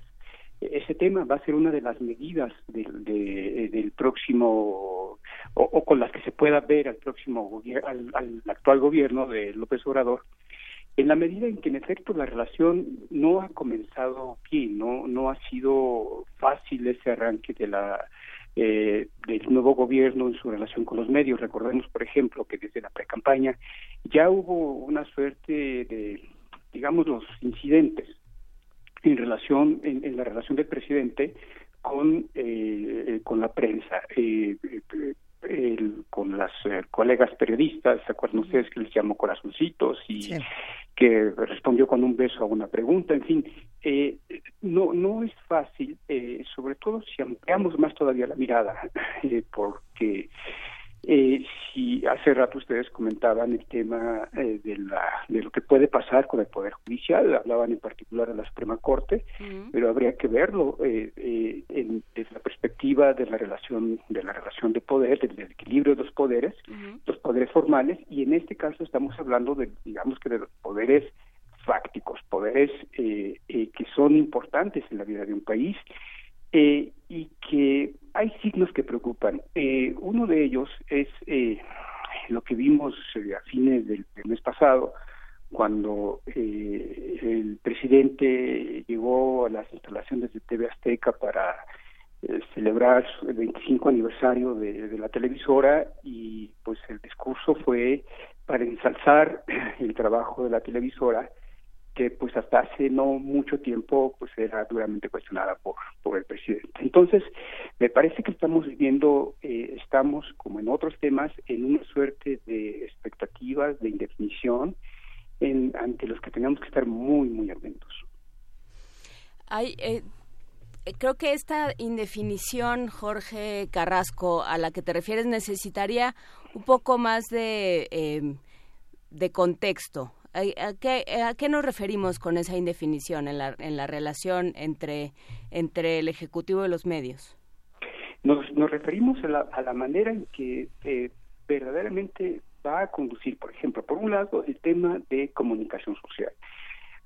ese tema va a ser una de las medidas del, de- del próximo o, con las que se pueda ver al próximo al, al actual gobierno de López Obrador en la medida en que en efecto la relación no ha comenzado bien no no ha sido fácil ese arranque de la eh, del nuevo gobierno en su relación con los medios. Recordemos por ejemplo que desde la precampaña ya hubo una suerte de digamos los incidentes en relación en, en la relación del presidente con eh, con la prensa. Eh, eh, el- con las eh, colegas periodistas se acuerdan ustedes que les llamó corazoncitos y que respondió con un beso a una pregunta en fin eh, no no es fácil eh, sobre todo si ampliamos más todavía la mirada eh, porque eh, si hace rato ustedes comentaban el tema eh, de, la, de lo que puede pasar con el Poder Judicial, hablaban en particular de la Suprema Corte, pero habría que verlo eh, eh, en- desde la perspectiva de la relación de la relación de poder, del, del equilibrio de los poderes, los poderes formales, y en este caso estamos hablando de, digamos que de los poderes fácticos, poderes eh, eh, que son importantes en la vida de un país eh, y que hay signos que preocupan. Eh, uno de ellos es eh, lo que vimos eh, a fines del, mes pasado, cuando eh, el presidente llegó a las instalaciones de TV Azteca para eh, celebrar el 25 aniversario de, de la televisora y pues el discurso fue para ensalzar el trabajo de la televisora que pues hasta hace no mucho tiempo pues era duramente cuestionada por, por el presidente. Entonces, me parece que estamos viviendo, eh, estamos como en otros temas, en una suerte de expectativas, de indefinición, en, ante los que tenemos que estar muy, muy atentos. Hay, eh, creo que esta indefinición, Jorge Carrasco, a la que te refieres, necesitaría un poco más de, eh, de contexto. ¿A, qué, ¿A qué nos referimos con esa indefinición en la, en la relación entre, entre el Ejecutivo y los medios? Nos, nos referimos a la, a la manera en que eh, verdaderamente va a conducir, por ejemplo, por un lado, el tema de comunicación social.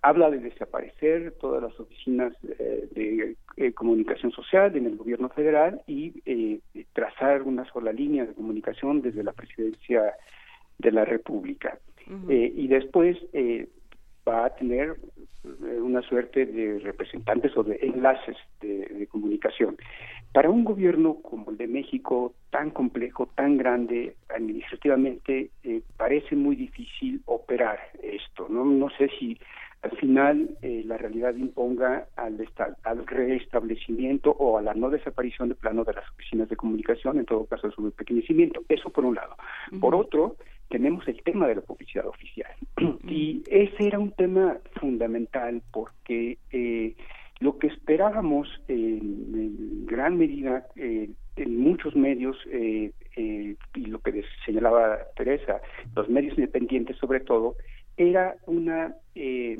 Habla de desaparecer todas las oficinas eh, de eh, comunicación social en el gobierno federal y eh, trazar una sola línea de comunicación desde la presidencia de la República. Eh, y después eh, va a tener eh, una suerte de representantes o de enlaces de, de comunicación. Para un gobierno como el de México, tan complejo, tan grande, administrativamente, eh, parece muy difícil operar esto. No, no sé si al final eh, la realidad imponga al, al restablecimiento o a la no desaparición de plano de las oficinas de comunicación, en todo caso su pequeñecimiento. Eso por un lado. Por otro, tenemos el tema de la publicidad oficial. y ese era un tema fundamental porque eh, lo que esperábamos en, en gran medida eh, en muchos medios, eh, eh, y lo que señalaba Teresa, los medios independientes sobre todo, era una eh,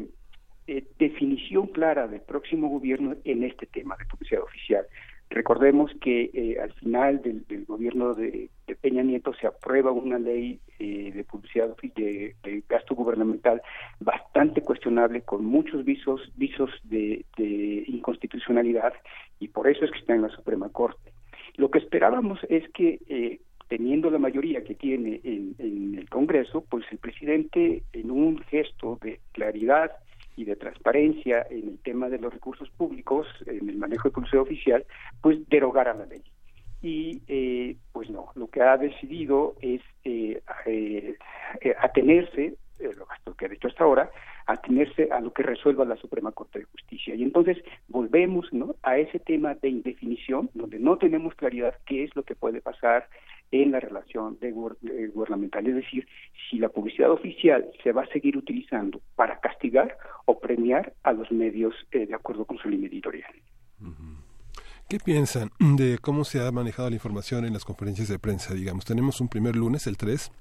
eh, definición clara del próximo gobierno en este tema de publicidad oficial. Recordemos que eh, al final del, del gobierno de, Peña Nieto se aprueba una ley eh, de publicidad de, de gasto gubernamental bastante cuestionable con muchos visos visos de, de inconstitucionalidad y por eso es que está en la Suprema Corte. Lo que esperábamos es que eh, teniendo la mayoría que tiene en, en el Congreso, pues el presidente en un gesto de claridad y de transparencia en el tema de los recursos públicos, en el manejo de publicidad oficial, pues derogara la ley. Y eh, pues no, lo que ha decidido es eh, eh, atenerse, eh, lo que ha dicho hasta ahora, atenerse a lo que resuelva la Suprema Corte de Justicia. Y entonces volvemos ¿no? a ese tema de indefinición, donde no tenemos claridad qué es lo que puede pasar en la relación de de gubernamental. Es decir, si la publicidad oficial se va a seguir utilizando para castigar o premiar a los medios eh, de acuerdo con su línea editorial. ¿Qué piensan de cómo se ha manejado la información en las conferencias de prensa? Digamos, tenemos un primer lunes, el 3,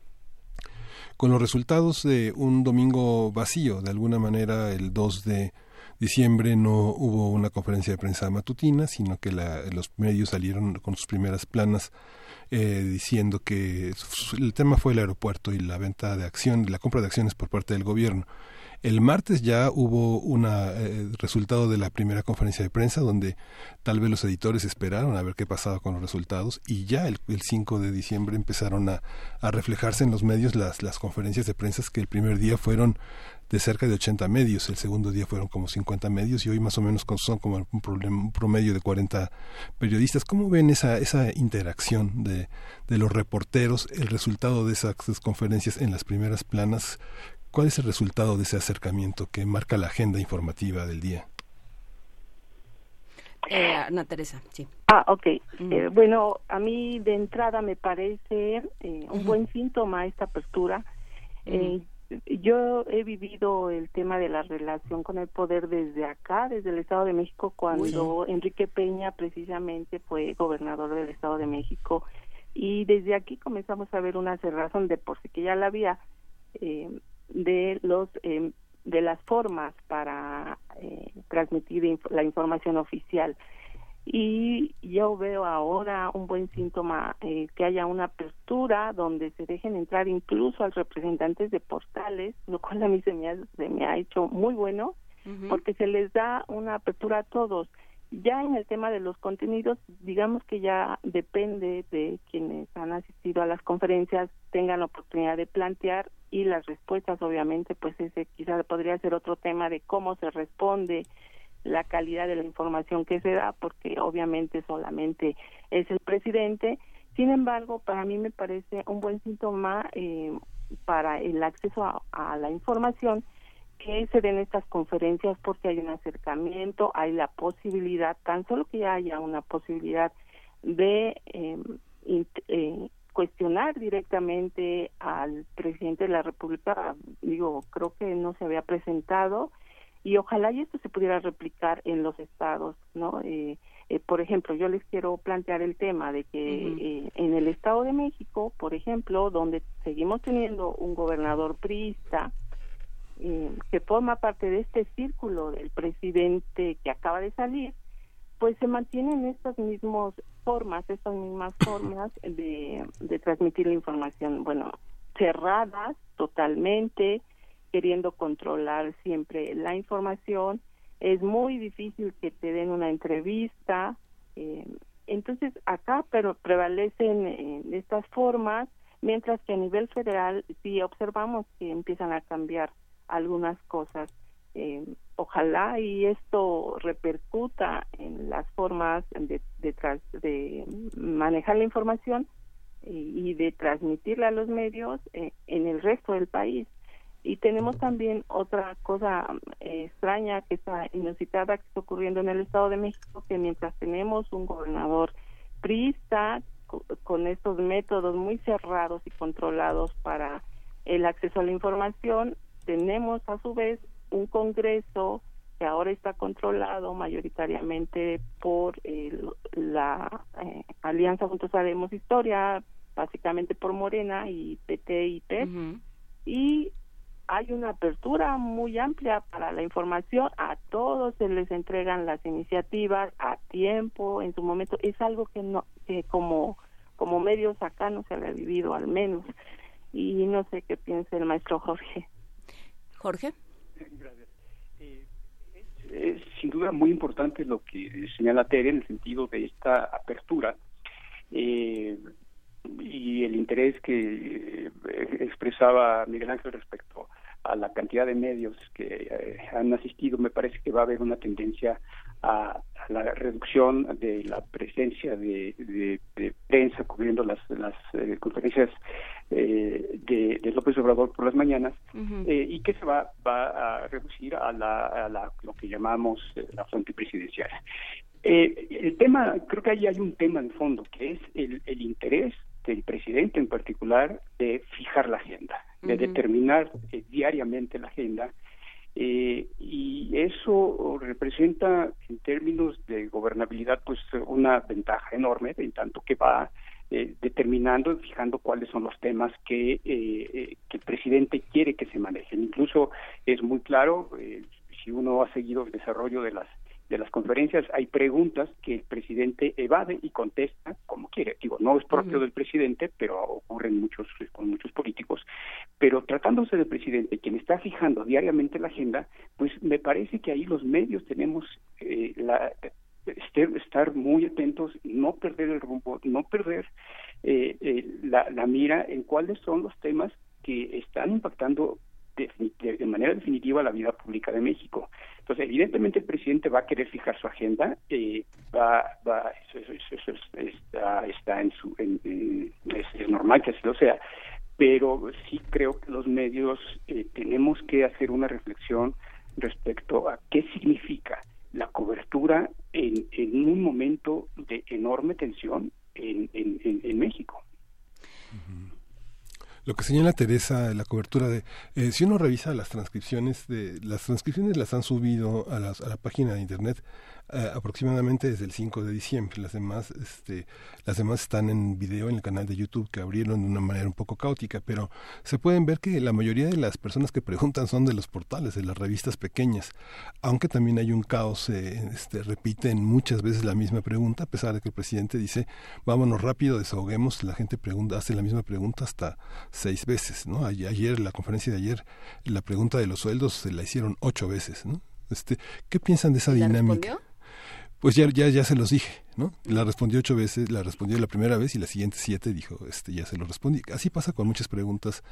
con los resultados de un domingo vacío. De alguna manera, el 2 de diciembre no hubo una conferencia de prensa matutina, sino que la- los medios salieron con sus primeras planas eh, diciendo que el tema fue el aeropuerto y la venta de acción, la compra de acciones por parte del gobierno. El martes ya hubo un resultado de la primera conferencia de prensa donde tal vez los editores esperaron a ver qué pasaba con los resultados y ya el, el 5 de diciembre empezaron a, a reflejarse en los medios las, las conferencias de prensa que el primer día fueron de cerca de 80 medios, el segundo día fueron como 50 medios y hoy más o menos con- son como un, problem- un promedio de 40 periodistas. ¿Cómo ven esa, esa interacción de, de los reporteros, el resultado de esas conferencias en las primeras planas? ¿Cuál es el resultado de ese acercamiento que marca la agenda informativa del día? Eh, Ana Teresa, sí. Ah, ok. Eh, bueno, a mí de entrada me parece eh, un buen síntoma esta apertura. Eh, yo he vivido el tema de la relación con el poder desde acá, desde el Estado de México, cuando Enrique Peña precisamente fue gobernador del Estado de México. Y desde aquí comenzamos a ver una cerrazón de por sí que ya la había eh, de los eh, de las formas para eh, transmitir inf- la información oficial y yo veo ahora un buen síntoma eh, que haya una apertura donde se dejen entrar incluso a representantes de portales, lo cual a mí se me ha, se me ha hecho muy bueno porque se les da una apertura a todos. Ya en el tema de los contenidos, digamos que ya depende de quienes han asistido a las conferencias tengan la oportunidad de plantear y las respuestas obviamente pues ese quizá podría ser otro tema de cómo se responde la calidad de la información que se da porque obviamente solamente es el presidente. Sin embargo para mí me parece un buen síntoma eh, para el acceso a, a la información que se den estas conferencias porque hay un acercamiento, hay la posibilidad, tan solo que haya una posibilidad de int- eh, cuestionar directamente al presidente de la República, digo, creo que no se había presentado y ojalá y esto se pudiera replicar en los estados, ¿no? Eh, eh, por ejemplo, yo les quiero plantear el tema de que eh, en el Estado de México, por ejemplo, donde seguimos teniendo un gobernador priista, eh, que forma parte de este círculo del presidente que acaba de salir, pues se mantienen estas mismas formas, estas mismas formas de, de transmitir la información, bueno, cerradas totalmente, queriendo controlar siempre la información, es muy difícil que te den una entrevista, eh, entonces acá pero prevalecen eh, estas formas, mientras que a nivel federal sí observamos que empiezan a cambiar algunas cosas. Eh, ojalá y esto repercuta en las formas de, de, manejar la información y, y de transmitirla a los medios eh, en el resto del país. Y tenemos también otra cosa eh, extraña que está inusitada que está ocurriendo en el Estado de México, que mientras tenemos un gobernador priista co- con estos métodos muy cerrados y controlados para el acceso a la información, tenemos a su vez un Congreso que ahora está controlado mayoritariamente por eh, la eh, Alianza Juntos Haremos Historia, básicamente por Morena y PT y PES, y hay una apertura muy amplia para la información, a todos se les entregan las iniciativas a tiempo, en su momento, es algo que no que como como medios acá no se había vivido al menos, y no sé qué piensa el maestro Jorge. Jorge. es sin duda muy importante lo que señala Tere en el sentido de esta apertura eh, y el interés que eh, expresaba Miguel Ángel respecto a la cantidad de medios que eh, han asistido, me parece que va a haber una tendencia a, a la reducción de la presencia de, de- de prensa cubriendo las, las eh, conferencias eh, de, de López Obrador por las mañanas y que se va, va a reducir a, la, a la- lo que llamamos la fuente presidencial. El tema, creo que ahí hay un tema de fondo, que es el, el interés del presidente en particular de fijar la agenda, de determinar eh, diariamente la agenda, eh, y eso representa en términos de gobernabilidad pues una ventaja enorme, en tanto que va eh, determinando y fijando cuáles son los temas que, que el presidente quiere que se manejen. Incluso es muy claro, si uno ha seguido el desarrollo de las de las conferencias hay preguntas que el presidente evade y contesta como quiere. Digo, no es propio del presidente, pero ocurre en muchos, con muchos políticos. Pero tratándose del presidente, quien está fijando diariamente la agenda, pues me parece que ahí los medios tenemos eh, la, este- estar muy atentos, no perder el rumbo, no perder eh, eh, la, la mira en cuáles son los temas que están impactando de, de manera definitiva la vida pública de México. Entonces, evidentemente el presidente va a querer fijar su agenda, eh, va, va, eso, eso- eso- está, está en su, en- es, normal que así lo sea, pero sí creo que los medios eh, tenemos que hacer una reflexión respecto a qué significa la cobertura en, en un momento de enorme tensión en, en, en- en México. Lo que señala Teresa, la cobertura de... eh, si uno revisa las transcripciones, de las transcripciones las han subido a, las- a la página de internet eh, aproximadamente desde el 5 de diciembre. Las demás, este, las demás están en video en el canal de YouTube que abrieron de una manera un poco caótica, pero se pueden ver que la mayoría de las personas que preguntan son de los portales, de las revistas pequeñas, aunque también hay un caos, eh, este, repiten muchas veces la misma pregunta, a pesar de que el presidente dice, vámonos rápido, desahoguemos, la gente pregunta, hace la misma pregunta hasta seis veces, ¿no? Ayer, la conferencia de ayer, la pregunta de los sueldos se la hicieron ocho veces, ¿no? Este, ¿qué piensan de esa ¿Y la dinámica? respondió? Pues ya, ya, ya se los dije, ¿no? La respondió ocho veces, la respondió la primera vez y las siguientes siete dijo, este, ya se lo respondí. Así pasa con muchas preguntas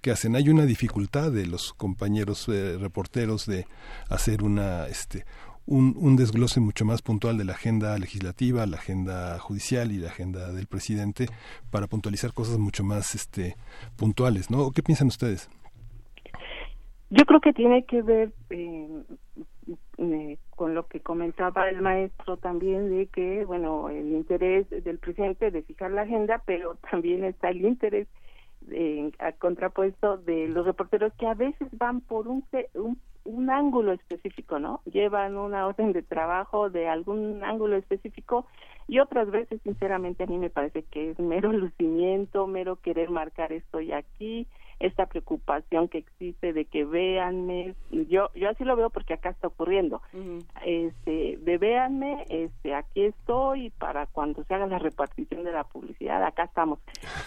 que hacen. Hay una dificultad de los compañeros eh, reporteros de hacer una, este, un, un desglose mucho más puntual de la agenda legislativa, la agenda judicial y la agenda del presidente para puntualizar cosas mucho más, este, puntuales, ¿no? ¿Qué piensan ustedes? Yo creo que tiene que ver eh, eh, con lo que comentaba el maestro también de que, bueno, el interés del presidente de fijar la agenda, pero también está el interés eh, contrapuesto de los reporteros que a veces van por un, un un ángulo específico, ¿no? Llevan una orden de trabajo de algún ángulo específico y otras veces, sinceramente, a mí me parece que es mero lucimiento, mero querer marcar estoy aquí, esta preocupación que existe de que véanme, yo yo así lo veo porque acá está ocurriendo, este, de véanme, este, aquí estoy para cuando se haga la repartición de la publicidad, acá estamos.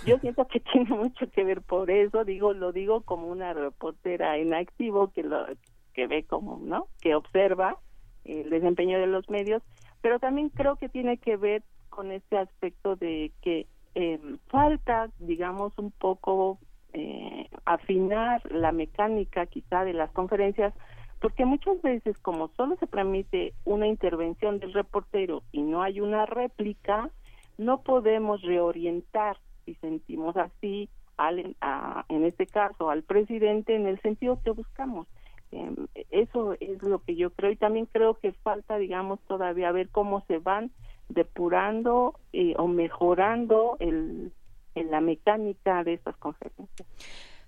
Yo siento que tiene mucho que ver por eso, digo, lo digo como una reportera en activo que lo que ve como, ¿no? Que observa el desempeño de los medios, pero también creo que tiene que ver con este aspecto de que eh, falta, digamos, un poco eh, afinar la mecánica quizá de las conferencias, porque muchas veces como solo se permite una intervención del reportero y no hay una réplica, no podemos reorientar, si sentimos así, al, a- en este caso al presidente en el sentido que buscamos. Eh, eso es lo que yo creo y también creo que falta, digamos, todavía ver cómo se van depurando eh, o mejorando el, en la mecánica de estas conferencias.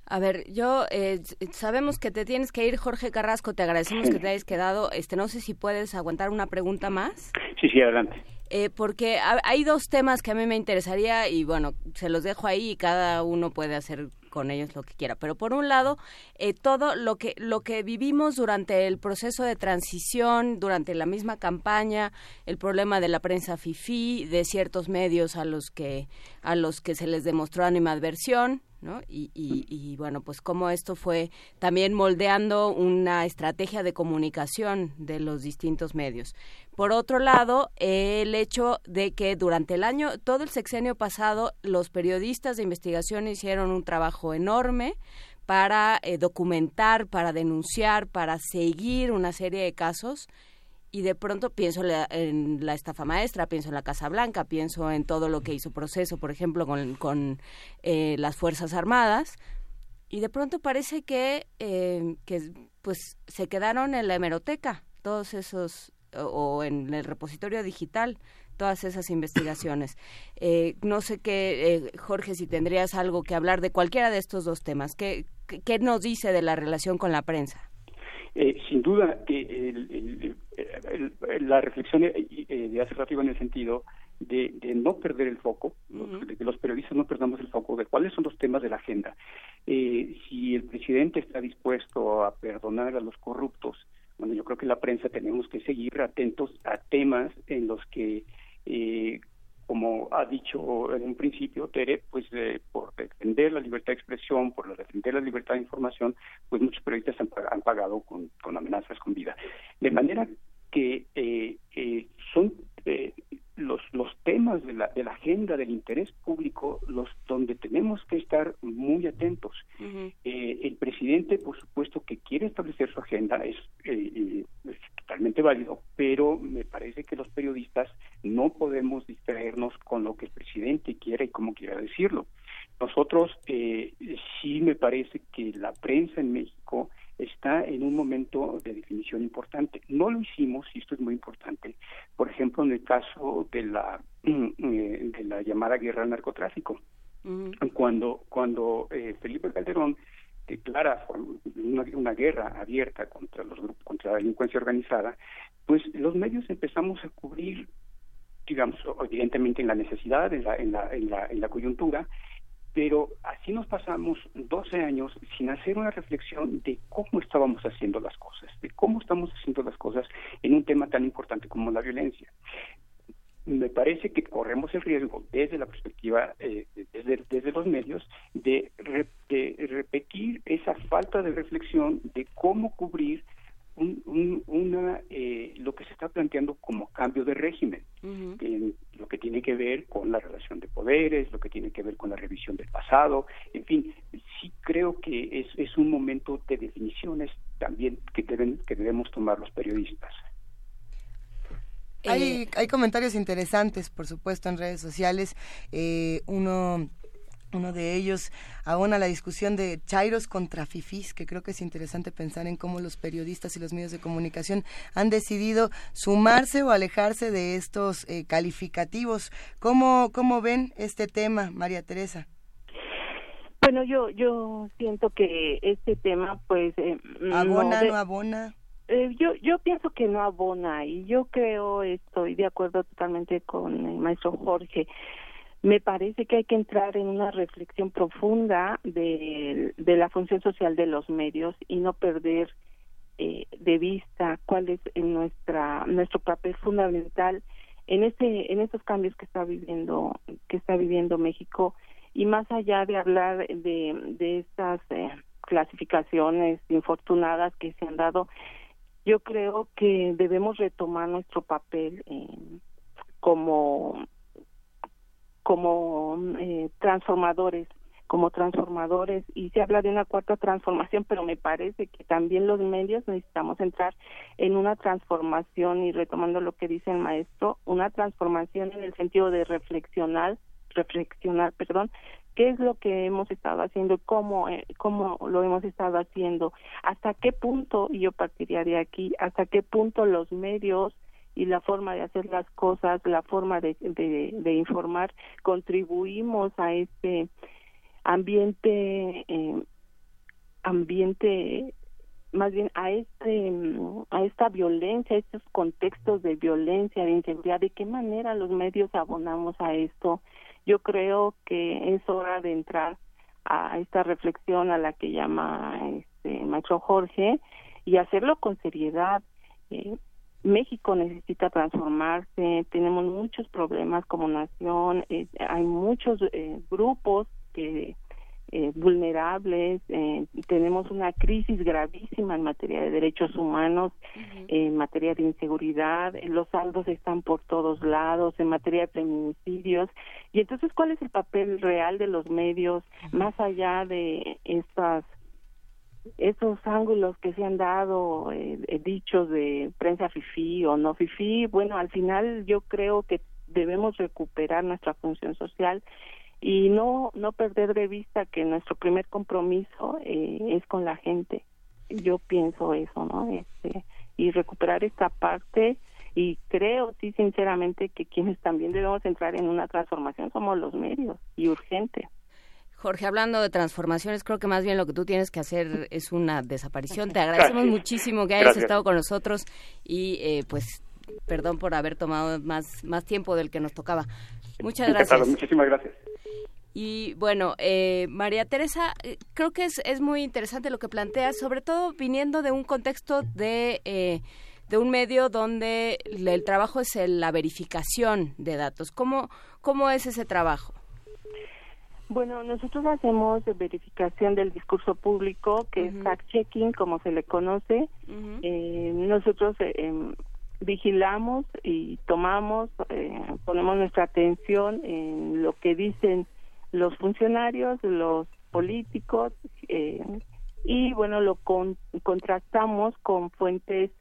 A ver, yo eh, sabemos que te tienes que ir, Jorge Carrasco. Te agradecemos que te hayas quedado. Este, no sé si puedes aguantar una pregunta más. Sí, sí, adelante. Eh, porque ha- hay dos temas que a mí me interesaría y bueno, se los dejo ahí y cada uno puede hacer con ellos lo que quiera. Pero por un lado, eh, todo lo que lo que vivimos durante el proceso de transición, durante la misma campaña, el problema de la prensa fifí, de ciertos medios a los que a los que se les demostró animadversión, ¿no? Y, y, bueno, pues cómo esto fue también moldeando una estrategia de comunicación de los distintos medios. Por otro lado, el hecho de que durante el año, todo el sexenio pasado, los periodistas de investigación hicieron un trabajo enorme para eh, documentar, para denunciar, para seguir una serie de casos y de pronto pienso en la estafa maestra, pienso en la Casa Blanca, pienso en todo lo que hizo proceso, por ejemplo, con, con eh, las Fuerzas Armadas, y de pronto parece que, eh, que pues se quedaron en la hemeroteca todos esos, o, en el repositorio digital, todas esas investigaciones. Eh, no sé qué, eh, Jorge, si tendrías algo que hablar de cualquiera de estos dos temas. ¿Qué, qué, nos dice de la relación con la prensa? Eh, sin duda que el- la reflexión eh, eh, de hace rato iba en el sentido de, de no perder el foco, de que los periodistas no perdamos el foco de cuáles son los temas de la agenda. Eh, si el presidente está dispuesto a perdonar a los corruptos, bueno, yo creo que la prensa tenemos que seguir atentos a temas en los que eh, como ha dicho en un principio Tere, pues eh, por defender la libertad de expresión, por defender la libertad de información, pues muchos periodistas han pagado con, con amenazas con vida. De manera que eh, eh, son eh, los, los temas de la, de la agenda del interés público los donde tenemos que estar muy atentos. Eh, el presidente, por supuesto, que quiere establecer su agenda, es, es totalmente válido, pero me parece que los periodistas no podemos distraernos con lo que el presidente quiera y cómo quiera decirlo. Nosotros eh, sí me parece que la prensa en México está en un momento de definición importante. No lo hicimos, y esto es muy importante, por ejemplo, en el caso de la, eh, de la llamada guerra al narcotráfico cuando cuando eh, Felipe Calderón declara una, una guerra abierta contra los grupos contra la delincuencia organizada pues los medios empezamos a cubrir digamos evidentemente en la necesidad en la en la en la, en la coyuntura pero así nos pasamos 12 años sin hacer una reflexión de cómo estábamos haciendo las cosas, de cómo estamos haciendo las cosas en un tema tan importante como la violencia. Me parece que corremos el riesgo desde la perspectiva, eh, desde, desde los medios, de, re- de repetir esa falta de reflexión de cómo cubrir un- un- una eh, lo que se está planteando como cambio de régimen, en lo que tiene que ver con la relación de poderes, lo que tiene que ver con la revisión del pasado, en fin, sí creo que es, es un momento de definiciones también que deben que debemos tomar los periodistas. Hay, hay comentarios interesantes, por supuesto, en redes sociales. Eh, uno, uno de ellos abona la discusión de Chairos contra Fifís, que creo que es interesante pensar en cómo los periodistas y los medios de comunicación han decidido sumarse o alejarse de estos eh, calificativos. ¿Cómo, ¿Cómo ven este tema, María Teresa? Bueno, yo yo siento que este tema, pues, eh, ¿Abona, de- no abona? Eh, yo yo pienso que no abona y yo creo estoy de acuerdo totalmente con el maestro Jorge me parece que hay que entrar en una reflexión profunda de, de la función social de los medios y no perder eh, de vista cuál es nuestra nuestro papel fundamental en este en estos cambios que está viviendo que está viviendo México. Y más allá de hablar de de estas eh, clasificaciones infortunadas que se han dado yo creo que debemos retomar nuestro papel eh, como como eh, transformadores como transformadores y se habla de una cuarta transformación pero me parece que también los medios necesitamos entrar en una transformación y retomando lo que dice el maestro una transformación en el sentido de reflexionar reflexionar perdón qué es lo que hemos estado haciendo cómo eh, cómo lo hemos estado haciendo hasta qué punto y yo partiría de aquí hasta qué punto los medios y la forma de hacer las cosas la forma de, de, informar contribuimos a este ambiente eh, ambiente más bien a este mm, a esta violencia a estos contextos de violencia de inseguridad. De qué manera los medios abonamos a esto yo creo que es hora de entrar a esta reflexión a la que llama este maestro Jorge y hacerlo con seriedad Eh, México necesita transformarse tenemos muchos problemas como nación eh, hay muchos eh, grupos que eh, vulnerables, eh, tenemos una crisis gravísima en materia de derechos humanos, en materia de inseguridad, los saldos están por todos lados, en materia de feminicidios. Y entonces, ¿cuál es el papel real de los medios más allá de estas esos ángulos que se han dado, eh, eh, dichos de prensa fifí o no fifí, bueno, al final yo creo que debemos recuperar nuestra función social y no no perder de vista que nuestro primer compromiso eh, es con la gente. Yo pienso eso no este y recuperar esta parte y creo sí sinceramente que quienes también debemos entrar en una transformación somos los medios y urgente Jorge, hablando de transformaciones, creo que más bien lo que tú tienes que hacer es una desaparición. Te agradecemos Gracias. muchísimo que hayas Gracias. estado con nosotros y eh, pues perdón por haber tomado más, más tiempo del que nos tocaba. Muchas gracias. muchísimas gracias. Y bueno, eh, María Teresa, eh, creo que es, es muy interesante lo que planteas, sobre todo viniendo de un contexto de, eh, de un medio donde el el trabajo es el- la verificación de datos. ¿Cómo, cómo es ese trabajo? Bueno, nosotros hacemos verificación del discurso público, que es fact-checking, como se le conoce. Eh, nosotros eh, em, vigilamos y tomamos, eh, ponemos nuestra atención en lo que dicen los funcionarios, los políticos, eh, y bueno, lo con- contrastamos con fuentes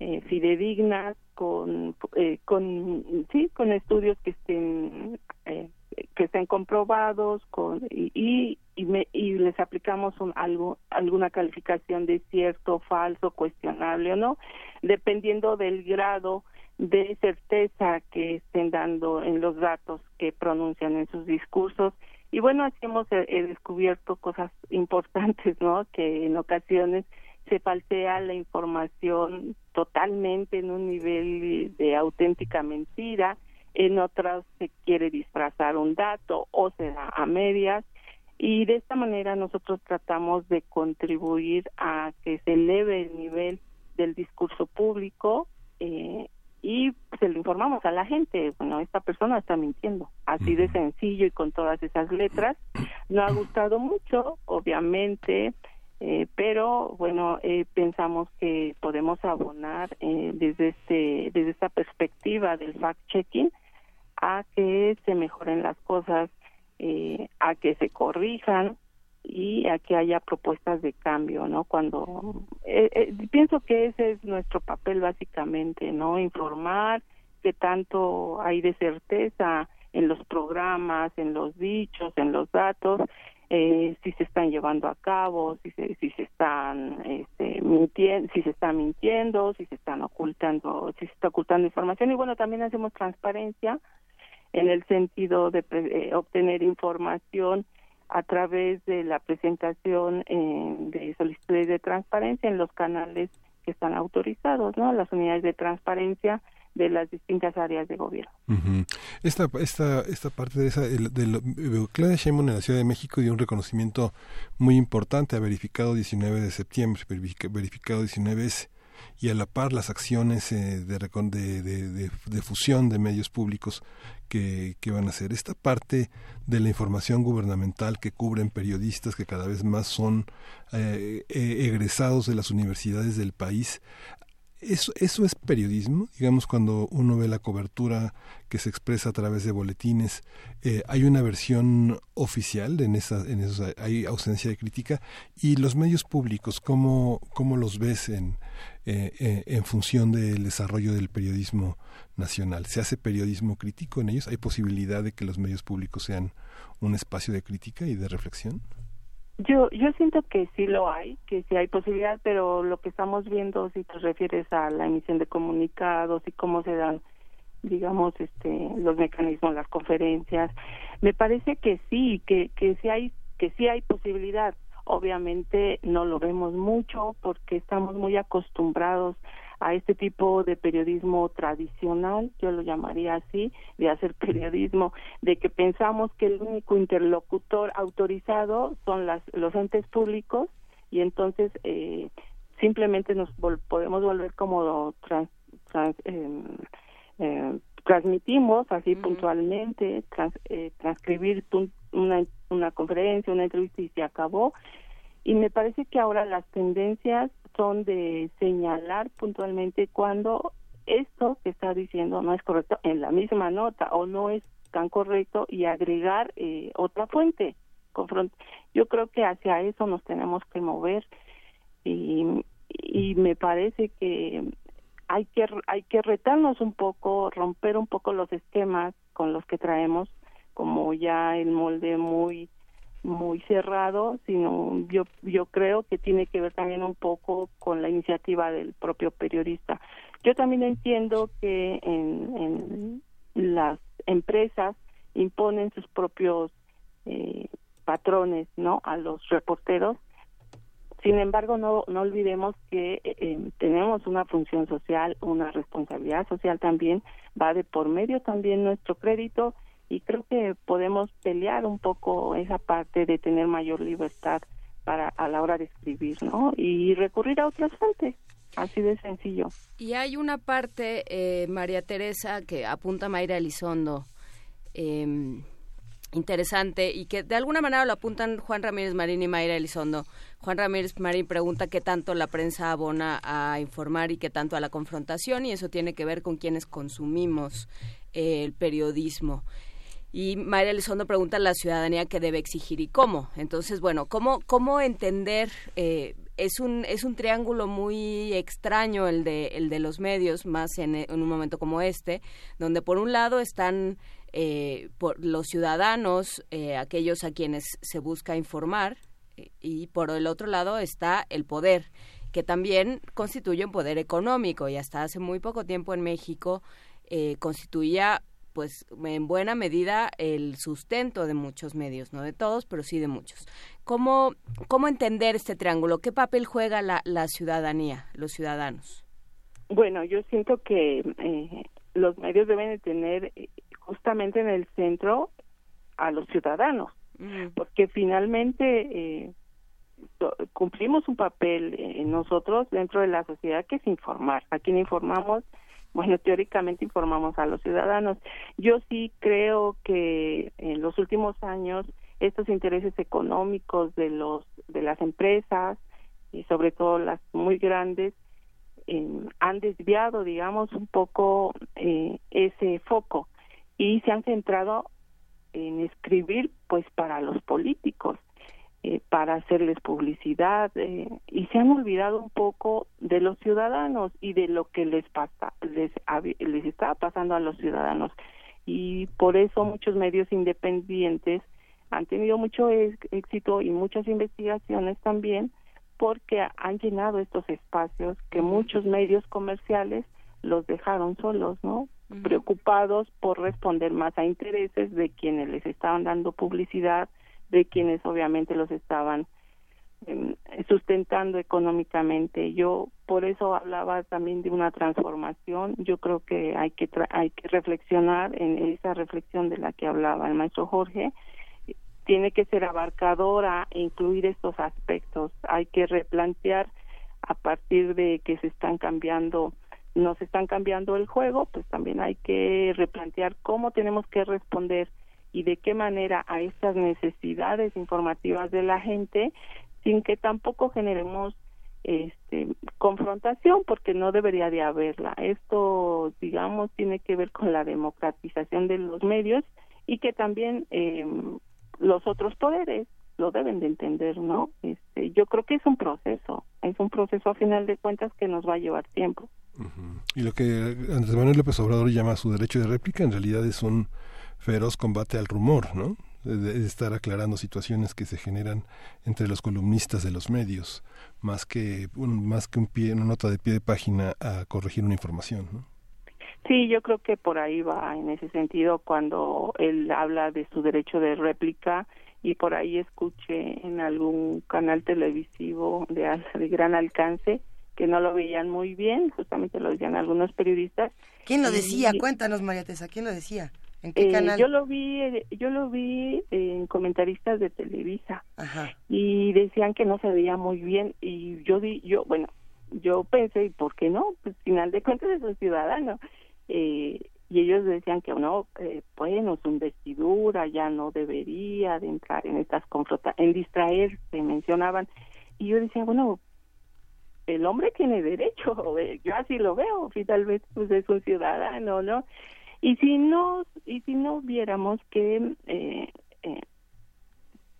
eh, fidedignas, con, eh, con, sí, con estudios que estén eh, que estén comprobados con y y, me- y les aplicamos un, algo alguna calificación de cierto falso cuestionable o no dependiendo del grado de certeza que estén dando en los datos que pronuncian en sus discursos. Y bueno así hemos eh, eh, descubierto cosas importantes no que en ocasiones se falsea la información totalmente en un nivel de auténtica mentira en otras se quiere disfrazar un dato o se da a medias y de esta manera nosotros tratamos de contribuir a que se eleve el nivel del discurso público eh, y se lo informamos a la gente, bueno, esta persona está mintiendo, así de sencillo y con todas esas letras. No ha gustado mucho, obviamente, Eh, pero bueno, eh, pensamos que podemos abonar eh, desde este desde esta perspectiva del fact checking a que se mejoren las cosas, eh, a que se corrijan y a que haya propuestas de cambio, ¿no? Cuando eh, eh, pienso que ese es nuestro papel básicamente, ¿no? Informar que tanto hay de certeza en los programas, en los dichos, en los datos, eh, si se están llevando a cabo, si se, si se están este, mintiendo, si se está mintiendo, si se están ocultando, si se está ocultando información y bueno también hacemos transparencia en el sentido de eh, obtener información a través de la presentación eh, de solicitudes de transparencia en los canales que están autorizados, ¿no? Las unidades de transparencia de las distintas áreas de gobierno. Ujú. Esta, esta, esta parte de esa, de lo- eh, Claudia Sheinbaum en la Ciudad de México dio un reconocimiento muy importante, ha verificado 19 de septiembre, verifica- verificado 19 veces, y a la par las acciones eh, de, de, de, de- de fusión de medios públicos que, van a hacer. Esta parte de la información gubernamental que cubren periodistas que cada vez más son eh, eh, egresados de las universidades del país, eso, eso es periodismo, digamos, cuando uno ve la cobertura que se expresa a través de boletines, eh, hay una versión oficial, en, esa, en esos hay ausencia de crítica, y los medios públicos, ¿cómo, cómo los ves en, eh, eh, en función del desarrollo del periodismo nacional? ¿Se hace periodismo crítico en ellos? ¿Hay posibilidad de que los medios públicos sean un espacio de crítica y de reflexión? Yo, yo siento que sí lo hay, que sí hay posibilidad, pero lo que estamos viendo, si te refieres a la emisión de comunicados y cómo se dan, digamos, este, los mecanismos, las conferencias, me parece que sí, que, que sí hay, que sí hay posibilidad. Obviamente no lo vemos mucho porque estamos muy acostumbrados a este tipo de periodismo tradicional, yo lo llamaría así, de hacer periodismo, de que pensamos que el único interlocutor autorizado son las, los entes públicos y entonces eh, simplemente nos vol- podemos volver como trans, trans- eh, transmitimos así puntualmente, trans- eh, transcribir una, una conferencia, una entrevista y se acabó. Y me parece que ahora las tendencias son de señalar puntualmente cuando esto que está diciendo no es correcto en la misma nota o no es tan correcto y agregar eh, otra fuente. Yo creo que hacia eso nos tenemos que mover y, y me parece que hay que hay que retarnos un poco, romper un poco los esquemas con los que traemos, como ya el molde muy muy cerrado, sino yo yo creo que tiene que ver también un poco con la iniciativa del propio periodista. Yo también entiendo que en, en las empresas imponen sus propios eh, patrones, ¿no? A los reporteros sin embargo, no, no olvidemos que eh, tenemos una función social, una responsabilidad social también, va de por medio también nuestro crédito y creo que podemos pelear un poco esa parte de tener mayor libertad para a la hora de escribir, ¿no? Y recurrir a otras fuentes, así de sencillo. Y hay una parte, eh, María Teresa, que apunta Mayra Elizondo, eh, interesante y que de alguna manera lo apuntan Juan Ramírez Marín y Mayra Elizondo. Juan Ramírez Marín pregunta qué tanto la prensa abona a informar y qué tanto a la confrontación y eso tiene que ver con quienes consumimos eh, el periodismo. Y Mayra Elizondo pregunta a la ciudadanía qué debe exigir y cómo. Entonces, bueno, ¿cómo, cómo entender? Eh, es un, es un triángulo muy extraño el de, el de los medios, más en, un momento como este, donde por un lado están eh, por los ciudadanos, eh, aquellos a quienes se busca informar, eh, y por el otro lado está el poder, que también constituye un poder económico y hasta hace muy poco tiempo en México eh, constituía pues en buena medida el sustento de muchos medios, no de todos, pero sí de muchos. ¿Cómo, cómo entender este triángulo? ¿Qué papel juega la, la ciudadanía, los ciudadanos? Bueno, yo siento que eh, los medios deben de tener eh, justamente en el centro a los ciudadanos, porque finalmente eh, cumplimos un papel eh, nosotros dentro de la sociedad que es informar. A quien informamos, bueno, teóricamente informamos a los ciudadanos. Yo sí creo que en los últimos años estos intereses económicos de los de las empresas y sobre todo las muy grandes, eh, han desviado, digamos, un poco eh, ese foco y se han centrado en escribir, pues, para los políticos, eh, para hacerles publicidad eh, y se han olvidado un poco de los ciudadanos y de lo que les pasa, les, les está pasando a los ciudadanos. Y por eso muchos medios independientes han tenido mucho éxito y muchas investigaciones también porque han llenado estos espacios que muchos medios comerciales los dejaron solos, ¿no? Preocupados por responder más a intereses de quienes les estaban dando publicidad, de quienes obviamente los estaban em, sustentando económicamente. Yo por eso hablaba también de una transformación. Yo creo que hay que tra- hay que reflexionar en esa reflexión de la que hablaba el maestro Jorge. Tiene que ser abarcadora e incluir estos aspectos. Hay que replantear a partir de que se están cambiando nos están cambiando el juego, pues también hay que replantear cómo tenemos que responder y de qué manera a estas necesidades informativas de la gente sin que tampoco generemos este confrontación porque no debería de haberla. Esto digamos tiene que ver con la democratización de los medios y que también eh, los otros poderes lo deben de entender, ¿no? Este, yo creo que es un proceso, es un proceso a final de cuentas que nos va a llevar tiempo. Y lo que Andrés Manuel López Obrador llama su derecho de réplica en realidad es un feroz combate al rumor, ¿no? De, estar aclarando situaciones que se generan entre los columnistas de los medios, más que un, más que un pie, una nota de pie de página a corregir una información, ¿no? Sí, yo creo que por ahí va en ese sentido cuando él habla de su derecho de réplica y por ahí escuché en algún canal televisivo de, al- de gran alcance que no lo veían muy bien, justamente lo decían algunos periodistas. ¿Quién lo decía? Y- Cuéntanos, María Teresa, ¿quién lo decía? ¿En qué Eh, canal? Yo lo vi, eh, yo lo vi en comentaristas de Televisa Ajá. y decían que no se veía muy bien y yo di, yo bueno, yo pensé, ¿y por qué no? Pues final de cuentas es un ciudadano. Eh, y ellos decían que no, eh, bueno, su investidura ya no debería de entrar en estas confrontaciones, en distraerse, mencionaban. Y yo decía, bueno, el hombre tiene derecho, yo así lo veo, finalmente pues es un ciudadano, ¿no? Y si no, y si no viéramos que eh, eh,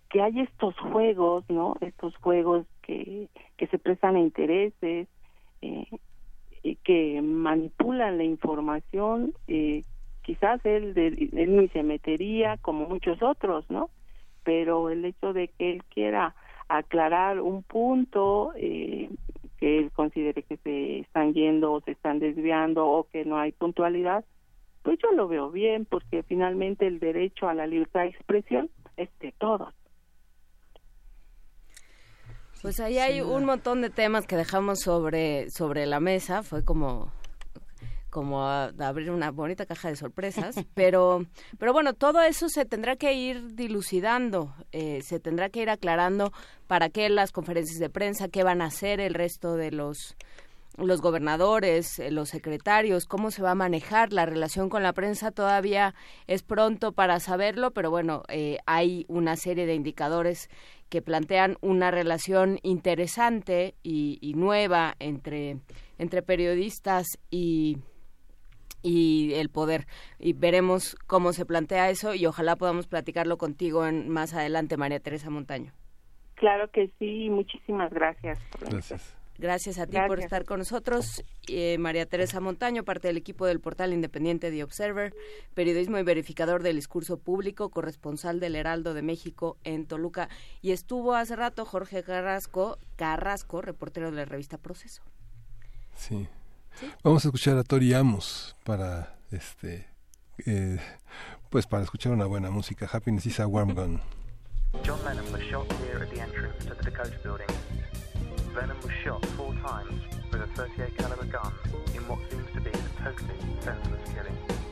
que hay estos juegos, ¿no? Estos juegos que, que se prestan a intereses, eh, y que manipulan la información, eh, quizás él, de- él ni se metería como muchos otros, ¿no? Pero el hecho de que él quiera aclarar un punto eh, que él considere que se están yendo o se están desviando o que no hay puntualidad, pues yo lo veo bien porque finalmente el derecho a la libertad de expresión es de todos. Pues ahí hay un montón de temas que dejamos sobre, sobre la mesa. Fue como como a- a abrir una bonita caja de sorpresas, pero, pero bueno, todo eso se tendrá que ir dilucidando, eh, se tendrá que ir aclarando para qué las conferencias de prensa, qué van a hacer el resto de los los gobernadores, eh, los secretarios, cómo se va a manejar la relación con la prensa todavía es pronto para saberlo, pero bueno, eh, hay una serie de indicadores que plantean una relación interesante y, y nueva entre, entre periodistas y, y el poder. Y veremos cómo se plantea eso y ojalá podamos platicarlo contigo en, más adelante, María Teresa Montaño. Claro que sí, muchísimas gracias. Gracias. Gracias a ti por estar con nosotros. Eh, María Teresa Montaño, parte del equipo del portal independiente The Observer, periodismo y verificador del discurso público, corresponsal del Heraldo de México en Toluca. Y estuvo hace rato Jorge Carrasco, Carrasco, reportero de la revista Proceso. Sí. Vamos a escuchar a Tori Amos para este eh, pues para escuchar una buena música. Happiness is a warm gun. John Lennon was shot here at the entrance to the Dakota building. Lennon was shot four times with a 38 caliber gun in what seems to be a totally senseless killing.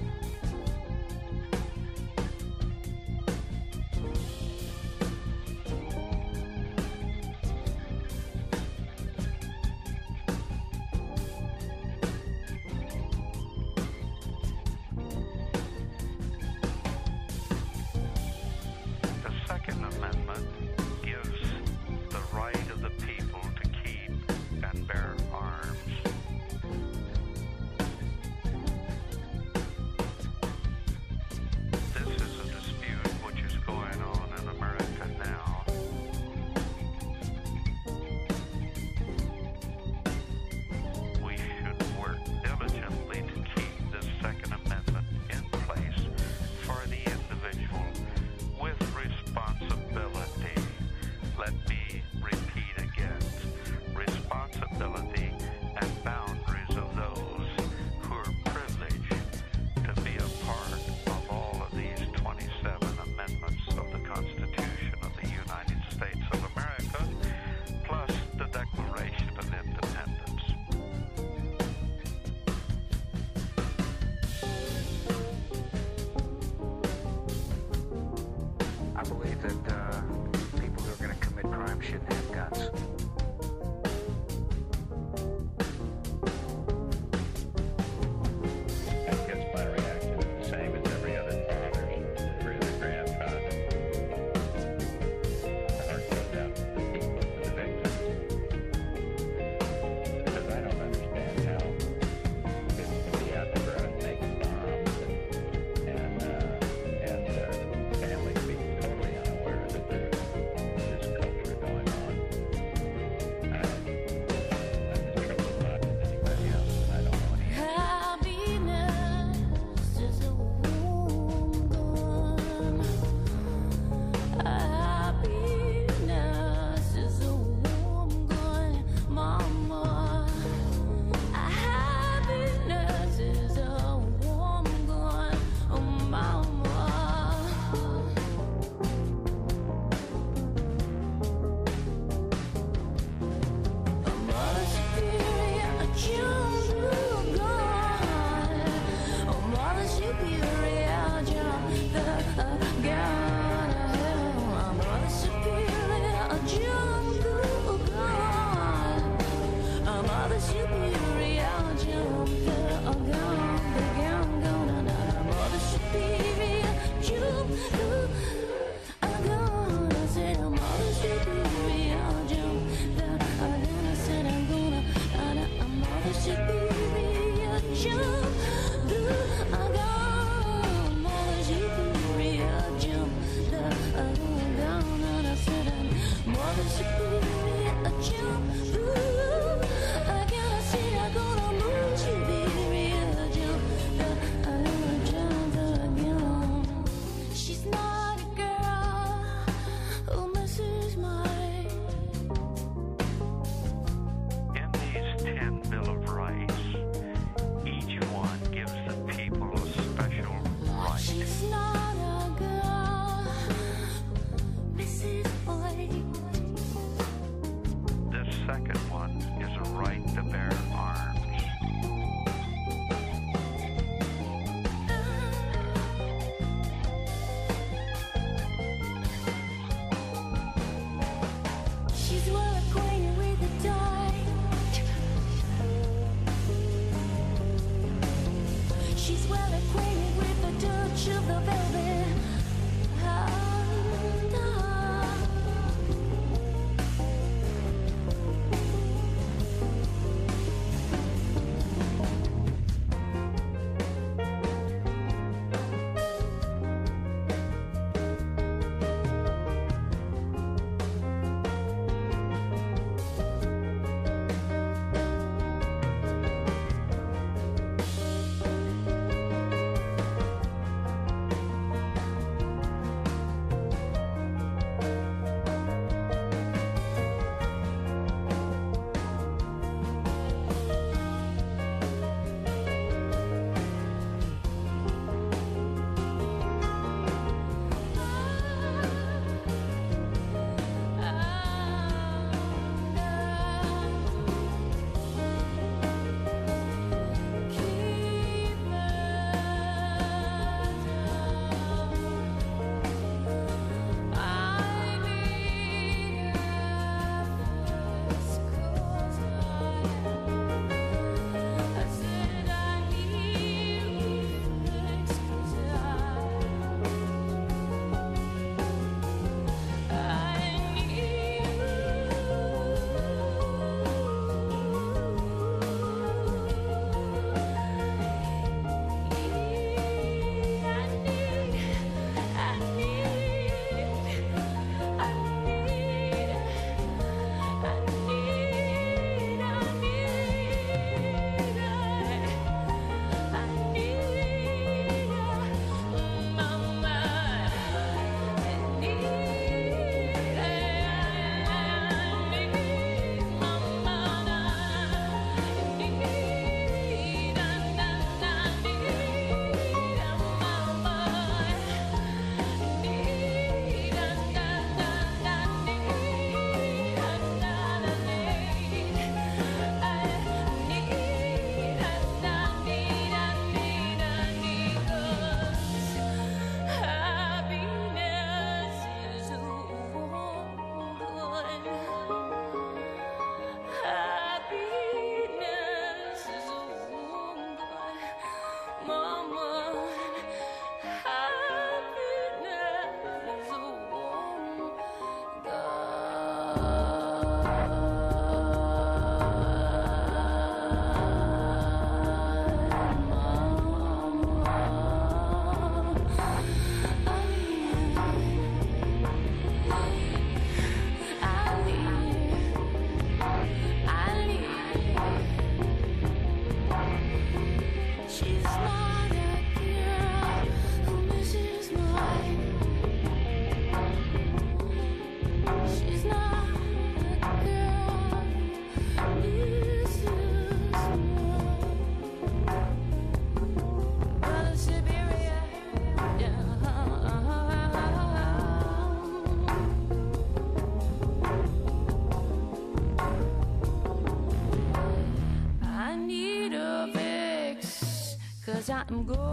she's not I'm going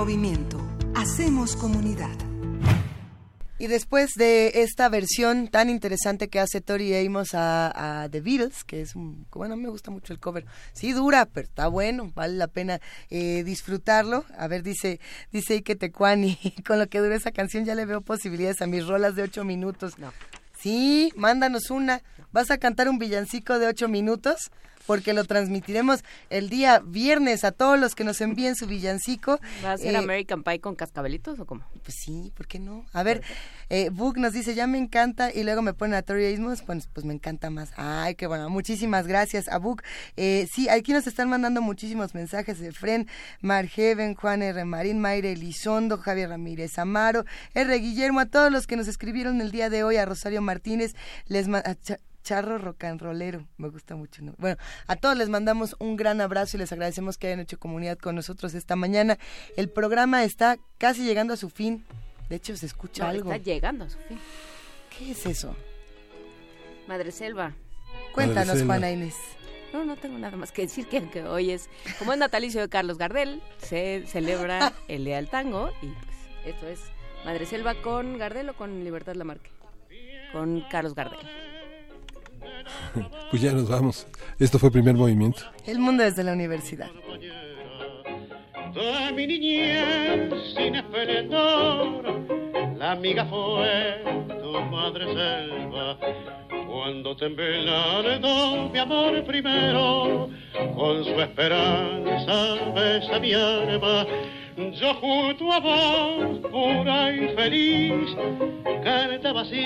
movimiento. Hacemos comunidad. Y después de esta versión tan interesante que hace Tori Amos a, a The Beatles, que es un, bueno, me gusta mucho el cover. Sí dura, pero está bueno, vale la pena eh, disfrutarlo. A ver, dice, dice Ike Tecuani, con lo que dura esa canción ya le veo posibilidades a mis rolas de ocho minutos. No. Sí, mándanos una. ¿Vas a cantar un villancico de ocho minutos? Porque lo transmitiremos el día viernes a todos los que nos envíen su villancico. ¿Va a ser Eh, American Pie con cascabelitos o cómo? Pues sí, ¿por qué no? A ver, eh, Book nos dice, ya me encanta, y luego me pone a Tori Amos, pues, pues me encanta más. Ay, qué bueno, muchísimas gracias a Book. Eh, sí, aquí nos están mandando muchísimos mensajes de Fren, Margeven, Juan R. Marín, Mayre Elizondo, Javier Ramírez Amaro, R. Guillermo, a todos los que nos escribieron el día de hoy, a Rosario Martínez, les ma- Charro Rocanrolero, me gusta mucho. ¿no? Bueno, a todos les mandamos un gran abrazo y les agradecemos que hayan hecho comunidad con nosotros esta mañana. El programa está casi llegando a su fin. De hecho, se escucha No, algo. Está llegando a su fin. ¿Qué es eso? Madre Selva. Cuéntanos, Selva. Juana Inés. No, no tengo nada más que decir que, que hoy es, como es natalicio de Carlos Gardel, se celebra el Día del Tango y pues esto es Madre Selva con Gardel o con Libertad Lamarque. Con Carlos Gardel. Pues ya nos vamos. Esto fue primer movimiento. El mundo desde la universidad. de mi niñez sin esplendor. La amiga fue tu madre selva. Cuando temblardo mi amor primero, con su esperanza besa mi alma. Yo junto a vos, pura y feliz, cantaba así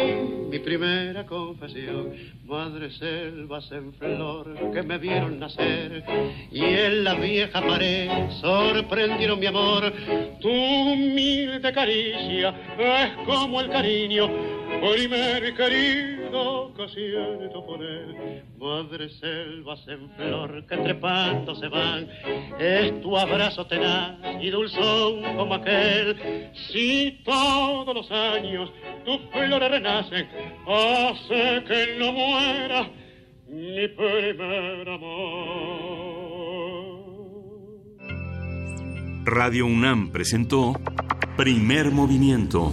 mi primera confesión. Madre selvas en flor que me vieron nacer y en la vieja pared sorprendieron mi amor. Tu humilde caricia es como el cariño, primer querido que siento por él. Madre selvas en flor que trepando se van, es tu abrazo tenaz y dulzón como aquel. Si todos los años tus flores renacen, hace que no muera mi primer amor. Radio UNAM presentó Primer Movimiento.